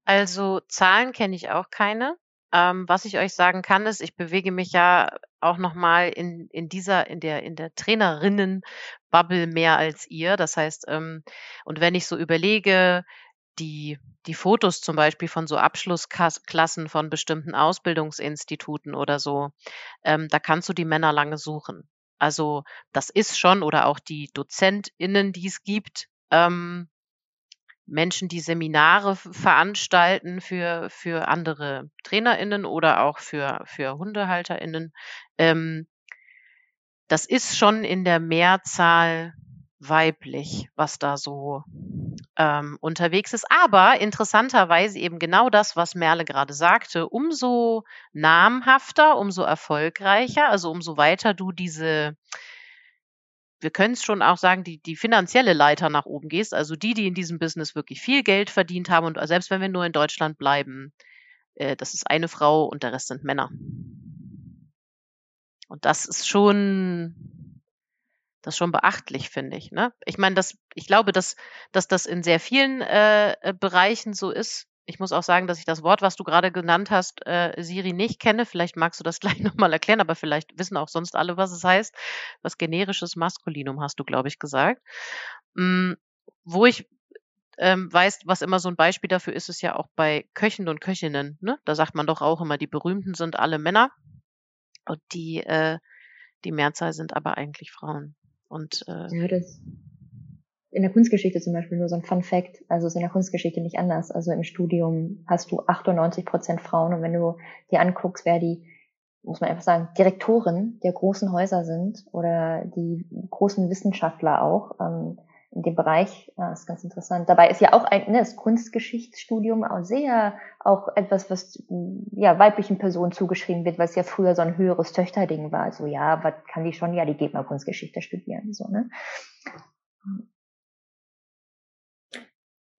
Also Zahlen kenne ich auch keine. Ähm, was ich euch sagen kann, ist, ich bewege mich ja auch nochmal in, in dieser, in der, in der Trainerinnen-Bubble mehr als ihr. Das heißt, ähm, und wenn ich so überlege, die, die Fotos zum Beispiel von so Abschlussklassen von bestimmten Ausbildungsinstituten oder so, ähm, da kannst du die Männer lange suchen. Also das ist schon, oder auch die DozentInnen, die es gibt, ähm, Menschen, die Seminare veranstalten für, für andere TrainerInnen oder auch für, für HundehalterInnen. Ähm, das ist schon in der Mehrzahl weiblich, was da so ähm, unterwegs ist. Aber interessanterweise eben genau das, was Merle gerade sagte, umso namhafter, umso erfolgreicher, also umso weiter du diese wir können es schon auch sagen, die, die finanzielle Leiter nach oben gehst, also die, die in diesem Business wirklich viel Geld verdient haben und selbst wenn wir nur in Deutschland bleiben, äh, das ist eine Frau und der Rest sind Männer. Und das ist schon, das ist schon beachtlich, finde ich. Ne? Ich meine, das, ich glaube, dass, dass das in sehr vielen äh, Bereichen so ist. Ich muss auch sagen, dass ich das Wort, was du gerade genannt hast, äh, Siri nicht kenne. Vielleicht magst du das gleich nochmal erklären, aber vielleicht wissen auch sonst alle, was es heißt. Was generisches Maskulinum hast du, glaube ich, gesagt. Mm, wo ich ähm, weiß, was immer so ein Beispiel dafür ist, ist ja auch bei Köchen und Köchinnen. Ne? Da sagt man doch auch immer, die Berühmten sind alle Männer und die, äh, die Mehrzahl sind aber eigentlich Frauen. Und äh, ja, das in der Kunstgeschichte zum Beispiel nur so ein Fun Fact. Also ist in der Kunstgeschichte nicht anders. Also im Studium hast du 98 Prozent Frauen und wenn du dir anguckst, wer die, muss man einfach sagen, Direktoren der großen Häuser sind oder die großen Wissenschaftler auch, ähm, in dem Bereich. Ja, ist ganz interessant. Dabei ist ja auch ein ne, das Kunstgeschichtsstudium auch sehr auch etwas, was ja weiblichen Personen zugeschrieben wird, was ja früher so ein höheres Töchterding war. So ja, was kann die schon? Ja, die geht mal Kunstgeschichte studieren. So ne.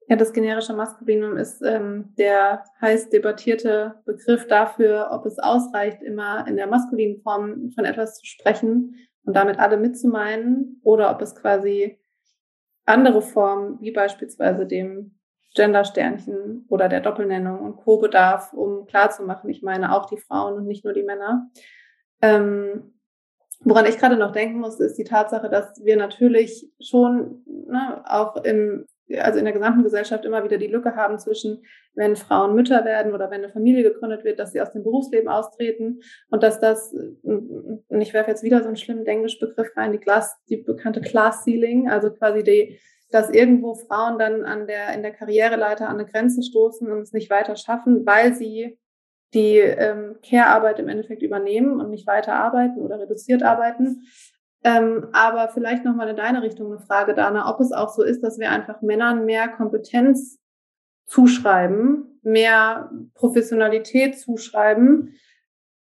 Ja, das generische Maskulinum ist ähm, der heiß debattierte Begriff dafür, ob es ausreicht, immer in der maskulinen Form von etwas zu sprechen und damit alle mitzumeinen oder ob es quasi andere Formen, wie beispielsweise dem Gendersternchen oder der Doppelnennung und Co. bedarf, um klarzumachen, ich meine auch die Frauen und nicht nur die Männer. Ähm, woran ich gerade noch denken muss, ist die Tatsache, dass wir natürlich schon ne, auch im also in der gesamten Gesellschaft immer wieder die Lücke haben zwischen, wenn Frauen Mütter werden oder wenn eine Familie gegründet wird, dass sie aus dem Berufsleben austreten und dass das, und ich werfe jetzt wieder so einen schlimmen Englischbegriff rein, die Glass, die bekannte Class Ceiling, also quasi die, dass irgendwo Frauen dann an der, in der Karriereleiter an eine Grenze stoßen und es nicht weiter schaffen, weil sie die ähm, Care-Arbeit im Endeffekt übernehmen und nicht weiter arbeiten oder reduziert arbeiten. Ähm, aber vielleicht nochmal in deine Richtung eine Frage, Dana, ob es auch so ist, dass wir einfach Männern mehr Kompetenz zuschreiben, mehr Professionalität zuschreiben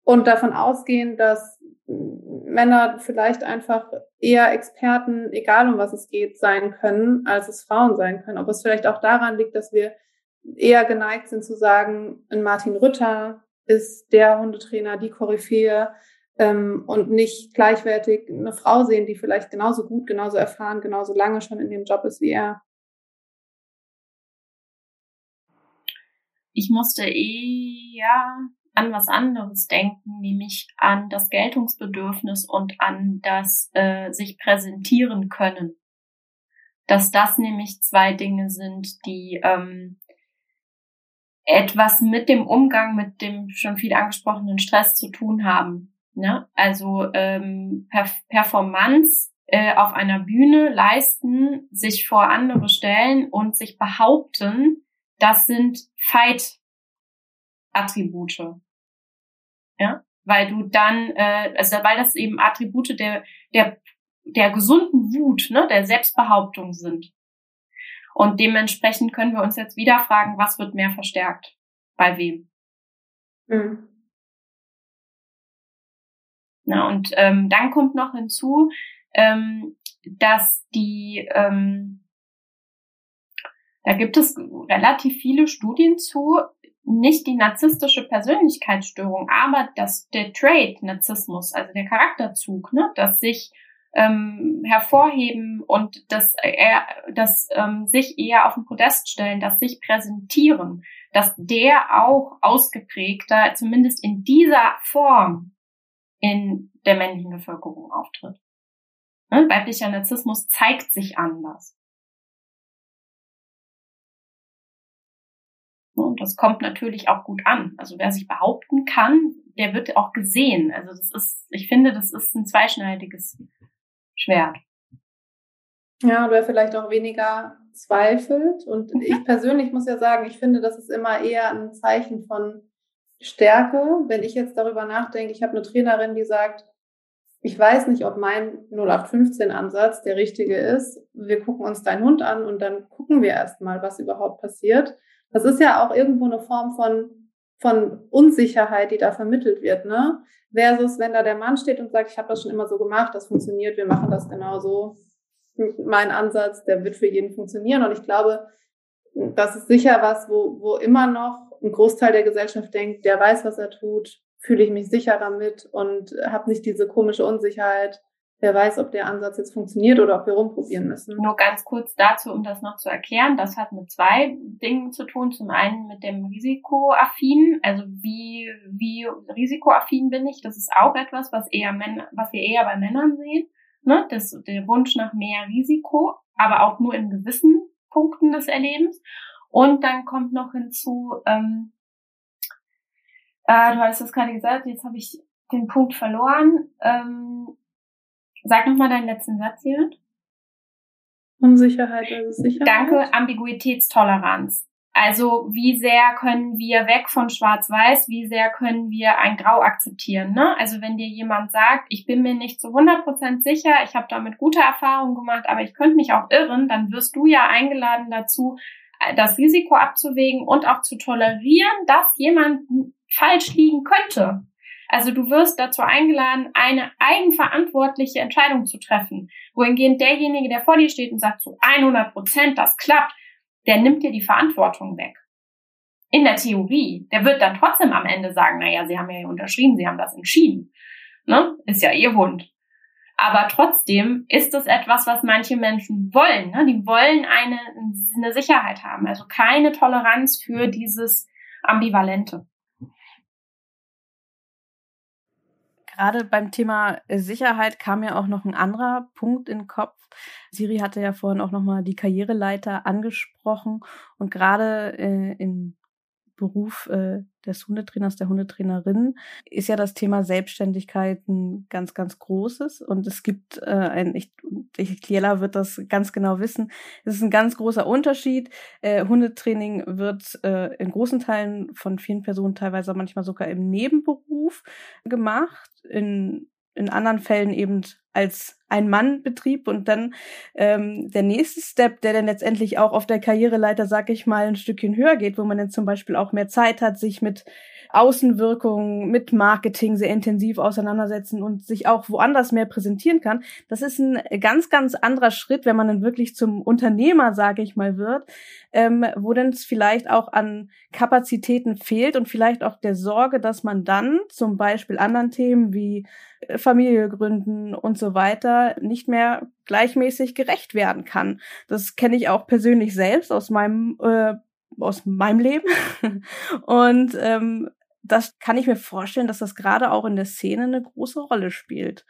und davon ausgehen, dass Männer vielleicht einfach eher Experten, egal um was es geht, sein können, als es Frauen sein können. Ob es vielleicht auch daran liegt, dass wir eher geneigt sind zu sagen, ein Martin Rütter ist der Hundetrainer, die Koryphäe, ähm, und nicht gleichwertig eine Frau sehen, die vielleicht genauso gut, genauso erfahren, genauso lange schon in dem Job ist wie er. Ich musste eher an was anderes denken, nämlich an das Geltungsbedürfnis und an das äh, sich präsentieren können. Dass das nämlich zwei Dinge sind, die ähm, etwas mit dem Umgang mit dem schon viel angesprochenen Stress zu tun haben. Ne? Also ähm, Perf Performance äh, auf einer Bühne leisten, sich vor andere stellen und sich behaupten, das sind Fight-Attribute. Ja? Weil du dann, äh, also weil das eben Attribute der, der, der gesunden Wut, ne, der Selbstbehauptung sind. Und dementsprechend können wir uns jetzt wieder fragen, was wird mehr verstärkt? Bei wem? Mhm. Na, und ähm, dann kommt noch hinzu, ähm, dass die, ähm, da gibt es relativ viele Studien zu, nicht die narzisstische Persönlichkeitsstörung, aber das, der Trait Narzissmus, also der Charakterzug, ne, dass sich ähm, hervorheben und das, äh, das ähm, sich eher auf den Podest stellen, das sich präsentieren, dass der auch ausgeprägter, zumindest in dieser Form, in der männlichen Bevölkerung auftritt. Ne? Weiblicher Narzissmus zeigt sich anders. Und das kommt natürlich auch gut an. Also wer sich behaupten kann, der wird auch gesehen. Also das ist, ich finde, das ist ein zweischneidiges Schwert. Ja, oder vielleicht auch weniger zweifelt. Und mhm. ich persönlich muss ja sagen, ich finde, das ist immer eher ein Zeichen von Stärke. Wenn ich jetzt darüber nachdenke, ich habe eine Trainerin, die sagt, ich weiß nicht, ob mein 0815-Ansatz der richtige ist. Wir gucken uns deinen Hund an und dann gucken wir erstmal, was überhaupt passiert. Das ist ja auch irgendwo eine Form von, von Unsicherheit, die da vermittelt wird, ne? Versus, wenn da der Mann steht und sagt, ich habe das schon immer so gemacht, das funktioniert, wir machen das genau so. Mein Ansatz, der wird für jeden funktionieren. Und ich glaube, das ist sicher was, wo, wo immer noch ein Großteil der Gesellschaft denkt, der weiß, was er tut, fühle ich mich sicher damit und habe nicht diese komische Unsicherheit, wer weiß, ob der Ansatz jetzt funktioniert oder ob wir rumprobieren müssen. Nur ganz kurz dazu, um das noch zu erklären. Das hat mit zwei Dingen zu tun. Zum einen mit dem Risikoaffin. Also wie, wie risikoaffin bin ich? Das ist auch etwas, was eher Männer, was wir eher bei Männern sehen. Ne? Das, der Wunsch nach mehr Risiko, aber auch nur in gewissen Punkten des Erlebens. Und dann kommt noch hinzu, ähm, äh, du hast das gerade gesagt, jetzt habe ich den Punkt verloren. Ähm, sag nochmal deinen letzten Satz hier. Unsicherheit, also Sicherheit. Danke, Ambiguitätstoleranz. Also wie sehr können wir weg von Schwarz-Weiß, wie sehr können wir ein Grau akzeptieren? Ne? Also wenn dir jemand sagt, ich bin mir nicht zu 100% sicher, ich habe damit gute Erfahrungen gemacht, aber ich könnte mich auch irren, dann wirst du ja eingeladen dazu, das Risiko abzuwägen und auch zu tolerieren, dass jemand falsch liegen könnte. Also du wirst dazu eingeladen, eine eigenverantwortliche Entscheidung zu treffen. Wohingehend derjenige, der vor dir steht und sagt zu 100 Prozent, das klappt, der nimmt dir die Verantwortung weg. In der Theorie. Der wird dann trotzdem am Ende sagen, naja, Sie haben ja unterschrieben, Sie haben das entschieden. Ne? Ist ja Ihr Hund. Aber trotzdem ist es etwas, was manche Menschen wollen. Ne? Die wollen eine, eine Sicherheit haben. Also keine Toleranz für dieses Ambivalente. Gerade beim Thema Sicherheit kam ja auch noch ein anderer Punkt in den Kopf. Siri hatte ja vorhin auch nochmal die Karriereleiter angesprochen und gerade äh, in Beruf äh, des Hundetrainers, der Hundetrainerin, ist ja das Thema Selbstständigkeit ein ganz, ganz großes. Und es gibt äh, ein, ich, ich Kiela wird das ganz genau wissen, es ist ein ganz großer Unterschied. Äh, Hundetraining wird äh, in großen Teilen von vielen Personen teilweise manchmal sogar im Nebenberuf gemacht. In in anderen Fällen eben als Ein-Mann-Betrieb und dann ähm, der nächste Step, der dann letztendlich auch auf der Karriereleiter, sag ich mal, ein Stückchen höher geht, wo man dann zum Beispiel auch mehr Zeit hat, sich mit Außenwirkungen, mit Marketing sehr intensiv auseinandersetzen und sich auch woanders mehr präsentieren kann. Das ist ein ganz, ganz anderer Schritt, wenn man dann wirklich zum Unternehmer, sage ich mal, wird, ähm, wo dann es vielleicht auch an Kapazitäten fehlt und vielleicht auch der Sorge, dass man dann zum Beispiel anderen Themen wie Familie gründen und so weiter nicht mehr gleichmäßig gerecht werden kann. Das kenne ich auch persönlich selbst aus meinem äh, aus meinem Leben. und ähm, das kann ich mir vorstellen, dass das gerade auch in der Szene eine große Rolle spielt.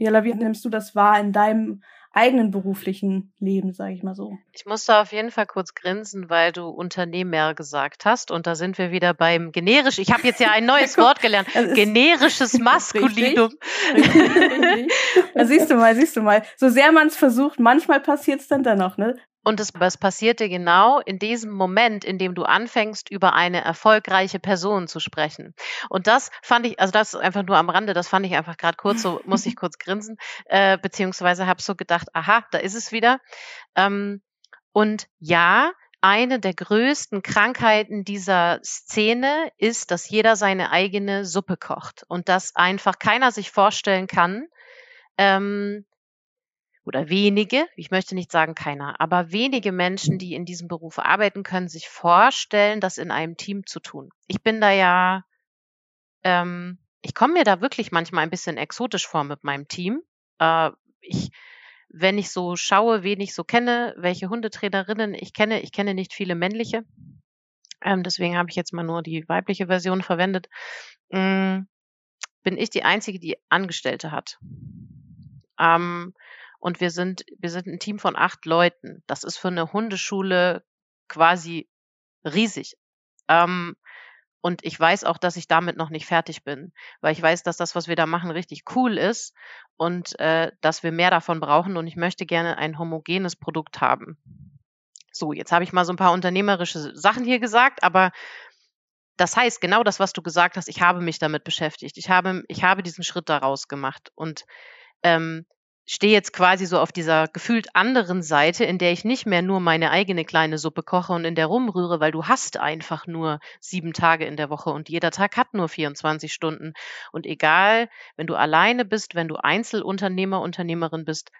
Jella, wie nimmst du das wahr in deinem eigenen beruflichen Leben, sage ich mal so. Ich musste auf jeden Fall kurz grinsen, weil du Unternehmer gesagt hast und da sind wir wieder beim generisch. Ich habe jetzt ja ein neues Wort gelernt. Generisches Maskulinum. Richtig, richtig, richtig. Da siehst du mal, siehst du mal. So sehr man es versucht, manchmal passiert es dann dennoch, ne? Und es, es passierte genau in diesem Moment, in dem du anfängst, über eine erfolgreiche Person zu sprechen. Und das fand ich, also das einfach nur am Rande, das fand ich einfach gerade kurz, so muss ich kurz grinsen, äh, beziehungsweise habe so gedacht, aha, da ist es wieder. Ähm, und ja, eine der größten Krankheiten dieser Szene ist, dass jeder seine eigene Suppe kocht und dass einfach keiner sich vorstellen kann, ähm, oder wenige, ich möchte nicht sagen keiner, aber wenige Menschen, die in diesem Beruf arbeiten, können sich vorstellen, das in einem Team zu tun. Ich bin da ja, ähm, ich komme mir da wirklich manchmal ein bisschen exotisch vor mit meinem Team. Äh, ich, wenn ich so schaue, wen ich so kenne, welche Hundetrainerinnen ich kenne, ich kenne nicht viele männliche. Ähm, deswegen habe ich jetzt mal nur die weibliche Version verwendet. Ähm, bin ich die einzige, die Angestellte hat. Ähm, und wir sind, wir sind ein Team von acht Leuten. Das ist für eine Hundeschule quasi riesig. Ähm, Und ich weiß auch, dass ich damit noch nicht fertig bin, weil ich weiß, dass das, was wir da machen, richtig cool ist und äh, dass wir mehr davon brauchen und ich möchte gerne ein homogenes Produkt haben. So, jetzt habe ich mal so ein paar unternehmerische Sachen hier gesagt, aber das heißt, genau das, was du gesagt hast, ich habe mich damit beschäftigt. Ich habe, ich habe diesen Schritt daraus gemacht und ähm, stehe jetzt quasi so auf dieser gefühlt anderen Seite, in der ich nicht mehr nur meine eigene kleine Suppe koche und in der rumrühre, weil du hast einfach nur sieben Tage in der Woche und jeder Tag hat nur 24 Stunden. Und egal, wenn du alleine bist, wenn du Einzelunternehmer, Unternehmerin bist,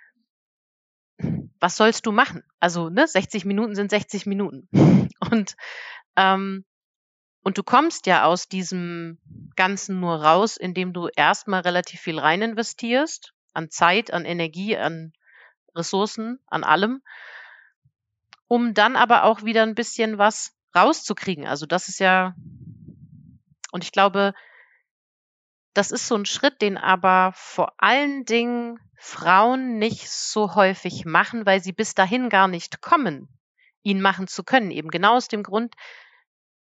was sollst du machen? Also, ne, 60 Minuten sind 60 Minuten. Und, ähm, und du kommst ja aus diesem Ganzen nur raus, indem du erstmal relativ viel rein investierst an Zeit, an Energie, an Ressourcen, an allem, um dann aber auch wieder ein bisschen was rauszukriegen. Also das ist ja, und ich glaube, das ist so ein Schritt, den aber vor allen Dingen Frauen nicht so häufig machen, weil sie bis dahin gar nicht kommen, ihn machen zu können. Eben genau aus dem Grund,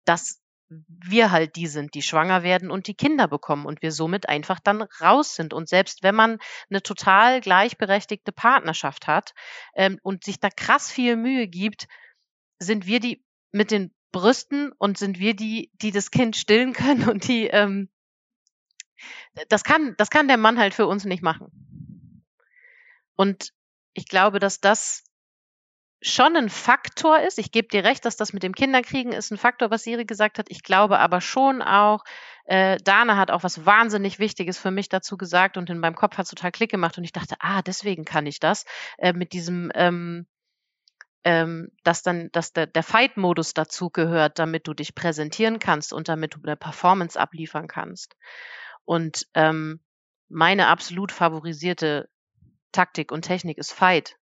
dass wir halt die sind, die schwanger werden und die Kinder bekommen und wir somit einfach dann raus sind. Und selbst wenn man eine total gleichberechtigte Partnerschaft hat ähm, und sich da krass viel Mühe gibt, sind wir die mit den Brüsten und sind wir die, die das Kind stillen können und die, ähm, das kann, das kann der Mann halt für uns nicht machen. Und ich glaube, dass das schon ein Faktor ist. Ich gebe dir recht, dass das mit dem Kinderkriegen ist ein Faktor, was Siri gesagt hat. Ich glaube aber schon auch, äh, Dana hat auch was wahnsinnig Wichtiges für mich dazu gesagt und in meinem Kopf hat total Klick gemacht und ich dachte, ah, deswegen kann ich das äh, mit diesem, ähm, ähm, dass dann, dass der, der Fight-Modus dazu gehört, damit du dich präsentieren kannst und damit du eine Performance abliefern kannst. Und ähm, meine absolut favorisierte Taktik und Technik ist Fight.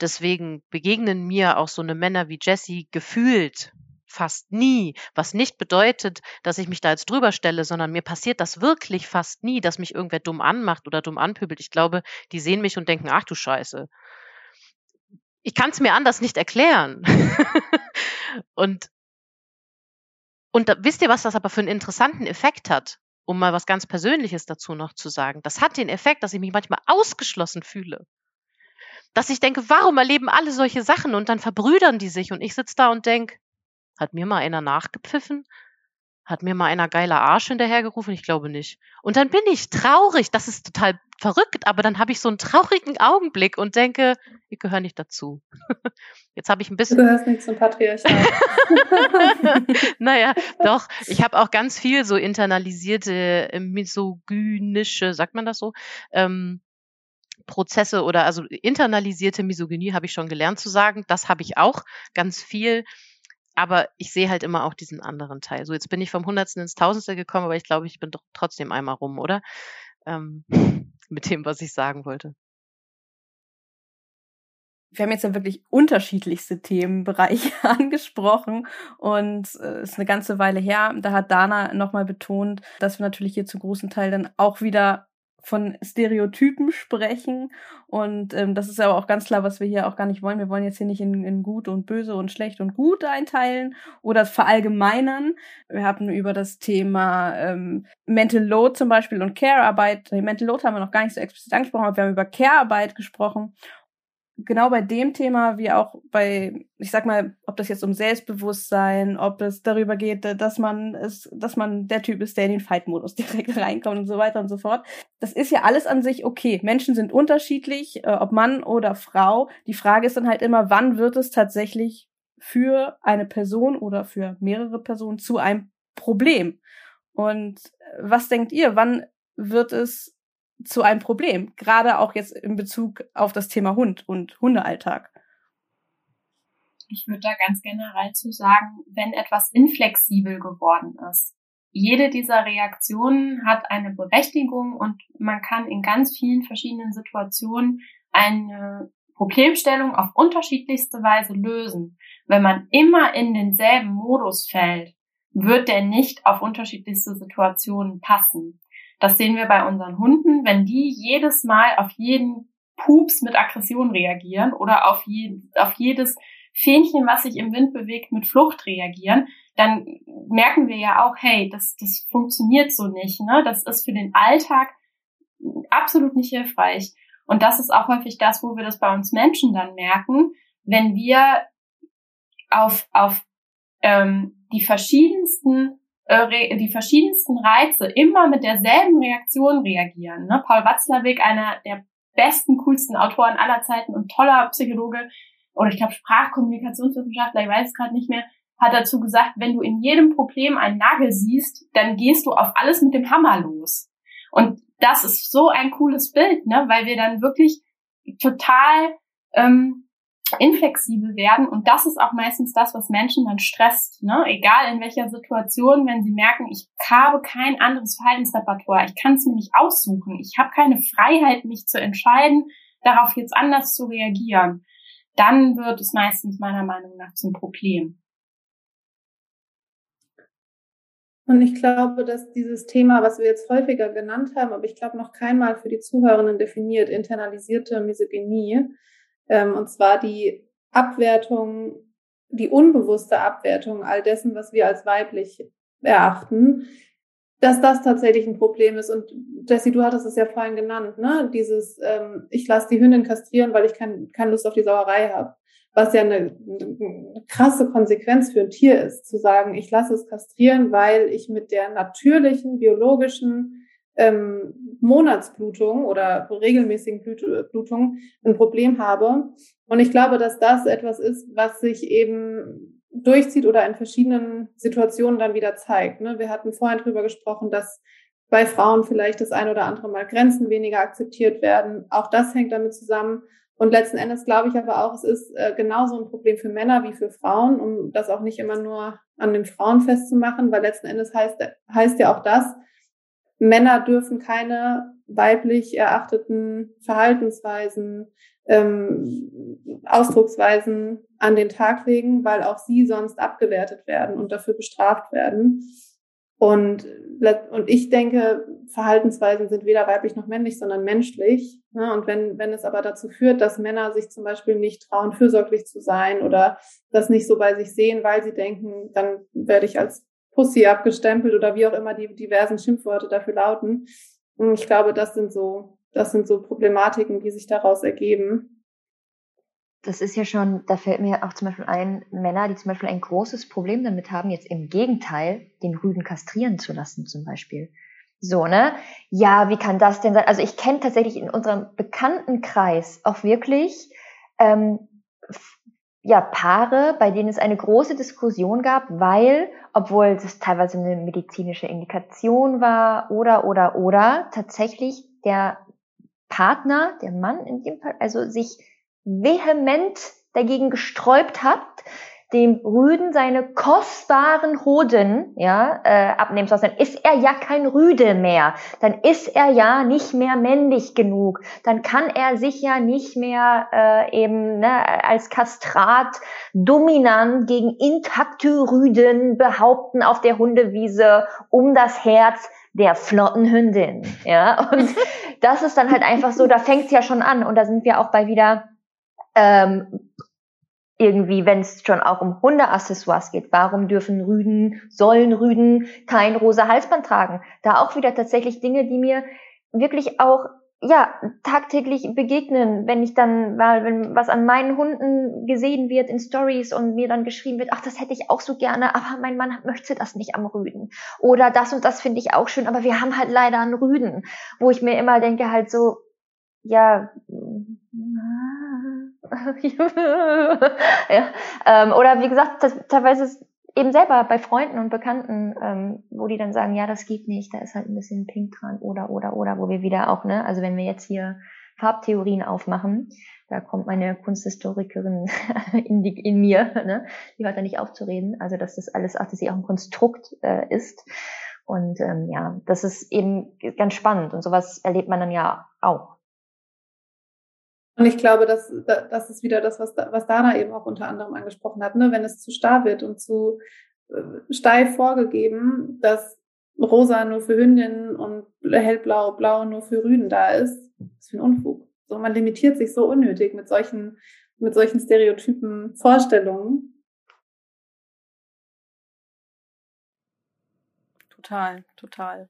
Deswegen begegnen mir auch so eine Männer wie Jesse gefühlt fast nie, was nicht bedeutet, dass ich mich da jetzt drüber stelle, sondern mir passiert das wirklich fast nie, dass mich irgendwer dumm anmacht oder dumm anpöbelt. Ich glaube, die sehen mich und denken, ach du Scheiße. Ich kann es mir anders nicht erklären. und und da, wisst ihr, was das aber für einen interessanten Effekt hat? Um mal was ganz Persönliches dazu noch zu sagen. Das hat den Effekt, dass ich mich manchmal ausgeschlossen fühle dass ich denke, warum erleben alle solche Sachen und dann verbrüdern die sich und ich sitze da und denke, hat mir mal einer nachgepfiffen? Hat mir mal einer geiler Arsch hinterhergerufen? Ich glaube nicht. Und dann bin ich traurig, das ist total verrückt, aber dann habe ich so einen traurigen Augenblick und denke, ich gehöre nicht dazu. Jetzt habe ich ein bisschen. Du gehörst nicht zum Patriarchat. naja, doch. Ich habe auch ganz viel so internalisierte äh, misogynische, sagt man das so, ähm, Prozesse oder also internalisierte Misogynie habe ich schon gelernt zu sagen. Das habe ich auch ganz viel. Aber ich sehe halt immer auch diesen anderen Teil. So, jetzt bin ich vom Hundertsten ins Tausendste gekommen, aber ich glaube, ich bin doch trotzdem einmal rum, oder? Ähm, mit dem, was ich sagen wollte. Wir haben jetzt ja wirklich unterschiedlichste Themenbereiche angesprochen und es äh, ist eine ganze Weile her. Da hat Dana nochmal betont, dass wir natürlich hier zu großen Teil dann auch wieder von Stereotypen sprechen. Und ähm, das ist aber auch ganz klar, was wir hier auch gar nicht wollen. Wir wollen jetzt hier nicht in, in gut und böse und schlecht und gut einteilen oder verallgemeinern. Wir haben über das Thema ähm, Mental Load zum Beispiel und Care-Arbeit. Mental Load haben wir noch gar nicht so explizit angesprochen, aber wir haben über Care-Arbeit gesprochen genau bei dem Thema, wie auch bei, ich sag mal, ob das jetzt um Selbstbewusstsein, ob es darüber geht, dass man es, dass man der Typ ist, der in den Fight-Modus direkt reinkommt und so weiter und so fort. Das ist ja alles an sich okay. Menschen sind unterschiedlich, äh, ob Mann oder Frau. Die Frage ist dann halt immer, wann wird es tatsächlich für eine Person oder für mehrere Personen zu einem Problem? Und äh, was denkt ihr, wann wird es zu einem Problem, gerade auch jetzt in Bezug auf das Thema Hund und Hundealltag. Ich würde da ganz generell zu sagen, wenn etwas inflexibel geworden ist. Jede dieser Reaktionen hat eine Berechtigung und man kann in ganz vielen verschiedenen Situationen eine Problemstellung auf unterschiedlichste Weise lösen. Wenn man immer in denselben Modus fällt, wird der nicht auf unterschiedlichste Situationen passen. Das sehen wir bei unseren Hunden, wenn die jedes Mal auf jeden Pups mit Aggression reagieren oder auf, je, auf jedes Fähnchen, was sich im Wind bewegt, mit Flucht reagieren, dann merken wir ja auch, hey, das, das funktioniert so nicht. Ne? Das ist für den Alltag absolut nicht hilfreich. Und das ist auch häufig das, wo wir das bei uns Menschen dann merken, wenn wir auf, auf ähm, die verschiedensten äh, die verschiedensten Reize immer mit derselben Reaktion reagieren. Ne? Paul Watzlawick, einer der besten, coolsten Autoren aller Zeiten und toller Psychologe oder ich glaube Sprachkommunikationswissenschaftler, ich weiß es gerade nicht mehr, hat dazu gesagt, wenn du in jedem Problem einen Nagel siehst, dann gehst du auf alles mit dem Hammer los. Und das ist so ein cooles Bild, ne? weil wir dann wirklich total ähm, inflexibel werden. Und das ist auch meistens das, was Menschen dann stresst. Ne? Egal in welcher Situation, wenn sie merken, ich habe kein anderes Verhaltensrepertoire, ich kann es mir nicht aussuchen, ich habe keine Freiheit, mich zu entscheiden, darauf jetzt anders zu reagieren, dann wird es meistens meiner Meinung nach zum Problem. Und ich glaube, dass dieses Thema, was wir jetzt häufiger genannt haben, aber ich glaube noch keinmal für die Zuhörenden definiert, internalisierte Misogynie, ähm, und zwar die Abwertung, die unbewusste Abwertung all dessen, was wir als weiblich erachten, dass das tatsächlich ein Problem ist. Und Jessie, du hattest es ja vorhin genannt, ne? Dieses, ähm, ich lasse die Hündin kastrieren, weil ich kein, keine Lust auf die Sauerei habe. Was ja eine, eine krasse Konsequenz für ein Tier ist, zu sagen, ich lasse es kastrieren, weil ich mit der natürlichen, biologischen ähm, Monatsblutung oder regelmäßigen Blutung ein Problem habe. Und ich glaube, dass das etwas ist, was sich eben durchzieht oder in verschiedenen Situationen dann wieder zeigt. Ne? Wir hatten vorhin drüber gesprochen, dass bei Frauen vielleicht das ein oder andere Mal Grenzen weniger akzeptiert werden. Auch das hängt damit zusammen. Und letzten Endes glaube ich aber auch, es ist äh, genauso ein Problem für Männer wie für Frauen, um das auch nicht immer nur an den Frauen festzumachen, weil letzten Endes heißt, heißt ja auch das, Männer dürfen keine weiblich erachteten Verhaltensweisen, ähm, Ausdrucksweisen an den Tag legen, weil auch sie sonst abgewertet werden und dafür bestraft werden. Und, und ich denke, Verhaltensweisen sind weder weiblich noch männlich, sondern menschlich. Ne? Und wenn, wenn es aber dazu führt, dass Männer sich zum Beispiel nicht trauen, fürsorglich zu sein oder das nicht so bei sich sehen, weil sie denken, dann werde ich als Pussy abgestempelt oder wie auch immer die diversen Schimpfworte dafür lauten. Und ich glaube, das sind so, das sind so Problematiken, die sich daraus ergeben. Das ist ja schon, da fällt mir auch zum Beispiel ein, Männer, die zum Beispiel ein großes Problem damit haben, jetzt im Gegenteil den Rüden kastrieren zu lassen, zum Beispiel. So, ne? Ja, wie kann das denn sein? Also ich kenne tatsächlich in unserem bekannten Kreis auch wirklich ähm, ja, Paare, bei denen es eine große Diskussion gab, weil, obwohl es teilweise eine medizinische Indikation war oder, oder, oder, tatsächlich der Partner, der Mann in dem Fall, also sich vehement dagegen gesträubt hat, dem Rüden seine kostbaren Hoden ja, äh, abnehmen lassen, dann ist er ja kein Rüde mehr. Dann ist er ja nicht mehr männlich genug. Dann kann er sich ja nicht mehr äh, eben ne, als Kastrat dominant gegen intakte Rüden behaupten auf der Hundewiese um das Herz der flotten Hündin. Ja, und das ist dann halt einfach so, da fängt's ja schon an. Und da sind wir auch bei wieder ähm, irgendwie, wenn es schon auch um Hundeaccessoires geht, warum dürfen Rüden, sollen Rüden kein rosa Halsband tragen? Da auch wieder tatsächlich Dinge, die mir wirklich auch ja tagtäglich begegnen, wenn ich dann, weil wenn was an meinen Hunden gesehen wird in Stories und mir dann geschrieben wird, ach, das hätte ich auch so gerne, aber mein Mann möchte das nicht am Rüden. Oder das und das finde ich auch schön, aber wir haben halt leider einen Rüden, wo ich mir immer denke halt so, ja, ja, ähm, oder wie gesagt, das, teilweise eben selber bei Freunden und Bekannten, ähm, wo die dann sagen, ja, das geht nicht, da ist halt ein bisschen Pink dran oder oder oder, wo wir wieder auch, ne, also wenn wir jetzt hier Farbtheorien aufmachen, da kommt meine Kunsthistorikerin in, die, in mir, ne, die hört da nicht aufzureden, also dass das alles, ach, dass sie auch ein Konstrukt äh, ist. Und ähm, ja, das ist eben ganz spannend und sowas erlebt man dann ja auch. Und ich glaube, dass das ist wieder das, was, was Dana eben auch unter anderem angesprochen hat, ne? wenn es zu starr wird und zu äh, steif vorgegeben, dass rosa nur für Hündinnen und hellblau, blau nur für Rüden da ist, das ist für ein Unfug. So, man limitiert sich so unnötig mit solchen mit solchen Stereotypen Vorstellungen. Total, total.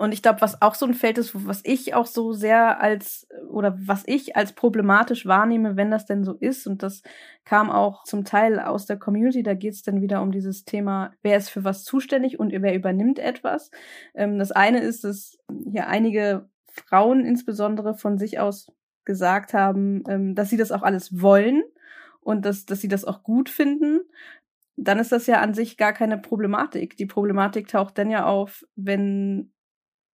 Und ich glaube, was auch so ein Feld ist, was ich auch so sehr als oder was ich als problematisch wahrnehme, wenn das denn so ist, und das kam auch zum Teil aus der Community, da geht es dann wieder um dieses Thema, wer ist für was zuständig und wer übernimmt etwas. Ähm, das eine ist, dass hier einige Frauen insbesondere von sich aus gesagt haben, ähm, dass sie das auch alles wollen und dass, dass sie das auch gut finden dann ist das ja an sich gar keine Problematik. Die Problematik taucht dann ja auf, wenn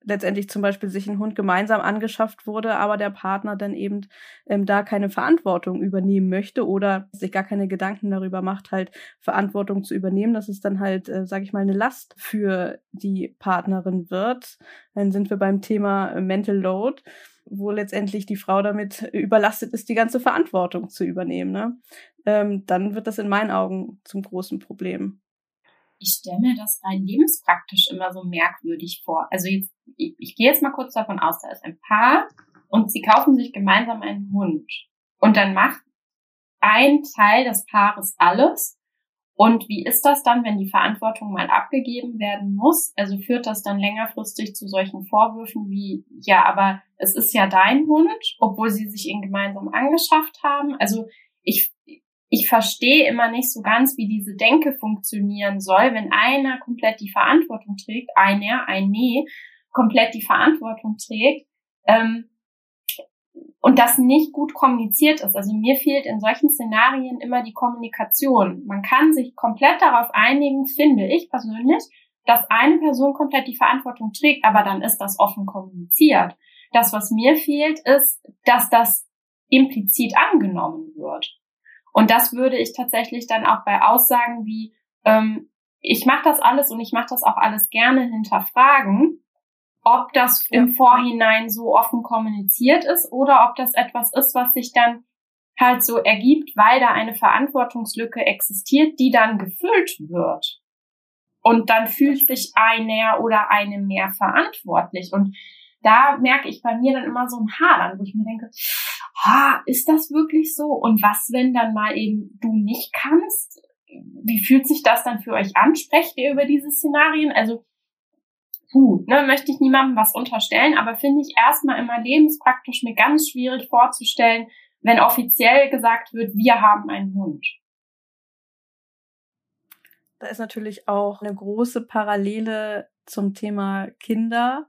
letztendlich zum Beispiel sich ein Hund gemeinsam angeschafft wurde, aber der Partner dann eben ähm, da keine Verantwortung übernehmen möchte oder sich gar keine Gedanken darüber macht, halt Verantwortung zu übernehmen, dass es dann halt, äh, sage ich mal, eine Last für die Partnerin wird. Dann sind wir beim Thema äh, Mental Load wo letztendlich die Frau damit überlastet ist, die ganze Verantwortung zu übernehmen. Ne? Ähm, dann wird das in meinen Augen zum großen Problem ich stelle mir das rein lebenspraktisch immer so merkwürdig vor. Also jetzt, ich, ich gehe jetzt mal kurz davon aus, da ist ein Paar und sie kaufen sich gemeinsam einen Hund. Und dann macht ein Teil des Paares alles. Und wie ist das dann, wenn die Verantwortung mal abgegeben werden muss? Also führt das dann längerfristig zu solchen Vorwürfen wie, ja, aber es ist ja dein Hund, obwohl sie sich ihn gemeinsam angeschafft haben. Also ich, ich verstehe immer nicht so ganz, wie diese Denke funktionieren soll, wenn einer komplett die Verantwortung trägt, einer, ein Nee, komplett die Verantwortung trägt ähm, und das nicht gut kommuniziert ist. Also mir fehlt in solchen Szenarien immer die Kommunikation. Man kann sich komplett darauf einigen, finde ich persönlich, dass eine Person komplett die Verantwortung trägt, aber dann ist das offen kommuniziert. Das, was mir fehlt, ist, dass das implizit angenommen wird. Und das würde ich tatsächlich dann auch bei Aussagen wie, ähm, ich mache das alles und ich mache das auch alles gerne hinterfragen, ob das ja. im Vorhinein so offen kommuniziert ist oder ob das etwas ist, was sich dann halt so ergibt, weil da eine Verantwortungslücke existiert, die dann gefüllt wird. Und dann fühlt sich einer oder eine mehr verantwortlich. Und da merke ich bei mir dann immer so ein Hadern, wo ich mir denke, ha, ist das wirklich so? Und was, wenn dann mal eben du nicht kannst? Wie fühlt sich das dann für euch an? Sprecht ihr über diese Szenarien? Also, puh, ne, möchte ich niemandem was unterstellen, aber finde ich erstmal immer lebenspraktisch mir ganz schwierig vorzustellen, wenn offiziell gesagt wird, wir haben einen Hund. Da ist natürlich auch eine große Parallele zum Thema Kinder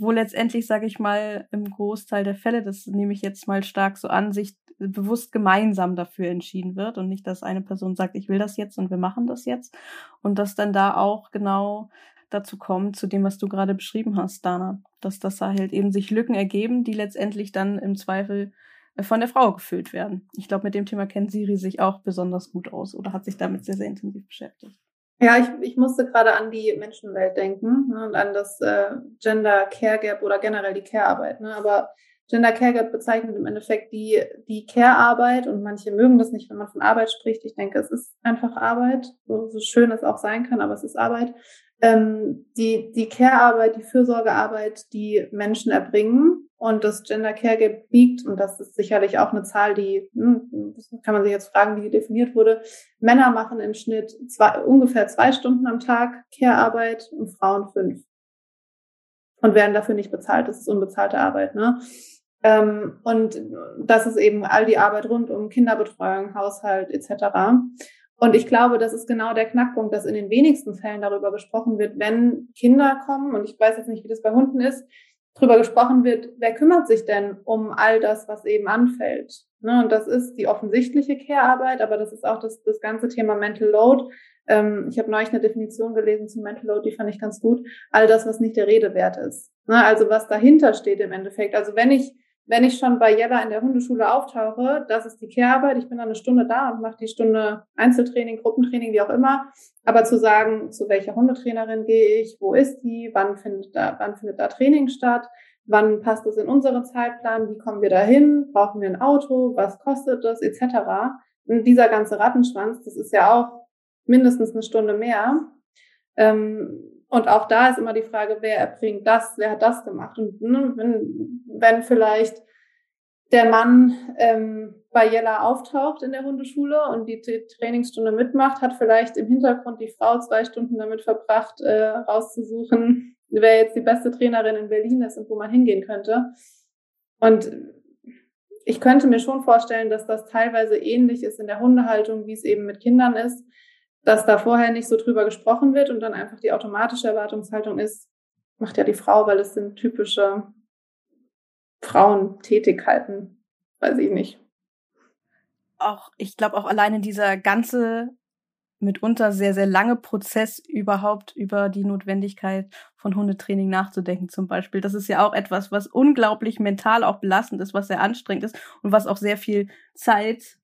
wo letztendlich, sage ich mal, im Großteil der Fälle, das nehme ich jetzt mal stark so an, sich bewusst gemeinsam dafür entschieden wird und nicht, dass eine Person sagt, ich will das jetzt und wir machen das jetzt und dass dann da auch genau dazu kommt, zu dem, was du gerade beschrieben hast, Dana, dass das halt eben sich Lücken ergeben, die letztendlich dann im Zweifel äh, von der Frau gefüllt werden. Ich glaube, mit dem Thema kennt Siri sich auch besonders gut aus oder hat sich damit sehr, sehr intensiv beschäftigt. Ja, ich, ich musste gerade an die Menschenwelt denken ne, und an das äh, Gender Care Gap oder generell die Care-Arbeit. Ne? Aber Gender Care Gap bezeichnet im Endeffekt die, die Care-Arbeit und manche mögen das nicht, wenn man von Arbeit spricht. Ich denke, es ist einfach Arbeit, so, so schön es auch sein kann, aber es ist Arbeit. Ähm, die die Care-Arbeit, die Fürsorgearbeit, die Menschen erbringen, und das Gender Care Gap liegt, und das ist sicherlich auch eine Zahl, die, hm, kann man sich jetzt fragen, wie die definiert wurde. Männer machen im Schnitt zwei, ungefähr zwei Stunden am Tag Care-Arbeit und Frauen fünf. Und werden dafür nicht bezahlt. Das ist unbezahlte Arbeit, ne? Ähm, und das ist eben all die Arbeit rund um Kinderbetreuung, Haushalt etc. Und ich glaube, das ist genau der Knackpunkt, dass in den wenigsten Fällen darüber gesprochen wird, wenn Kinder kommen, und ich weiß jetzt nicht, wie das bei Hunden ist, drüber gesprochen wird, wer kümmert sich denn um all das, was eben anfällt. Ne? Und das ist die offensichtliche Care-Arbeit, aber das ist auch das, das ganze Thema Mental Load. Ähm, ich habe neulich eine Definition gelesen zum Mental Load, die fand ich ganz gut. All das, was nicht der Rede wert ist. Ne? Also was dahinter steht im Endeffekt. Also wenn ich wenn ich schon bei Jella in der Hundeschule auftauche, das ist die Care-Arbeit, ich bin dann eine Stunde da und mache die Stunde Einzeltraining, Gruppentraining, wie auch immer. Aber zu sagen, zu welcher Hundetrainerin gehe ich, wo ist die, wann findet da, wann findet da Training statt, wann passt es in unseren Zeitplan, wie kommen wir da hin, brauchen wir ein Auto, was kostet das, etc. Und dieser ganze Rattenschwanz, das ist ja auch mindestens eine Stunde mehr. Ähm, und auch da ist immer die Frage, wer erbringt das, wer hat das gemacht? Und ne, wenn, wenn vielleicht der Mann ähm, bei Jella auftaucht in der Hundeschule und die Trainingsstunde mitmacht, hat vielleicht im Hintergrund die Frau zwei Stunden damit verbracht, äh, rauszusuchen, wer jetzt die beste Trainerin in Berlin ist und wo man hingehen könnte. Und ich könnte mir schon vorstellen, dass das teilweise ähnlich ist in der Hundehaltung, wie es eben mit Kindern ist, dass da vorher nicht so drüber gesprochen wird und dann einfach die automatische Erwartungshaltung ist, macht ja die Frau, weil es sind typische Frauentätigkeiten, weiß ich nicht. Auch, ich glaube auch alleine dieser ganze mitunter sehr, sehr lange Prozess überhaupt über die Notwendigkeit von Hundetraining nachzudenken zum Beispiel. Das ist ja auch etwas, was unglaublich mental auch belastend ist, was sehr anstrengend ist und was auch sehr viel Zeit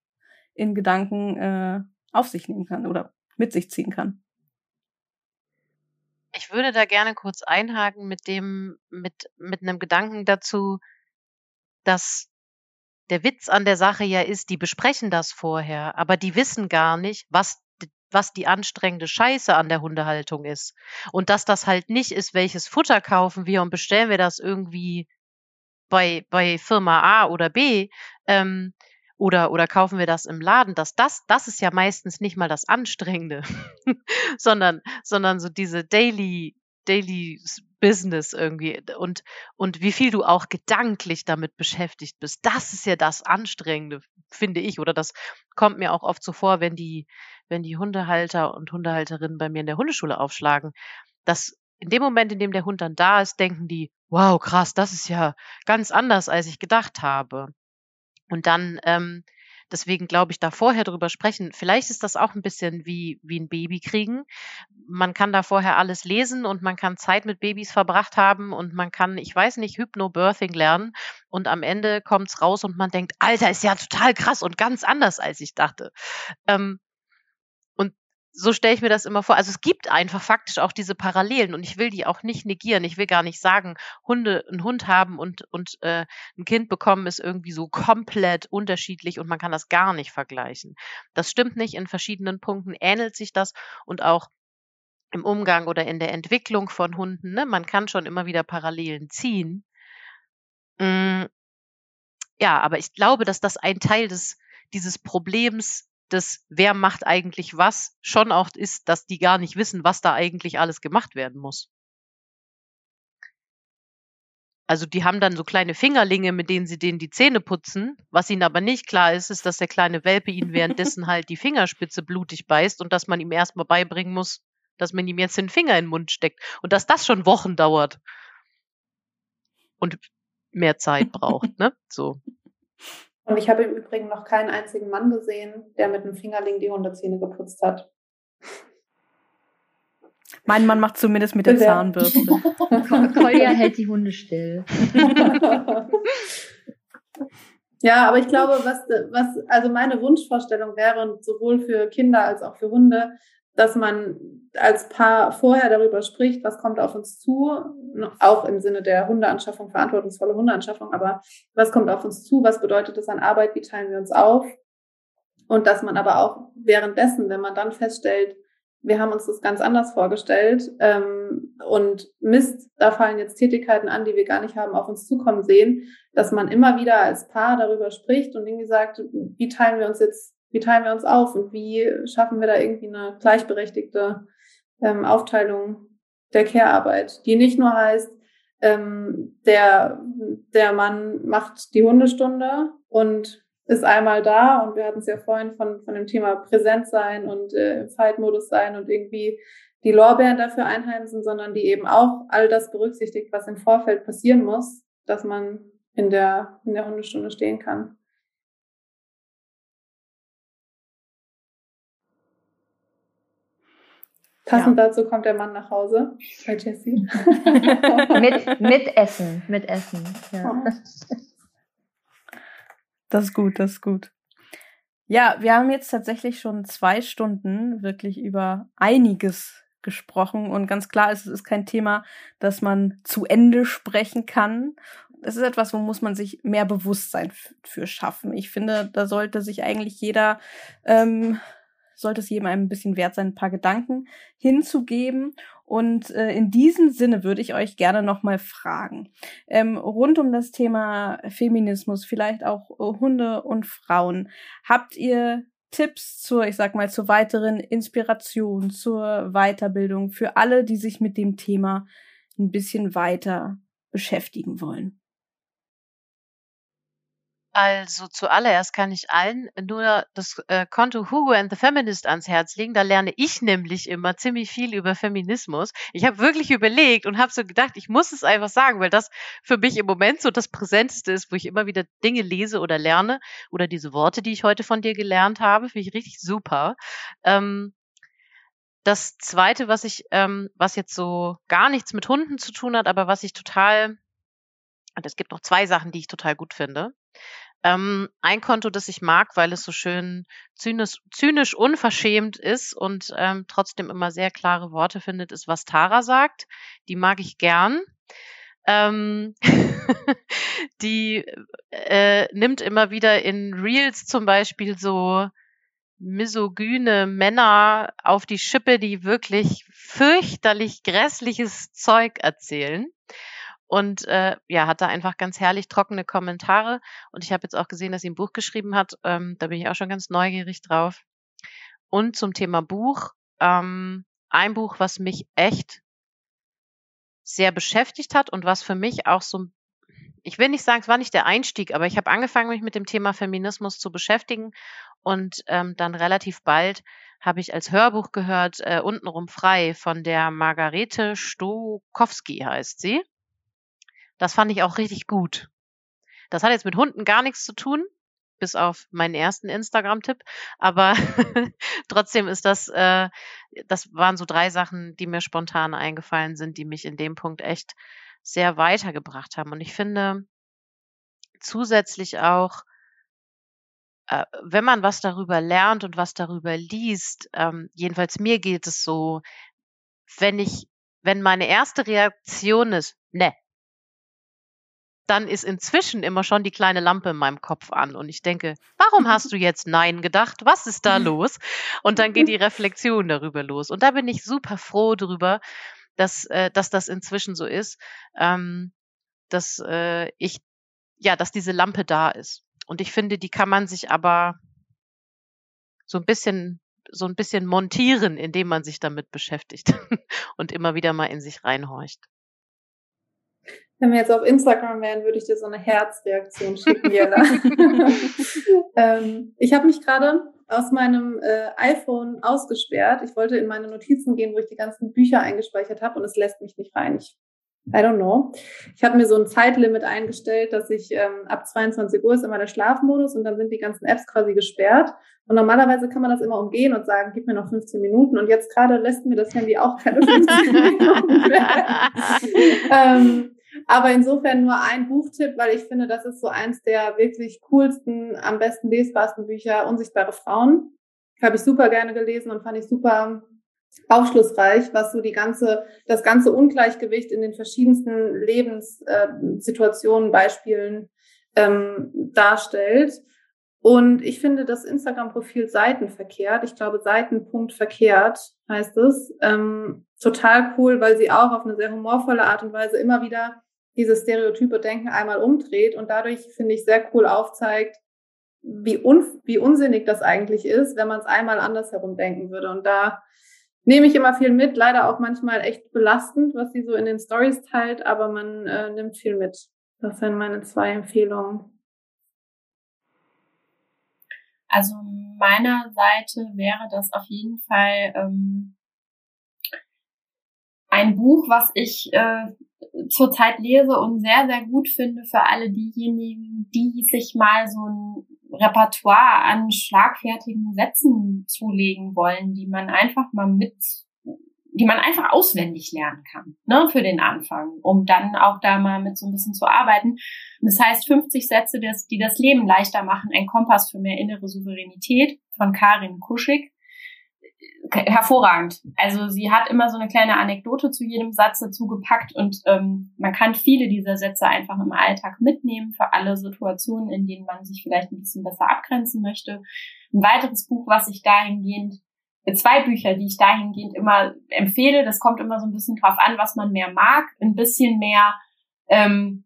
in Gedanken äh, auf sich nehmen kann oder mit sich ziehen kann. Ich würde da gerne kurz einhaken mit dem, mit, mit einem Gedanken dazu, dass der Witz an der Sache ja ist, die besprechen das vorher, aber die wissen gar nicht, was was die anstrengende Scheiße an der Hundehaltung ist. Und dass das halt nicht ist, welches Futter kaufen wir und bestellen wir das irgendwie bei, bei Firma A oder B ähm, oder, oder kaufen wir das im Laden, dass das, das ist ja meistens nicht mal das Anstrengende, sondern, sondern so diese Daily, Daily Business irgendwie und, und wie viel du auch gedanklich damit beschäftigt bist. Das ist ja das Anstrengende, finde ich, oder das kommt mir auch oft so vor, wenn die, wenn die Hundehalter und Hundehalterinnen bei mir in der Hundeschule aufschlagen, dass in dem Moment, in dem der Hund dann da ist, denken die, wow, krass, das ist ja ganz anders, als ich gedacht habe. Und dann ähm, Deswegen glaube ich, da vorher drüber sprechen. Vielleicht ist das auch ein bisschen wie, wie ein Baby kriegen. Man kann da vorher alles lesen und man kann Zeit mit Babys verbracht haben und man kann, ich weiß nicht, Hypnobirthing lernen und am Ende kommt's raus und man denkt, Alter, ist ja total krass und ganz anders, als ich dachte. Ähm, so stelle ich mir das immer vor. Also es gibt einfach faktisch auch diese Parallelen und ich will die auch nicht negieren. Ich will gar nicht sagen, Hunde, einen Hund haben und, und äh, ein Kind bekommen ist irgendwie so komplett unterschiedlich und man kann das gar nicht vergleichen. Das stimmt nicht. In verschiedenen Punkten ähnelt sich das und auch im Umgang oder in der Entwicklung von Hunden. Ne? Man kann schon immer wieder Parallelen ziehen. Mm, ja, aber ich glaube, dass das ein Teil des dieses Problems das, wer macht eigentlich was, schon auch ist, dass die gar nicht wissen, was da eigentlich alles gemacht werden muss. Also die haben dann so kleine Fingerlinge, mit denen sie denen die Zähne putzen. Was ihnen aber nicht klar ist, ist, dass der kleine Welpe ihnen währenddessen halt die Fingerspitze blutig beißt und dass man ihm erstmal beibringen muss, dass man ihm jetzt den Finger in den Mund steckt. Und dass das schon Wochen dauert. Und mehr Zeit braucht, ne? So. Und ich habe im Übrigen noch keinen einzigen Mann gesehen, der mit einem Fingerling die Hundezähne geputzt hat. Mein Mann macht zumindest mit der Bitte. Zahnbürste. Kolja hält die Hunde still. ja, aber ich glaube, was, was, also meine Wunschvorstellung wäre, sowohl für Kinder als auch für Hunde, dass man als Paar vorher darüber spricht, was kommt auf uns zu, auch im Sinne der Hundeanschaffung, verantwortungsvolle Hundeanschaffung, aber was kommt auf uns zu, was bedeutet das an Arbeit, wie teilen wir uns auf? Und dass man aber auch währenddessen, wenn man dann feststellt, wir haben uns das ganz anders vorgestellt ähm, und Mist, da fallen jetzt Tätigkeiten an, die wir gar nicht haben auf uns zukommen sehen, dass man immer wieder als Paar darüber spricht und irgendwie sagt, wie teilen wir uns jetzt wie teilen wir uns auf und wie schaffen wir da irgendwie eine gleichberechtigte ähm, Aufteilung der Care-Arbeit, die nicht nur heißt, ähm, der, der Mann macht die Hundestunde und ist einmal da und wir hatten es ja vorhin von, von dem Thema Präsent sein und äh, im Fight-Modus sein und irgendwie die Lorbeeren dafür einheimsen, sondern die eben auch all das berücksichtigt, was im Vorfeld passieren muss, dass man in der, in der Hundestunde stehen kann. Passend ja. dazu kommt der Mann nach Hause bei Jessie. mit, mit Essen, mit Essen. Ja. Das ist gut, das ist gut. Ja, wir haben jetzt tatsächlich schon zwei Stunden wirklich über einiges gesprochen und ganz klar ist, es ist kein Thema, das man zu Ende sprechen kann. Es ist etwas, wo muss man sich mehr Bewusstsein für schaffen. Ich finde, da sollte sich eigentlich jeder ähm, sollte es jedem ein bisschen wert sein, ein paar Gedanken hinzugeben. Und äh, in diesem Sinne würde ich euch gerne nochmal fragen, ähm, rund um das Thema Feminismus, vielleicht auch äh, Hunde und Frauen, habt ihr Tipps zur, ich sag mal, zur weiteren Inspiration, zur Weiterbildung für alle, die sich mit dem Thema ein bisschen weiter beschäftigen wollen? Also zuallererst kann ich allen nur das äh, Konto Hugo and the Feminist ans Herz legen. Da lerne ich nämlich immer ziemlich viel über Feminismus. Ich habe wirklich überlegt und habe so gedacht, ich muss es einfach sagen, weil das für mich im Moment so das Präsenteste ist, wo ich immer wieder Dinge lese oder lerne oder diese Worte, die ich heute von dir gelernt habe, finde ich richtig super. Ähm, das zweite, was ich, ähm, was jetzt so gar nichts mit Hunden zu tun hat, aber was ich total, und es gibt noch zwei Sachen, die ich total gut finde. Ähm, ein Konto, das ich mag, weil es so schön zynisch, zynisch unverschämt ist und ähm, trotzdem immer sehr klare Worte findet, ist, was Tara sagt. Die mag ich gern. Ähm, die äh, nimmt immer wieder in Reels zum Beispiel so misogyne Männer auf die Schippe, die wirklich fürchterlich grässliches Zeug erzählen und äh, ja, hat da einfach ganz herrlich trockene Kommentare. Und ich habe jetzt auch gesehen, dass sie ein Buch geschrieben hat. Ähm, da bin ich auch schon ganz neugierig drauf. Und zum Thema Buch, ähm, ein Buch, was mich echt sehr beschäftigt hat und was für mich auch so, ich will nicht sagen, es war nicht der Einstieg, aber ich habe angefangen, mich mit dem Thema Feminismus zu beschäftigen und ähm, dann relativ bald habe ich als Hörbuch gehört, äh, untenrum frei von der Margarete Stokowski heißt sie. Das fand ich auch richtig gut. Das hat jetzt mit Hunden gar nichts zu tun, bis auf meinen ersten Instagram-Tipp. Aber trotzdem ist das, äh, das waren so drei Sachen, die mir spontan eingefallen sind, die mich in dem Punkt echt sehr weitergebracht haben. Und ich finde zusätzlich auch, äh, wenn man was darüber lernt und was darüber liest, ähm, jedenfalls mir geht es so, wenn ich, wenn meine erste Reaktion ist, ne, dann ist inzwischen immer schon die kleine Lampe in meinem Kopf an und ich denke, warum hast du jetzt Nein gedacht? Was ist da los? Und dann geht die Reflexion darüber los. Und da bin ich super froh drüber, dass, äh, dass das inzwischen so ist, ähm, dass äh, ich, ja, dass diese Lampe da ist. Und ich finde, die kann man sich aber so ein bisschen so ein bisschen montieren, indem man sich damit beschäftigt und immer wieder mal in sich reinhorcht. Wenn wir jetzt auf Instagram wären, würde ich dir so eine Herzreaktion schicken, Jella. ähm, ich habe mich gerade aus meinem äh, iPhone ausgesperrt. Ich wollte in meine Notizen gehen, wo ich die ganzen Bücher eingespeichert habe und es lässt mich nicht rein. Ich, I don't know. Ich habe mir so ein Zeitlimit eingestellt, dass ich ähm, ab 22 Uhr ist immer der Schlafmodus und dann sind die ganzen Apps quasi gesperrt. Und normalerweise kann man das immer umgehen und sagen, gib mir noch 15 Minuten. Und jetzt gerade lässt mir das Handy auch keine 15 Minuten. ähm, aber insofern nur ein Buchtipp, weil ich finde, das ist so eins der wirklich coolsten, am besten lesbarsten Bücher, Unsichtbare Frauen. Habe ich super gerne gelesen und fand ich super aufschlussreich, was so die ganze, das ganze Ungleichgewicht in den verschiedensten Lebenssituationen, Beispielen ähm, darstellt. Und ich finde das Instagram-Profil Seitenverkehrt, ich glaube Seitenpunkt verkehrt heißt es, ähm, total cool, weil sie auch auf eine sehr humorvolle Art und Weise immer wieder dieses stereotype Denken einmal umdreht und dadurch, finde ich, sehr cool aufzeigt, wie, un wie unsinnig das eigentlich ist, wenn man es einmal andersherum denken würde. Und da nehme ich immer viel mit, leider auch manchmal echt belastend, was sie so in den Stories teilt, aber man äh, nimmt viel mit. Das sind meine zwei Empfehlungen. Also meiner Seite wäre das auf jeden Fall ähm, ein Buch, was ich äh, zurzeit lese und sehr, sehr gut finde für alle diejenigen, die sich mal so ein Repertoire an schlagfertigen Sätzen zulegen wollen, die man einfach mal mit, die man einfach auswendig lernen kann, ne, für den Anfang, um dann auch da mal mit so ein bisschen zu arbeiten. Das heißt 50 Sätze, die das Leben leichter machen, ein Kompass für mehr innere Souveränität von Karin Kuschig hervorragend. Also sie hat immer so eine kleine Anekdote zu jedem Satz dazu gepackt und ähm, man kann viele dieser Sätze einfach im Alltag mitnehmen für alle Situationen, in denen man sich vielleicht ein bisschen besser abgrenzen möchte. Ein weiteres Buch, was ich dahingehend zwei Bücher, die ich dahingehend immer empfehle. Das kommt immer so ein bisschen drauf an, was man mehr mag. Ein bisschen mehr, ähm,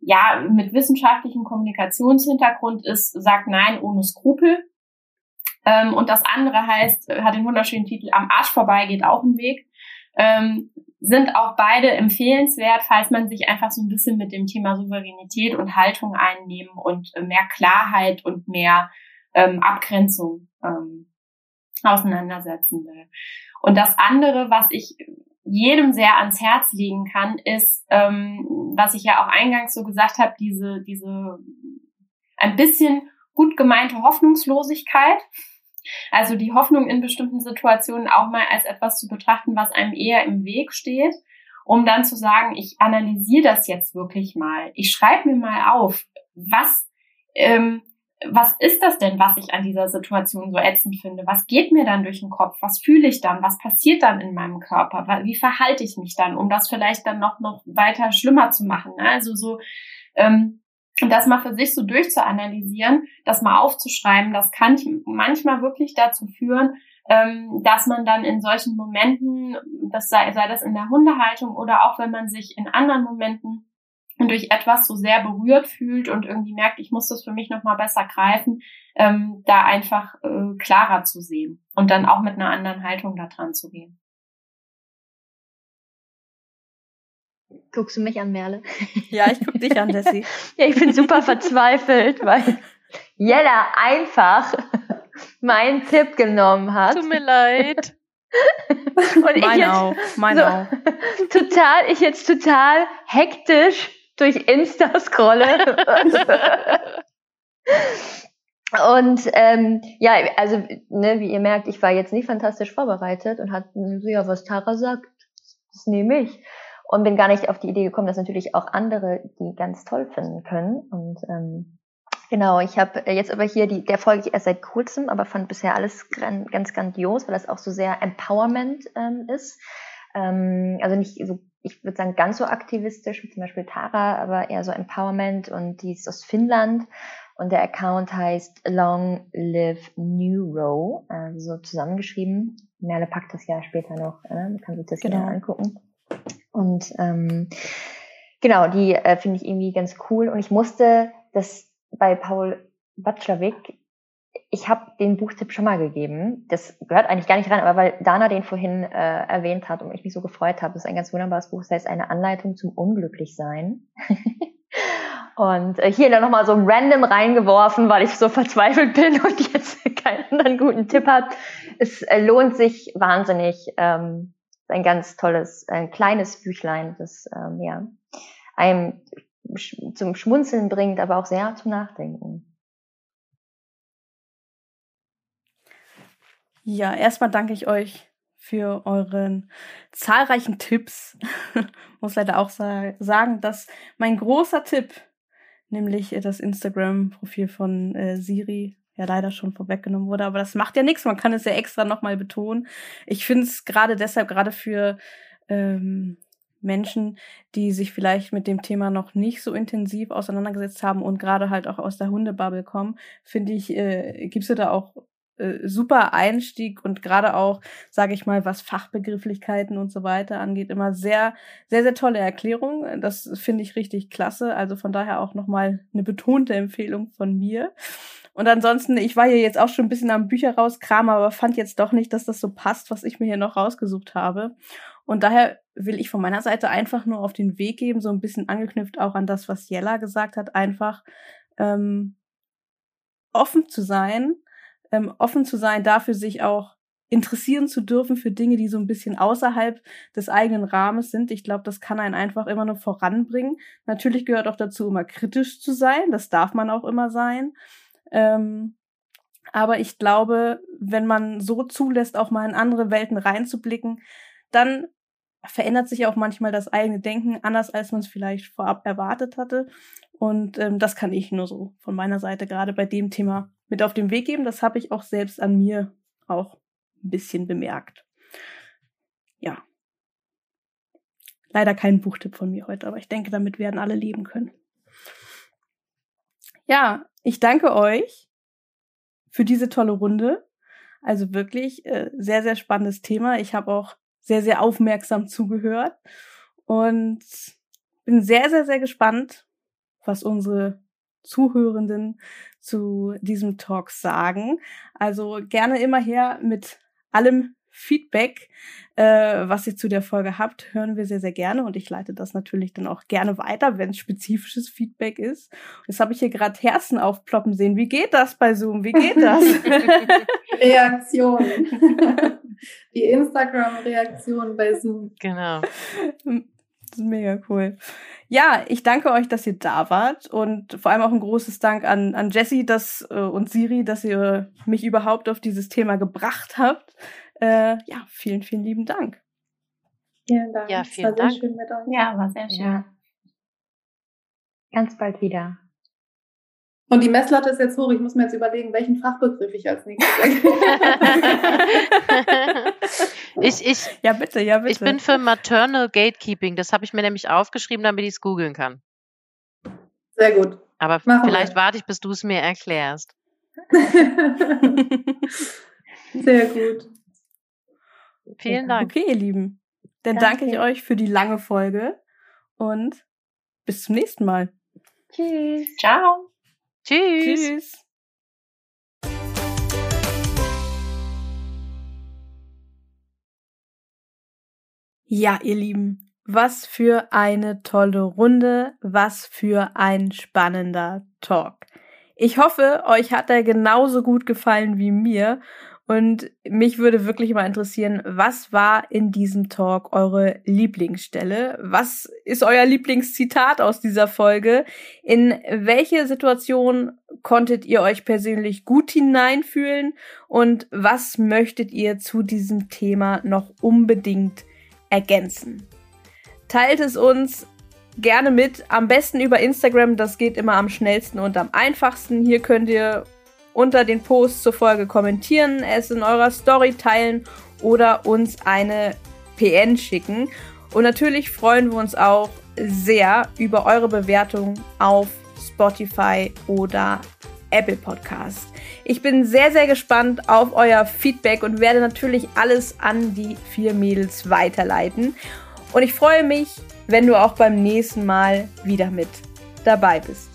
ja, mit wissenschaftlichem Kommunikationshintergrund ist, sagt Nein ohne Skrupel. Ähm, und das andere heißt, hat den wunderschönen Titel Am Arsch vorbei geht auch ein Weg. Ähm, sind auch beide empfehlenswert, falls man sich einfach so ein bisschen mit dem Thema Souveränität und Haltung einnehmen und mehr Klarheit und mehr ähm, Abgrenzung ähm, auseinandersetzen will. Und das andere, was ich jedem sehr ans Herz legen kann, ist, ähm, was ich ja auch eingangs so gesagt habe, diese, diese ein bisschen gut gemeinte Hoffnungslosigkeit. Also die Hoffnung in bestimmten Situationen auch mal als etwas zu betrachten, was einem eher im Weg steht, um dann zu sagen, ich analysiere das jetzt wirklich mal. Ich schreibe mir mal auf, was ähm, was ist das denn, was ich an dieser Situation so ätzend finde? Was geht mir dann durch den Kopf? Was fühle ich dann? Was passiert dann in meinem Körper? Wie verhalte ich mich dann, um das vielleicht dann noch, noch weiter schlimmer zu machen? Ne? Also so, ähm, das mal für sich so durchzuanalysieren, das mal aufzuschreiben, das kann manchmal wirklich dazu führen, ähm, dass man dann in solchen Momenten, das sei, sei das in der Hundehaltung oder auch wenn man sich in anderen Momenten und durch etwas so sehr berührt fühlt und irgendwie merkt, ich muss das für mich nochmal besser greifen, ähm, da einfach äh, klarer zu sehen und dann auch mit einer anderen Haltung da dran zu gehen. Guckst du mich an, Merle? Ja, ich guck dich an, Dessi. ja, ich bin super verzweifelt, weil Jella einfach meinen Tipp genommen hat. Tut mir leid. Und mein ich jetzt auch, mein so, auch. Total, ich jetzt total hektisch durch Insta scrolle. und ähm, ja, also ne, wie ihr merkt, ich war jetzt nicht fantastisch vorbereitet und hat so, ja, was Tara sagt, das nehme ich. Und bin gar nicht auf die Idee gekommen, dass natürlich auch andere die ganz toll finden können. Und ähm, genau, ich habe jetzt aber hier die, der folge ich erst seit kurzem, aber fand bisher alles ganz grandios, weil das auch so sehr Empowerment ähm, ist. Ähm, also nicht so ich würde sagen, ganz so aktivistisch wie zum Beispiel Tara, aber eher so Empowerment und die ist aus Finnland und der Account heißt Long Live Neuro, also so zusammengeschrieben. Merle packt das ja später noch, man kann sich das genau. angucken. Und ähm, genau, die äh, finde ich irgendwie ganz cool und ich musste das bei Paul Batschlawik ich habe den Buchtipp schon mal gegeben. Das gehört eigentlich gar nicht rein, aber weil Dana den vorhin äh, erwähnt hat und ich mich so gefreut habe, das ist ein ganz wunderbares Buch, das heißt eine Anleitung zum Unglücklichsein. und äh, hier dann nochmal so random reingeworfen, weil ich so verzweifelt bin und jetzt keinen anderen guten Tipp habe. Es äh, lohnt sich wahnsinnig. Ähm, ein ganz tolles, ein kleines Büchlein, das ähm, ja, einem zum Schmunzeln bringt, aber auch sehr zum Nachdenken. Ja, erstmal danke ich euch für euren zahlreichen Tipps. Muss leider auch sa sagen, dass mein großer Tipp, nämlich das Instagram-Profil von äh, Siri, ja leider schon vorweggenommen wurde, aber das macht ja nichts, man kann es ja extra nochmal betonen. Ich finde es gerade deshalb, gerade für ähm, Menschen, die sich vielleicht mit dem Thema noch nicht so intensiv auseinandergesetzt haben und gerade halt auch aus der Hundebubble kommen, finde ich, äh, gibst du da auch äh, super Einstieg und gerade auch, sage ich mal, was Fachbegrifflichkeiten und so weiter angeht, immer sehr, sehr, sehr tolle Erklärung. Das finde ich richtig klasse. Also von daher auch nochmal eine betonte Empfehlung von mir. Und ansonsten, ich war hier jetzt auch schon ein bisschen am Bücher rauskramen, aber fand jetzt doch nicht, dass das so passt, was ich mir hier noch rausgesucht habe. Und daher will ich von meiner Seite einfach nur auf den Weg geben, so ein bisschen angeknüpft auch an das, was Jella gesagt hat, einfach ähm, offen zu sein ähm, offen zu sein, dafür sich auch interessieren zu dürfen für Dinge, die so ein bisschen außerhalb des eigenen Rahmens sind. Ich glaube, das kann einen einfach immer nur voranbringen. Natürlich gehört auch dazu, immer kritisch zu sein. Das darf man auch immer sein. Ähm, aber ich glaube, wenn man so zulässt, auch mal in andere Welten reinzublicken, dann verändert sich auch manchmal das eigene Denken anders, als man es vielleicht vorab erwartet hatte. Und ähm, das kann ich nur so von meiner Seite gerade bei dem Thema mit auf den Weg geben. Das habe ich auch selbst an mir auch ein bisschen bemerkt. Ja. Leider kein Buchtipp von mir heute, aber ich denke, damit werden alle leben können. Ja, ich danke euch für diese tolle Runde. Also wirklich äh, sehr, sehr spannendes Thema. Ich habe auch sehr, sehr aufmerksam zugehört und bin sehr, sehr, sehr gespannt, was unsere Zuhörenden zu diesem Talk sagen. Also gerne immer her mit allem Feedback, äh, was ihr zu der Folge habt, hören wir sehr, sehr gerne. Und ich leite das natürlich dann auch gerne weiter, wenn es spezifisches Feedback ist. Jetzt habe ich hier gerade Herzen aufploppen sehen. Wie geht das bei Zoom? Wie geht das? Reaktion. Die Instagram-Reaktion bei Zoom. Genau. Das ist mega cool. Ja, ich danke euch, dass ihr da wart und vor allem auch ein großes Dank an, an Jessie dass, äh, und Siri, dass ihr mich überhaupt auf dieses Thema gebracht habt. Äh, ja, vielen, vielen lieben Dank. Vielen Dank. Ja, vielen war Dank. Sehr schön mit euch. Ja, war sehr schön. Ja. Ganz bald wieder. Und die Messlatte ist jetzt hoch. Ich muss mir jetzt überlegen, welchen Fachbegriff ich als nächstes ich, ich, Ja, bitte, ja, bitte. ich bin für Maternal Gatekeeping. Das habe ich mir nämlich aufgeschrieben, damit ich es googeln kann. Sehr gut. Aber Machen vielleicht wir. warte ich, bis du es mir erklärst. Sehr gut. Vielen Dank. Okay, ihr Lieben. Dann Danke. danke ich euch für die lange Folge und bis zum nächsten Mal. Tschüss. Ciao. Tschüss. Tschüss. Ja, ihr Lieben, was für eine tolle Runde, was für ein spannender Talk. Ich hoffe, euch hat er genauso gut gefallen wie mir und mich würde wirklich mal interessieren, was war in diesem Talk eure Lieblingsstelle? Was ist euer Lieblingszitat aus dieser Folge? In welche Situation konntet ihr euch persönlich gut hineinfühlen? Und was möchtet ihr zu diesem Thema noch unbedingt ergänzen? Teilt es uns gerne mit, am besten über Instagram, das geht immer am schnellsten und am einfachsten. Hier könnt ihr unter den Post zur Folge kommentieren, es in eurer Story teilen oder uns eine PN schicken. Und natürlich freuen wir uns auch sehr über eure Bewertung auf Spotify oder Apple Podcast. Ich bin sehr, sehr gespannt auf euer Feedback und werde natürlich alles an die vier Mädels weiterleiten. Und ich freue mich, wenn du auch beim nächsten Mal wieder mit dabei bist.